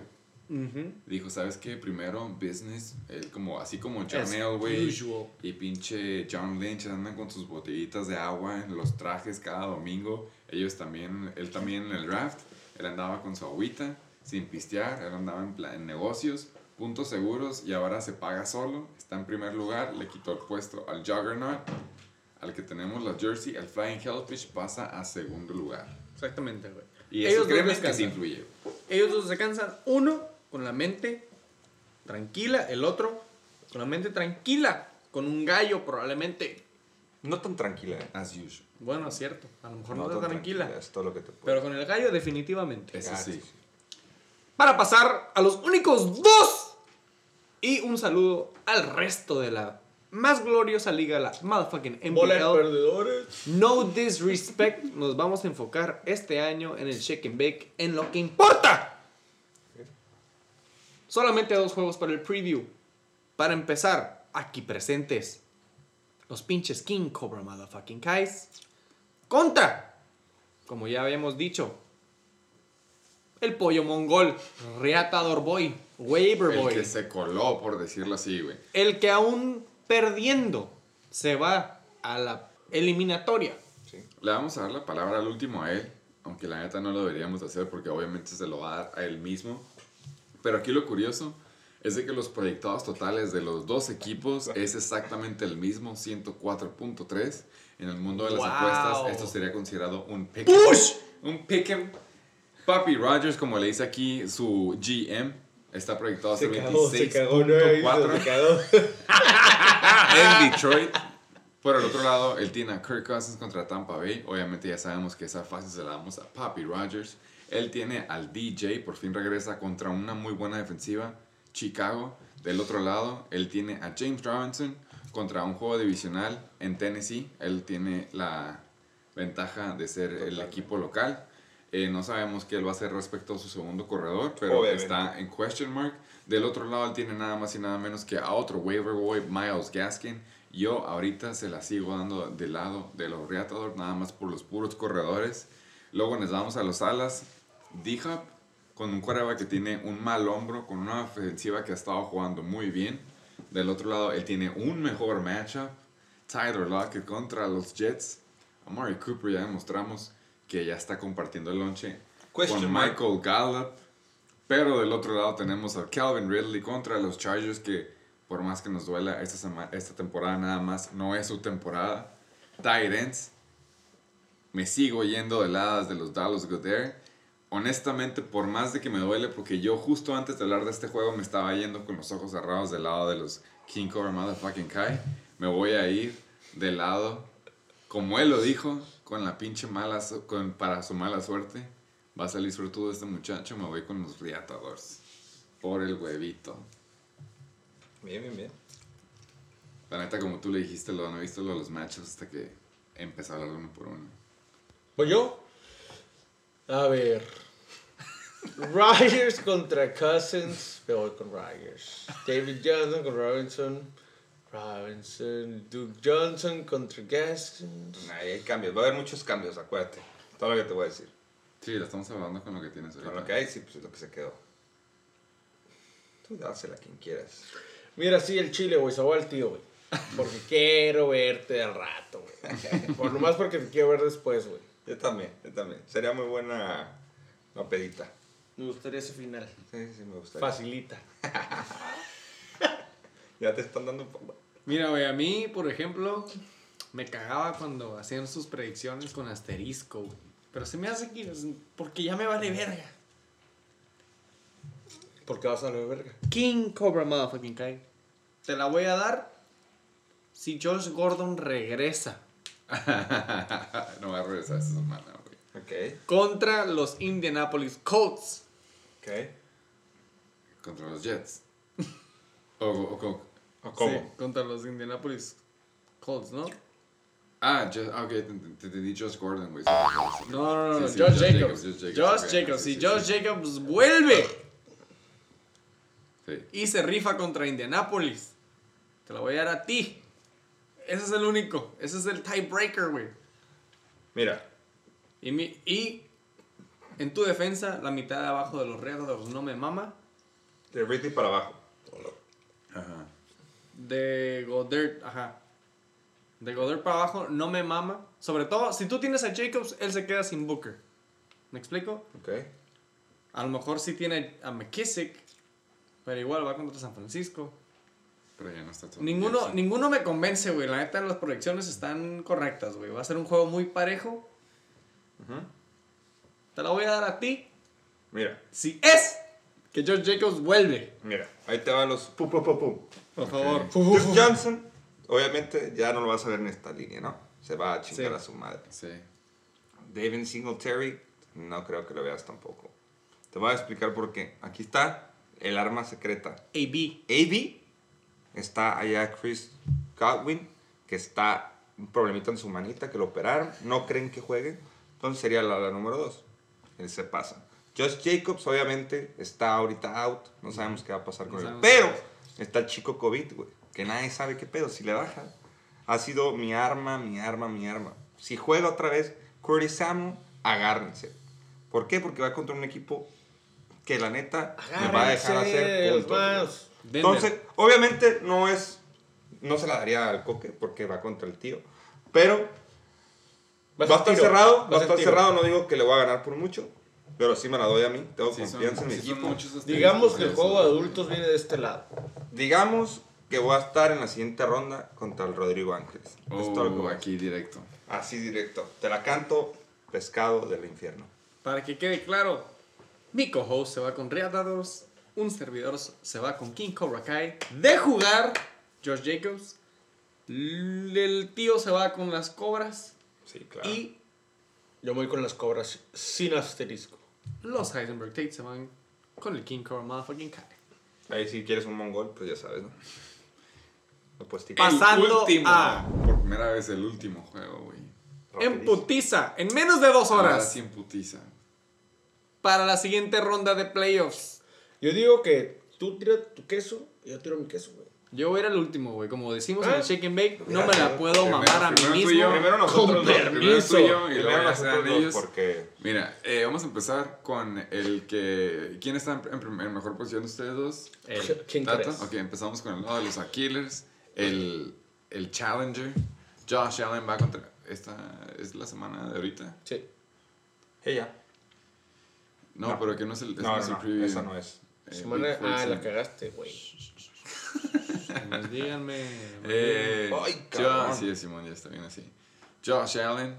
Ujú. Dijo, ¿sabes qué? Primero, business. Él como, así como John Elway y pinche John Lynch andan con sus botellitas de agua en los trajes cada domingo. Ellos también, él también en el draft. Él andaba con su agüita, sin pistear. Él andaba en, plan- en negocios, puntos seguros y ahora se paga solo. Está en primer lugar, le quitó el puesto al Juggernaut. Al que tenemos la jersey, el Flying Hellfish pasa a segundo lugar. Exactamente, güey. Y Ellos eso créeme que sí influye. Ellos dos se cansan. Uno con la mente tranquila, el otro con la mente tranquila, con un gallo probablemente. No tan tranquila, eh. As usual. Bueno, es cierto, a lo mejor no, tan está tranquila, Es todo lo que te puedo pero con el gallo definitivamente. Eso sí. Para pasar a los únicos dos y un saludo al resto de la más gloriosa liga, la motherfucking NBL. perdedores. No disrespect, nos vamos a enfocar este año en el shake and bake, en lo que importa. Solamente dos juegos para el preview. Para empezar, aquí presentes, los pinches King Cobra Motherfucking Kais. Contra, como ya habíamos dicho, el pollo mongol, Reatador Boy, Waiver El Boy. que se coló, por decirlo así, güey. El que aún perdiendo se va a la eliminatoria. Sí. Le vamos a dar la palabra al último a él, aunque la neta no lo deberíamos hacer porque obviamente se lo va a dar a él mismo. Pero aquí lo curioso es de que los proyectados totales de los dos equipos es exactamente el mismo, 104.3. En el mundo de las Wow. apuestas, esto sería considerado un pick. ¡Push! Un pick'em. Papi Rogers, como le dice aquí su GM, está proyectado visto, 26.4. se cagó. en Detroit. Por el otro lado, él tiene a Kirk Cousins contra Tampa Bay. Obviamente ya sabemos que esa fase se la damos a Papi Rogers. Él tiene al DJ, por fin regresa contra una muy buena defensiva, Chicago. Del otro lado, él tiene a James Robinson contra un juego divisional en Tennessee. Él tiene la ventaja de ser el equipo local. Eh, no sabemos qué él va a hacer respecto a su segundo corredor, pero Obviamente. está en question mark. Del otro lado, él tiene nada más y nada menos que a otro waiver boy, Miles Gaskin. Yo ahorita se la sigo dando del lado de los Reatadores, nada más por los puros corredores. Luego nos vamos a los alas. D-Hop con un quarterback que tiene un mal hombro, con una ofensiva que ha estado jugando muy bien. Del otro lado, él tiene un mejor matchup. Tyler Lockett contra los Jets. Amari Cooper ya demostramos que ya está compartiendo el lonche Question con. Michael Gallup. Pero del otro lado tenemos a Calvin Ridley contra los Chargers que por más que nos duela esta, sema- esta temporada nada más no es su temporada. Titans. Me sigo yendo de ladas de los Dallas Goddard. Honestamente, por más de que me duele, porque yo justo antes de hablar de este juego me estaba yendo con los ojos cerrados del lado de los King Cobra Motherfucking Kai, me voy a ir del lado, como él lo dijo, con la pinche mala, su- con, para su mala suerte. Va a salir sobre todo este muchacho, me voy con los Reatadores. Por el huevito. Bien, bien, bien. La neta, como tú le dijiste, lo no he visto lo de los matches hasta que empecé a hablar uno por uno. ¿Voy yo? A ver. Ryers contra Cousins. Me voy con Ryers. David Johnson con Robinson. Robinson. Duke Johnson contra Gaskins. Ahí hay cambios. Va a haber muchos cambios, acuérdate. Todo lo que te voy a decir. Sí, lo estamos hablando con lo que tienes ahorita. Con lo que hay, sí, pues es lo que se quedó. Tú dásela a quien quieras. Mira, sí, el chile, güey. Se va al tío, güey. Porque quiero verte al rato, güey. Por nomás porque te quiero ver después, güey. Yo también, yo también. Sería muy buena la pedita. Me gustaría ese final. Sí, sí, me gustaría. Facilita. Ya te están dando. Mira, güey, a mí, por ejemplo, me cagaba cuando hacían sus predicciones con asterisco, güey. Pero se me hace que porque ya me vale verga. Porque vas a la verga. King Cobra Motherfucking Kai. Te la voy a dar si Josh Gordon regresa no va a regresar esta semana, güey. Ok, contra los Indianapolis Colts. ok. Contra los Jets. o, o, o- ¿O cómo? Sí, contra los Indianapolis Colts, ¿no? Ah, just, ah, ok, te, te, te di Josh Gordon, güey. No, no, no, Sí, sí, Josh, Josh Jacobs. Jacobs, Josh Jacobs, Josh Si sí, Josh sí. Jacobs vuelve Sí. y se rifa contra Indianapolis, te la voy a dar a ti. Ese es el único. Ese es el tiebreaker, güey. Mira, Y, mi- y en tu defensa, la mitad de abajo de los Raiders no me mama. de Ridley para abajo. Ajá. De Goddard, ajá. De Goddard para abajo no me mama. Sobre todo, si tú tienes a Jacobs, él se queda sin Booker. ¿Me explico? Ok. A lo mejor sí tiene a McKissick, pero igual va contra San Francisco. Pero ya no está todo. Ninguno, bien, sí. ninguno me convence, güey. La neta, las proyecciones están correctas, güey. Va a ser un juego muy parejo. Te la voy a dar a ti. Mira, Si es que George Jacobs vuelve. mira. Ahí te van los pum, pum, pum, pum. Por favor. Duke Johnson, obviamente ya no lo vas a ver en esta línea, ¿no? Se va a chingar Sí. a su madre. Sí. David Singletary, no creo que lo veas tampoco. Te voy a explicar por qué. Aquí está el arma secreta. AB. AB está allá Chris Godwin, que está un problemita en su manita, que lo operaron. No creen que juegue. Entonces sería la, la número 2. Él se pasa. Josh Jacobs, obviamente, está ahorita out. No sabemos qué va a pasar con No él. Pero está el chico COVID, güey. Que nadie sabe qué pedo. Si le baja, ha sido mi arma, mi arma, mi arma. Si juega otra vez Curtis Samuel, agárrense. ¿Por qué? Porque va contra un equipo que la neta me va a dejar hacer puntos. Entonces, obviamente no es. No se la daría al coque porque va contra el tío. Pero va a estar tiro, cerrado. Va a estar tiro. cerrado. No digo que le voy a ganar por mucho. Pero sí me la doy a mí. Tengo Sí, son- confianza en mi sí equipo. asteriscos Digamos que el juego de adultos viene de este lado. Digamos que voy a estar en la siguiente ronda contra el Rodrigo Ángeles. Oh, aquí directo. Así directo. Te la canto, pescado del infierno. Para que quede claro, mi co-host se va con Reatados, un servidor se va con King Cobra Kai. De jugar, Josh Jacobs, El tío se va con las cobras. Sí, claro. Y Yo voy con las cobras sin asterisco. Los Heisenberg Tate se van con el King Cobra Motherfucking Kai. Ahí si quieres un mongol, pues ya sabes, ¿no? Pasando último. a- Por primera vez el último juego, güey. En putiza, en menos de dos Ahora horas. sí en putiza. Para la siguiente ronda de playoffs. Yo digo que tú tiras tu queso y yo tiro mi queso, güey. Yo voy a ir al último, güey. Como decimos en Ah. el Shake and Bake, no me la puedo Primero- mamar a mí primero mismo. yo. Primero nosotros Con dos. Primero permiso. tú y yo y Primero luego ya nosotros ellos. porque... Mira, eh, vamos a empezar con el que... ¿Quién está en, mejor posición de ustedes dos? El- ¿Quién Tata. crees? Ok, empezamos con el lado de los Aquilers. El, el Challenger. Josh Allen va contra... Esta es la semana de ahorita. Sí. Ella. No, No. pero que no es el, No, no no, esa no es. Eh, Semana... Big Ah, la cagaste, güey. Pues díganme. Eh, Ay, Jo- cabrón. sí, Simón, ya está bien así. Josh Allen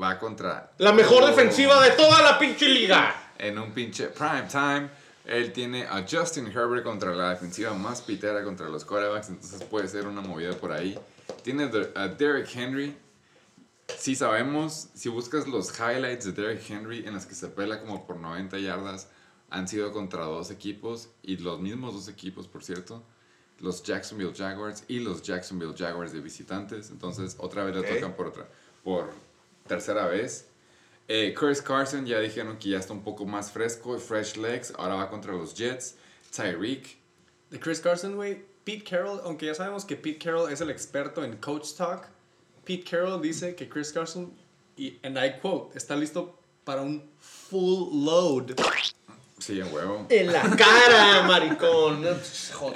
va contra... La mejor Oh, defensiva de toda la pinche liga. En un pinche prime time. Él tiene a Justin Herbert contra la defensiva más pitera contra los quarterbacks. Entonces puede ser una movida por ahí. Tiene a Derrick Henry. Sí sabemos, si buscas los highlights de Derrick Henry en las que se pela como por 90 yardas, han sido contra dos equipos y los mismos dos equipos, por cierto, los Jacksonville Jaguars y los Jacksonville Jaguars de visitantes. Entonces, otra vez le tocan por otra, por tercera vez. Eh, Chris Carson ya dijeron que ya está un poco más fresco, fresh legs. Ahora va contra los Jets. Tyreek. De Chris Carson, güey. Pete Carroll, aunque ya sabemos que Pete Carroll es el experto en coach talk, Pete Carroll dice que Chris Carson, y and I quote, está listo para un full load. Sí, en huevo. En la cara, maricón. No,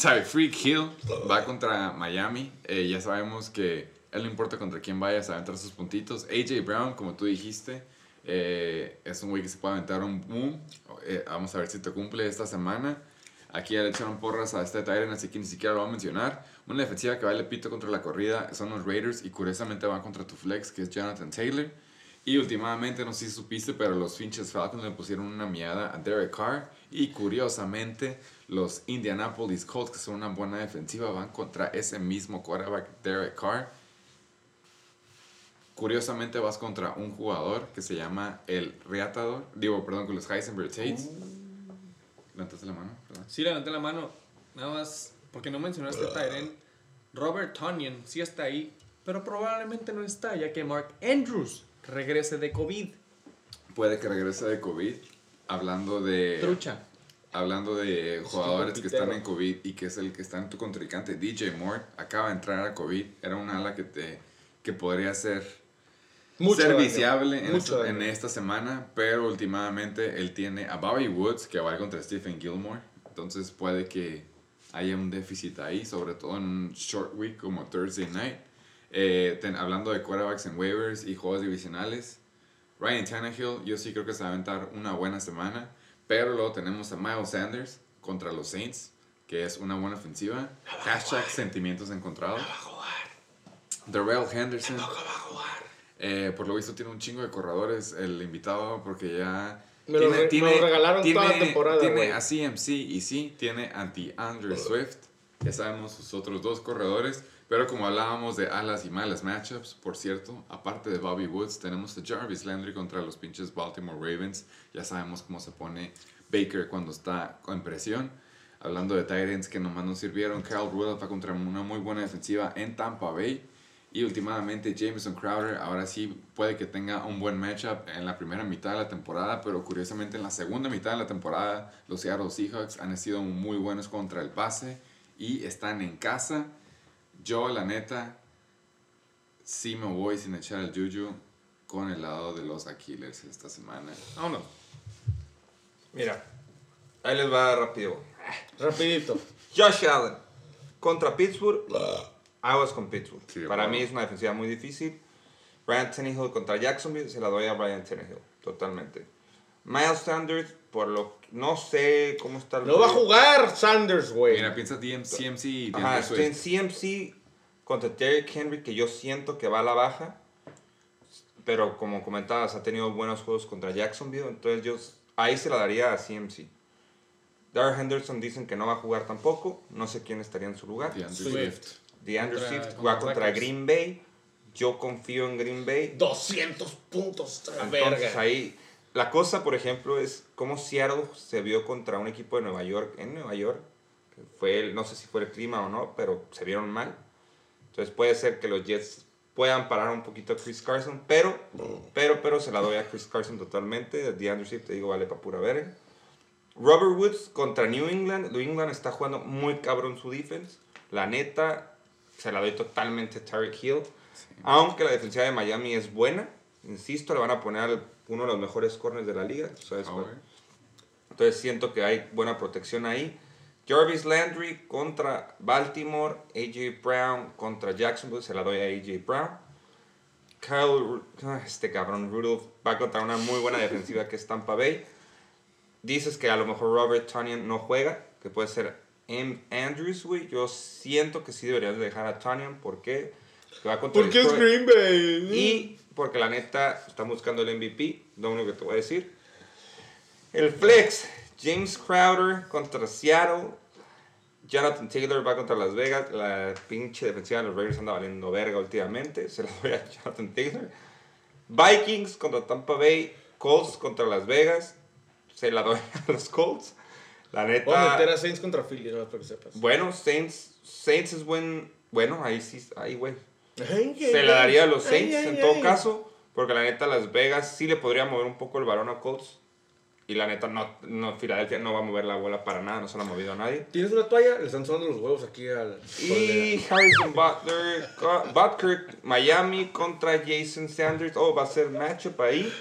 Eh, Tyreek Hill va contra Miami. Eh, ya sabemos que él no importa contra quién vaya, se va aventar sus puntitos. AJ Brown, como tú dijiste, eh, es un güey que se puede aventar un boom. Eh, vamos a ver si te cumple esta semana. Aquí ya le echaron porras a este Tyrant, así que ni siquiera lo voy a mencionar. Una defensiva que vale pito contra la corrida son los Raiders y curiosamente van contra tu flex, que es Jonathan Taylor. Y últimamente, no sé si supiste, pero los Finches Falcons le pusieron una miada a Derek Carr. Y curiosamente, los Indianapolis Colts, que son una buena defensiva, van contra ese mismo quarterback, Derek Carr. Curiosamente vas contra un jugador que se llama el Reatador. Digo, perdón, con los Heisenberg Tates. Levantaste la mano, perdón. Sí, levanté la mano. Nada más, porque no mencionaste a Tyren. Robert Tonyan sí está ahí, pero probablemente no está, ya que Mark Andrews regrese de COVID. Puede que regrese de COVID. Hablando de. Trucha. Hablando de jugadores que están en COVID y que es el que está en tu contrincante, DJ Moore, acaba de entrar a COVID. Era un ala que, te, que podría ser Mucho serviciable daño, en, mucho esta, daño. en esta semana, pero últimamente él tiene a Bobby Woods que va contra Stephen Gilmore. Entonces puede que haya un déficit ahí, sobre todo en un short week como Thursday night. Eh, ten- hablando de quarterbacks en waivers y juegos divisionales, Ryan Tannehill, yo sí creo que se va a aventar una buena semana, pero luego tenemos a Miles Sanders contra los Saints, que es una buena ofensiva. Hashtag sentimientos encontrados. Darrell Henderson. Eh, por lo visto tiene un chingo de corredores el invitado porque ya... Me lo me lo regalaron toda la temporada, Tiene a CMC y sí, tiene a DeAndre Swift. Ya sabemos sus otros dos corredores. Pero como hablábamos de alas y malas matchups, por cierto, aparte de Bobby Woods, tenemos a Jarvis Landry contra los pinches Baltimore Ravens. Ya sabemos cómo se pone Baker cuando está en presión. Hablando de Titans que nomás nos sirvieron, Carl Rudolph contra una muy buena defensiva en Tampa Bay. Y últimamente Jameson Crowder ahora sí puede que tenga un buen matchup en la primera mitad de la temporada, pero curiosamente en la segunda mitad de la temporada los Seattle Seahawks han sido muy buenos contra el pase y están en casa. Yo la neta sí me voy sin echar el juju con el lado de los Aquiles esta semana. Vámonos. Mira, ahí les va rápido. Rapidito. Josh Allen contra Pittsburgh. Aguas con Pittsburgh. Sí, Para bueno. mí es una defensiva muy difícil. Ryan Tannehill contra Jacksonville, se la doy a Ryan Tannehill, totalmente. Miles Sanders, por lo que no sé cómo está el No va a jugar Sanders, güey. Mira, piensa DM, CMC y Ajá, en. CMC contra Derrick Henry, que yo siento que va a la baja. Pero como comentabas, ha tenido buenos juegos contra Jacksonville. Entonces yo ahí se la daría a CMC. Darrell Henderson dicen que no va a jugar tampoco. No sé quién estaría en su lugar. DeAndre Swift. Swift. DeAndre Swift contra va contra. Green Bay. Yo confío en Green Bay. 200 puntos, Entonces verga. ahí, la cosa, por ejemplo, es cómo Seattle se vio contra un equipo de Nueva York, en Nueva York. que Fue el, no sé si fue el clima o no, pero se vieron mal. Entonces puede ser que los Jets puedan parar un poquito a Chris Carson, pero, pero, pero se la doy a Chris Carson totalmente. DeAndre Swift, te digo, vale para pura verga. Robert Woods contra New England. New England está jugando muy cabrón su defense. La neta, se la doy totalmente a Tyreek Hill. Aunque la defensiva de Miami es buena, insisto, le van a poner al- uno de los mejores corners de la liga. ¿sabes Ah, cuál? Entonces siento que hay buena protección ahí. Jarvis Landry contra Baltimore. AJ Brown contra Jacksonville. Se la doy a AJ Brown. Kyle, ah, este cabrón Rudolph va contra una muy buena defensiva que es Tampa Bay. Dices que a lo mejor Robert Tonyan no juega, que puede ser M. Andrews, güey. Yo siento que sí deberías de dejar a Tonyan. ¿Por qué? Porque va contra Porque es. Green Bay. Y porque la neta están buscando el MVP, lo único que te voy a decir. El flex, James Crowder contra Seattle. Jonathan Taylor va contra Las Vegas. La pinche defensiva de los Raiders anda valiendo verga últimamente. Se la doy a Jonathan Taylor. Vikings contra Tampa Bay. Colts contra Las Vegas. Se la doy a los Colts. La neta. Voy a meter a Saints contra Philly, no para que sepas. Bueno, Saints, Saints es buen. Bueno, ahí sí, ahí, güey. Se la daría a los Saints ay, en ay. todo caso, porque la neta Las Vegas sí le podría mover un poco el balón a Colts. Y la neta, no, no, Filadelfia no va a mover la bola para nada, no se la ha movido a nadie. ¿Tienes una toalla? Le están sonando los huevos aquí al. Y Harrison Butler, Butker, Miami contra Jason Sanders. Oh, va a ser matchup ahí.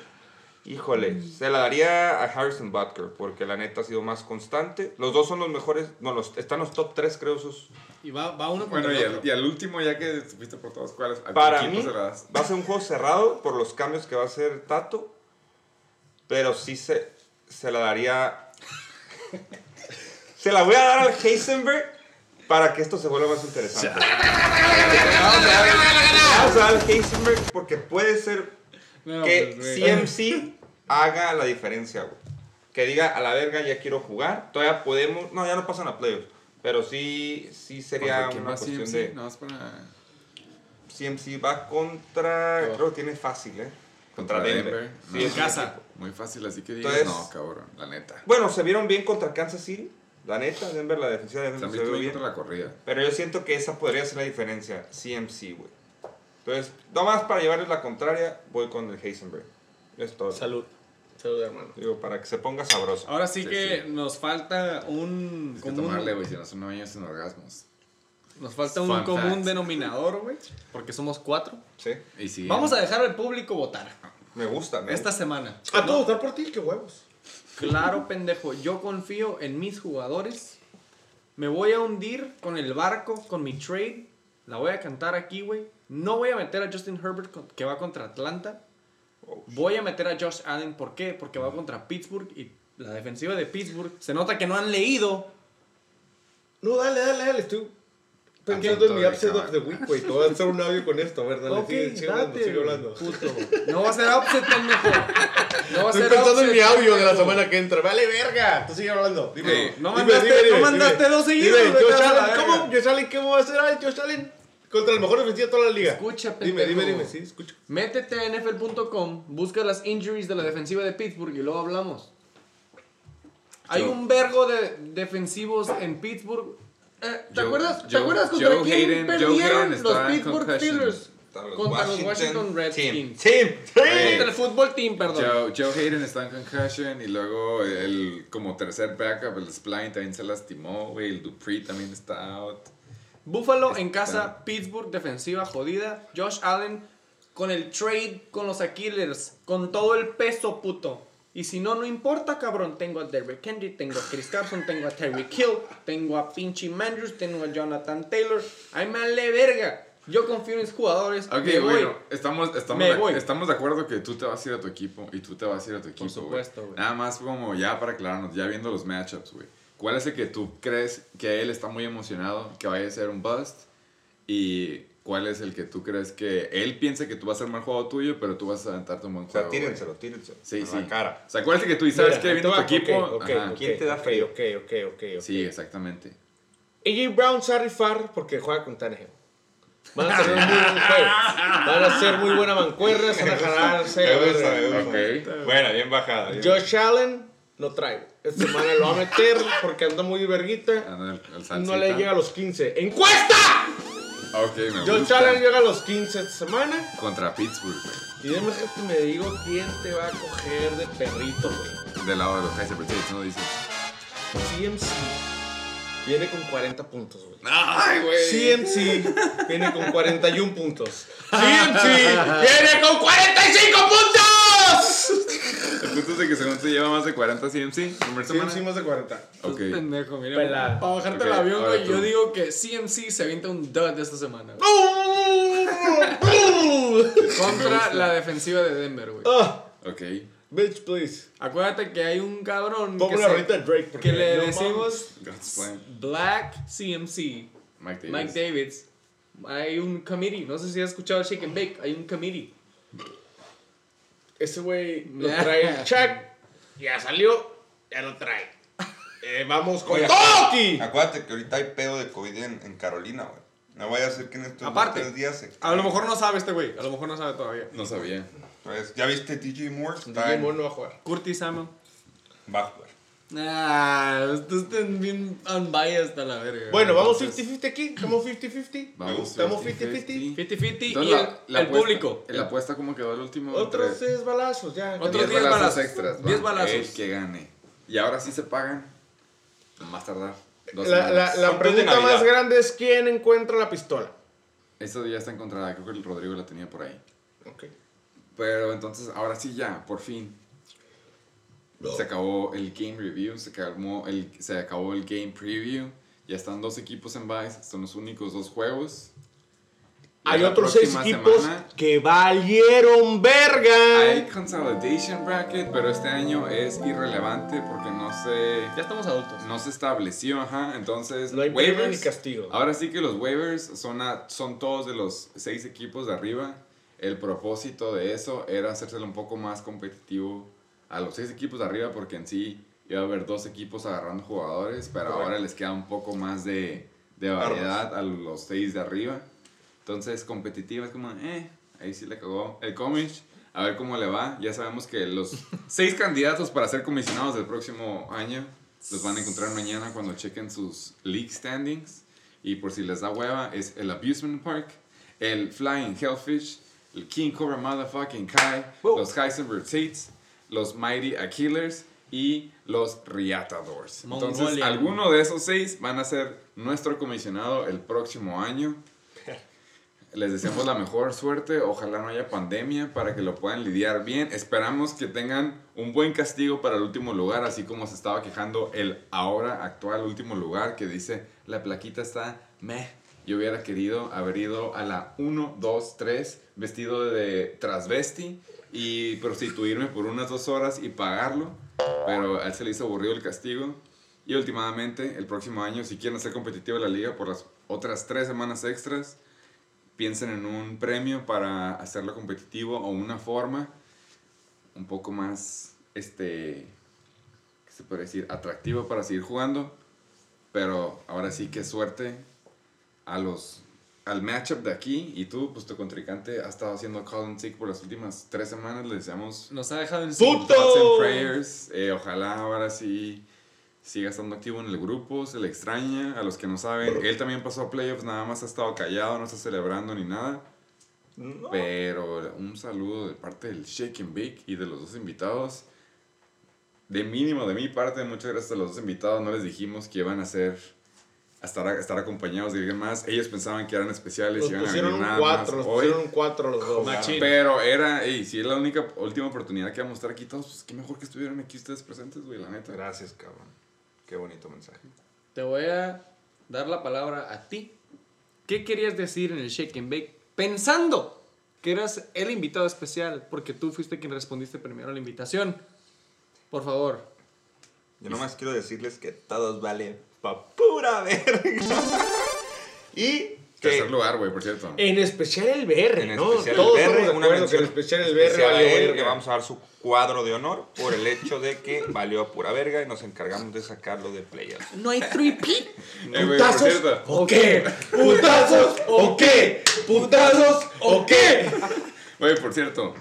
Híjole, se la daría a Harrison Butker, porque la neta ha sido más constante. Los dos son los mejores, no, los, están los top 3 creo sus, Y va, va uno contra Bueno, y el al, otro. y al último, ya que supiste por todos tu Para mí va a ser un juego cerrado por los cambios que va a hacer Tato, pero sí se, se la daría... se la voy a dar al Heisenberg para que esto se vuelva más interesante. Vamos a dar- al Heisenberg porque puede ser No, que pues. CMC haga la diferencia, güey. Que diga, a la verga, ya quiero jugar. Todavía podemos... No, ya no pasan a playoffs. Pero sí, sí sería ¿Contra quién una va cuestión CMC? de... No, es para... CMC va contra. Creo que tiene fácil, ¿eh? Contra, Contra Denver. Denver. Sí, No. es un Casa. Muy fácil, así que digas, Entonces- no, cabrón, la neta. Bueno, se vieron bien contra Kansas City. La neta, Denver, la defensiva de Se Denver se visto vio bien la corrida. Pero yo siento que esa podría ser la diferencia. CMC, güey. Entonces, nomás para llevarles la contraria, voy con el Heisenberg. Es todo. Salud. Salud, hermano. Digo, para que se ponga sabroso. Ahora sí, Sí, que sí. nos falta un Es que común, tomarle, güey, si no son años sin orgasmos. nos falta un Fun común denominador, güey, porque somos cuatro. Sí. Y si Vamos a dejar al público votar Me gusta, me esta gusta. semana. A todos votar por ti, qué huevos. Claro, pendejo. Yo confío en mis jugadores. Me voy a hundir con el barco, con mi trade. La voy a cantar aquí, güey. No voy a meter a Justin Herbert que va contra Atlanta. Voy a meter a Josh Allen. ¿Por qué? Porque va contra Pittsburgh y la defensiva de Pittsburgh se nota que no han leído. No, dale, dale, dale. Estoy pensando en mi de upset of the week, güey. Te voy a hacer un audio con esto. A ver, dale. ok, sigue, sigue hablando, date, sigue hablando. puto. No va a ser upset, pendejo. No va a Estoy ser pensando en mi audio de la semana que entra. Vale, verga. Tú sigue hablando. Dime. Sí. No Dime, mandaste- dime, no mandaste dime. dos seguidos, Dime, Josh Allen. ¿cómo? Josh Allen, ¿qué va a hacer ay, Josh Allen? Contra el mejor defensivo de toda la liga. Escucha, Dime, dime, pendejo. dime. Sí, escucho. Métete a NFL.com, busca las injuries de la defensiva de Pittsburgh y luego hablamos. Hay Joe- un vergo de defensivos en Pittsburgh. Eh, ¿Te Joe- acuerdas, ¿te Joe- acuerdas contra Joe quién Hayden- Joe perdieron Hayden los está en Pittsburgh. Steelers? Contra los Washington Redskins. Team. Team. Contra el fútbol team, perdón. Joe, Joe Hayden está en concussion y luego el como tercer backup, el Spline también se lastimó, güey. El Dupree también está out. Buffalo en Está- casa, Pittsburgh defensiva jodida, Josh Allen con el trade con los Aquilers, con todo el peso puto. Y si no, no importa, cabrón. Tengo a Derrick Henry, tengo a Chris Carson, tengo a Terry Kill, tengo a Pinchy Mandrews, tengo a Jonathan Taylor. Ay, me vale verga. Yo confío en mis jugadores. Ok, me voy. bueno, estamos, estamos, Me de, voy. estamos de acuerdo que tú te vas a ir a tu equipo y tú te vas a ir a tu equipo. güey. supuesto, güey. Nada más como ya para aclararnos, ya viendo los matchups, güey. ¿Cuál es el que tú crees que él está muy emocionado que vaya a ser un bust? Y cuál es el que tú crees que él piensa que tú vas a ser mal juego tuyo, pero tú vas a aventarte un buen O sea, juego. tírenselo, tírenselo. Sí, sí. la cara. O sea, acuérdate que tú y sabes que viendo tu equipo. ok, ok, ajá. ok, ¿Quién te da frío? Ok, ok, ok, ok. Sí, exactamente. AJ Brown se va a rifar porque juega con Tannehill. Van a un muy buen juego. Van a ser muy buena mancuerna, se van a jalarse. la Me gusta, verga. me gusta. Ok. Buena, bien bajada. Josh Allen no trae. Esta semana lo va a meter porque anda muy verguita. Anda el- el No le llega a los 15. ¡Encuesta! Ok, me Josh gusta. Allen llega a los 15 esta semana. Contra Pittsburgh, güey. Y déjame que me digo quién te va a coger de perrito, güey. Del lado de los Kaiser Chiefs, ¿no? Dices. CMC viene con 40 puntos, güey. ¡Ay, güey! CMC viene con 41 puntos. CMC viene con 45 puntos. El punto es de que según se lleva más de 40 CMC, primer semana. CMC más de 40. Ok. Pendejo, mira. Pelada. Para bajarte Ok, el avión, ahora güey, tú. yo digo que CMC se avienta un dud esta semana. güey. Contra la defensiva de Denver, güey. Ah, Ok. bitch, please. Acuérdate que hay un cabrón Pongo que, la se- rolita de Drake. porque que le no decimos God's plan. Black CMC, Mike Davis. Mike Davids. Hay un committee, no sé si has escuchado Shake and Bake, hay un committee. Ese güey lo trae el Chuck. Ya salió, ya lo trae. Eh, vamos con aquí. Acuérdate que ahorita hay pedo de COVID en, en Carolina, güey. No vaya a ser que en estos Aparte, dos, tres días se... A lo mejor no sabe este güey, a lo mejor no sabe todavía. No sabía. Pues, ¿Ya viste DJ Moore? DJ Moore no va a jugar. Curtis Samuel. Va a jugar. Ah, ustedes están bien unbiased a la verga. Bueno, vamos Entonces- 50-50 aquí. Estamos 50-50. Vamos, Estamos 50-50. 50-50 y la, la el apuesta- público. La apuesta como quedó el último. Otros entre 10 balazos, ya. Otros 10 10 balazos, balazos. extras. 10 va. balazos. El que gane. Y ahora sí se pagan. Más tardar. La, la, la pregunta más grande es quién encuentra la pistola. Eso ya está encontrada. Creo que el Rodrigo la tenía por ahí. Ok. Pero entonces, ahora sí ya, por fin. Se acabó el game review, se acabó el, se acabó el game preview. Ya están dos equipos en Vice, son los únicos dos juegos. Y Hay otros seis equipos semana que valieron verga. Hay consolidation bracket, pero este año es irrelevante porque no se, Ya estamos adultos. no se estableció, ajá. Entonces, No hay waivers- ni castigo. Ahora sí que los waivers son, a- son todos de los seis equipos de arriba. El propósito de eso era hacérselo un poco más competitivo a los seis equipos de arriba porque en sí iba a haber dos equipos agarrando jugadores, pero Correcto. ahora les queda un poco más de, de variedad a los seis de arriba. Entonces, competitiva es como, eh, ahí sí le cagó el Comish. A ver cómo le va. Ya sabemos que los seis candidatos para ser comisionados del próximo año los van a encontrar mañana cuando chequen sus league standings. Y por si les da hueva, es el Abusement Park, el Flying Hellfish, el King Cobra Motherfucking Kai, los Heisenberg Seats, los Mighty Aquilers y los Riatadors. Entonces, Mongolian. alguno de esos seis van a ser nuestro comisionado el próximo año. Les deseamos la mejor suerte. Ojalá no haya pandemia para que lo puedan lidiar bien. Esperamos que tengan un buen castigo para el último lugar, así como se estaba quejando el ahora actual último lugar que dice la plaquita está meh. Yo hubiera querido haber ido a la 1, 2, 3 vestido de transvesti y prostituirme por unas dos horas y pagarlo. Pero a él se le hizo aburrido el castigo. Y últimamente, el próximo año, si quieren hacer competitiva la liga por las otras tres semanas extras, piensen en un premio para hacerlo competitivo o una forma un poco más, este, ¿qué se puede decir? Atractiva para seguir jugando. Pero ahora sí que suerte a los, al matchup de aquí. Y tú, pues tu contrincante ha estado haciendo call and seek por las últimas tres semanas. Le deseamos Nos ha dejado en ¡Puto! thoughts and prayers. Eh, ojalá ahora sí siga estando activo en el grupo, se le extraña. A los que no saben, él también pasó a playoffs, nada más ha estado callado, no está celebrando ni nada. Pero un saludo de parte del Shake and Bake y de los dos invitados. De mínimo de mi parte, muchas gracias a los dos invitados. No les dijimos que iban a ser estar, a estar acompañados de alguien más. Ellos pensaban que eran especiales Los y iban a pusieron venir un nada 4, más los hoy. pusieron 4 los dos. Machín. Pero era, ey, si es la única última oportunidad que vamos a estar aquí todos, pues qué mejor que estuvieran aquí ustedes presentes, güey, la neta. Gracias, cabrón. Qué bonito mensaje. Te voy a dar la palabra a ti. ¿Qué querías decir en el Shake and Bake? Pensando que eras el invitado especial, porque tú fuiste quien respondiste primero a la invitación. Por favor. Yo nomás quiero decirles que todos valen pa' pura verga. y que- Tercer lugar, güey, por cierto. En especial el BR, En ¿no? especial Todos el estamos BR, de acuerdo que en especial el BR especial a valió verga. Le vamos a dar su cuadro de honor por el hecho de que valió a pura verga y nos encargamos de sacarlo de playoffs. No hay 3P. Eh, ¿Putazos o qué? ¿Putazos o qué? ¿Putazos o qué? Güey, por cierto,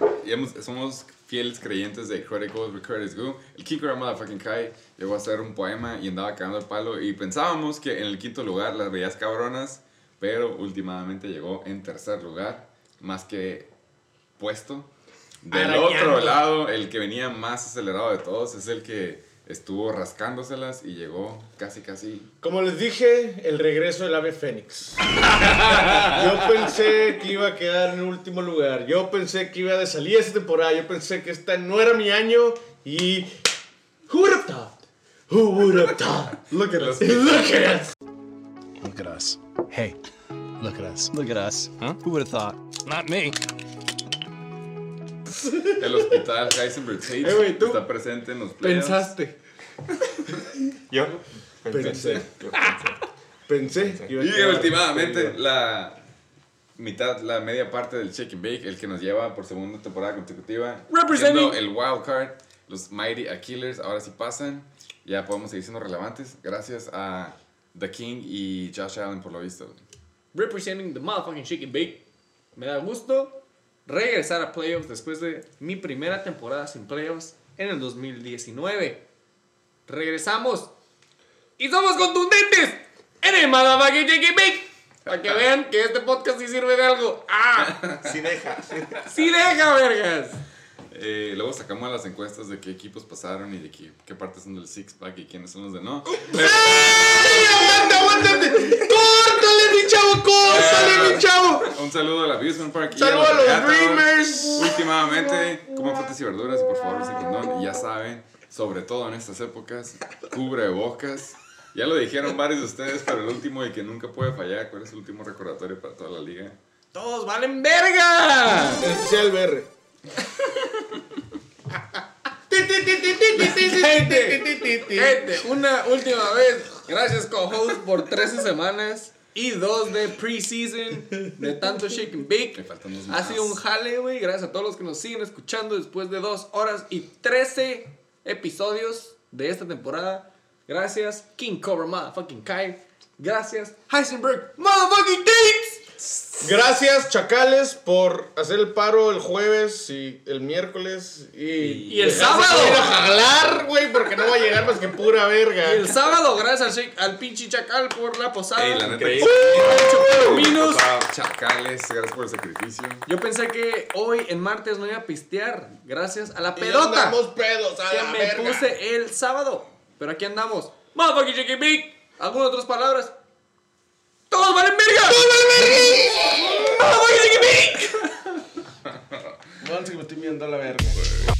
somos fieles creyentes de Credit Goes with Credit Go. El Kicker Motherfucking Kai llegó a hacer un poema y andaba cagando el palo. Y pensábamos que en el quinto lugar las veías cabronas, pero últimamente llegó en tercer lugar, más que puesto. Del Arañando. otro lado, el que venía más acelerado de todos es el que estuvo rascándoselas y llegó casi, casi. Como les dije, el regreso del ave fénix. Yo pensé que iba a quedar en último lugar. Yo pensé que iba de salir esta temporada. Yo pensé que esta no era mi año. Y. Who would have thought? Who would have thought? Look at us. Look at us. Look at us. Hey, look at us. Look at us. Huh? Who would have thought? Not me. El hospital Heisenberg Tate Eh, tú está presente en los playoffs. Pensaste. Yo Pensé. yo Pensé. iba a Y últimamente la mitad, la media parte del Shake and Bake, el que nos lleva por segunda temporada consecutiva. Representing. el wild card, los Mighty Aquilers ahora sí pasan. Ya podemos seguir siendo relevantes gracias a The King y Josh Allen por lo visto. Representing the motherfucking and bake. Me da gusto regresar a playoffs después de mi primera temporada sin playoffs en el 2019. Regresamos y somos contundentes en el motherfucking and bake. Para que vean que este podcast sí sirve de algo. ¡Ah! Sí deja. ¡Sí deja, vergas! Eh, luego sacamos las encuestas de qué equipos pasaron y de qué, qué partes son del Six Pack y quiénes son los de no. ¡Aguante, aguántate! ¡Córtale, mi chavo! ¡Córtale, mi chavo! Un saludo al Abusement Park. y ¡Saludos a los Regatas. Dreamers! Últimamente, coman frutas y verduras y por favor usen condón. Y ya saben, sobre todo en estas épocas, cubre bocas. Ya lo dijeron varios de ustedes, pero el último y que nunca puede fallar, ¿cuál es el último recordatorio para toda la liga? ¡Todos valen verga! El BR. Gente, una última vez. Gracias, co-host, por 13 semanas y dos de preseason de tanto Shake and Bake. Ha sido un jale, güey. Gracias a todos los que nos siguen escuchando después de dos horas y 13 episodios de esta temporada. Gracias, King Cobra Motherfucking Kai. Gracias, Heisenberg Motherfucking Takes. Gracias, chacales, por hacer el paro el jueves y el miércoles. Y, Y el sábado. ir a jalar, güey, porque no va a llegar más que pura verga. Y el sábado, gracias al, pinche Chacal por la posada. Ey, la neta, Increíble. Minos. chacales, gracias por el sacrificio. Yo pensé que hoy en martes no iba a pistear. Gracias a la Y pedota. pedos a que la me verga. puse el sábado. Pero aquí andamos. Motherfucking and Bake. ¿Algunas otras palabras? ¡Todos valen verga! ¡Todos valen verga! Vamos que me estoy viendo a la verga.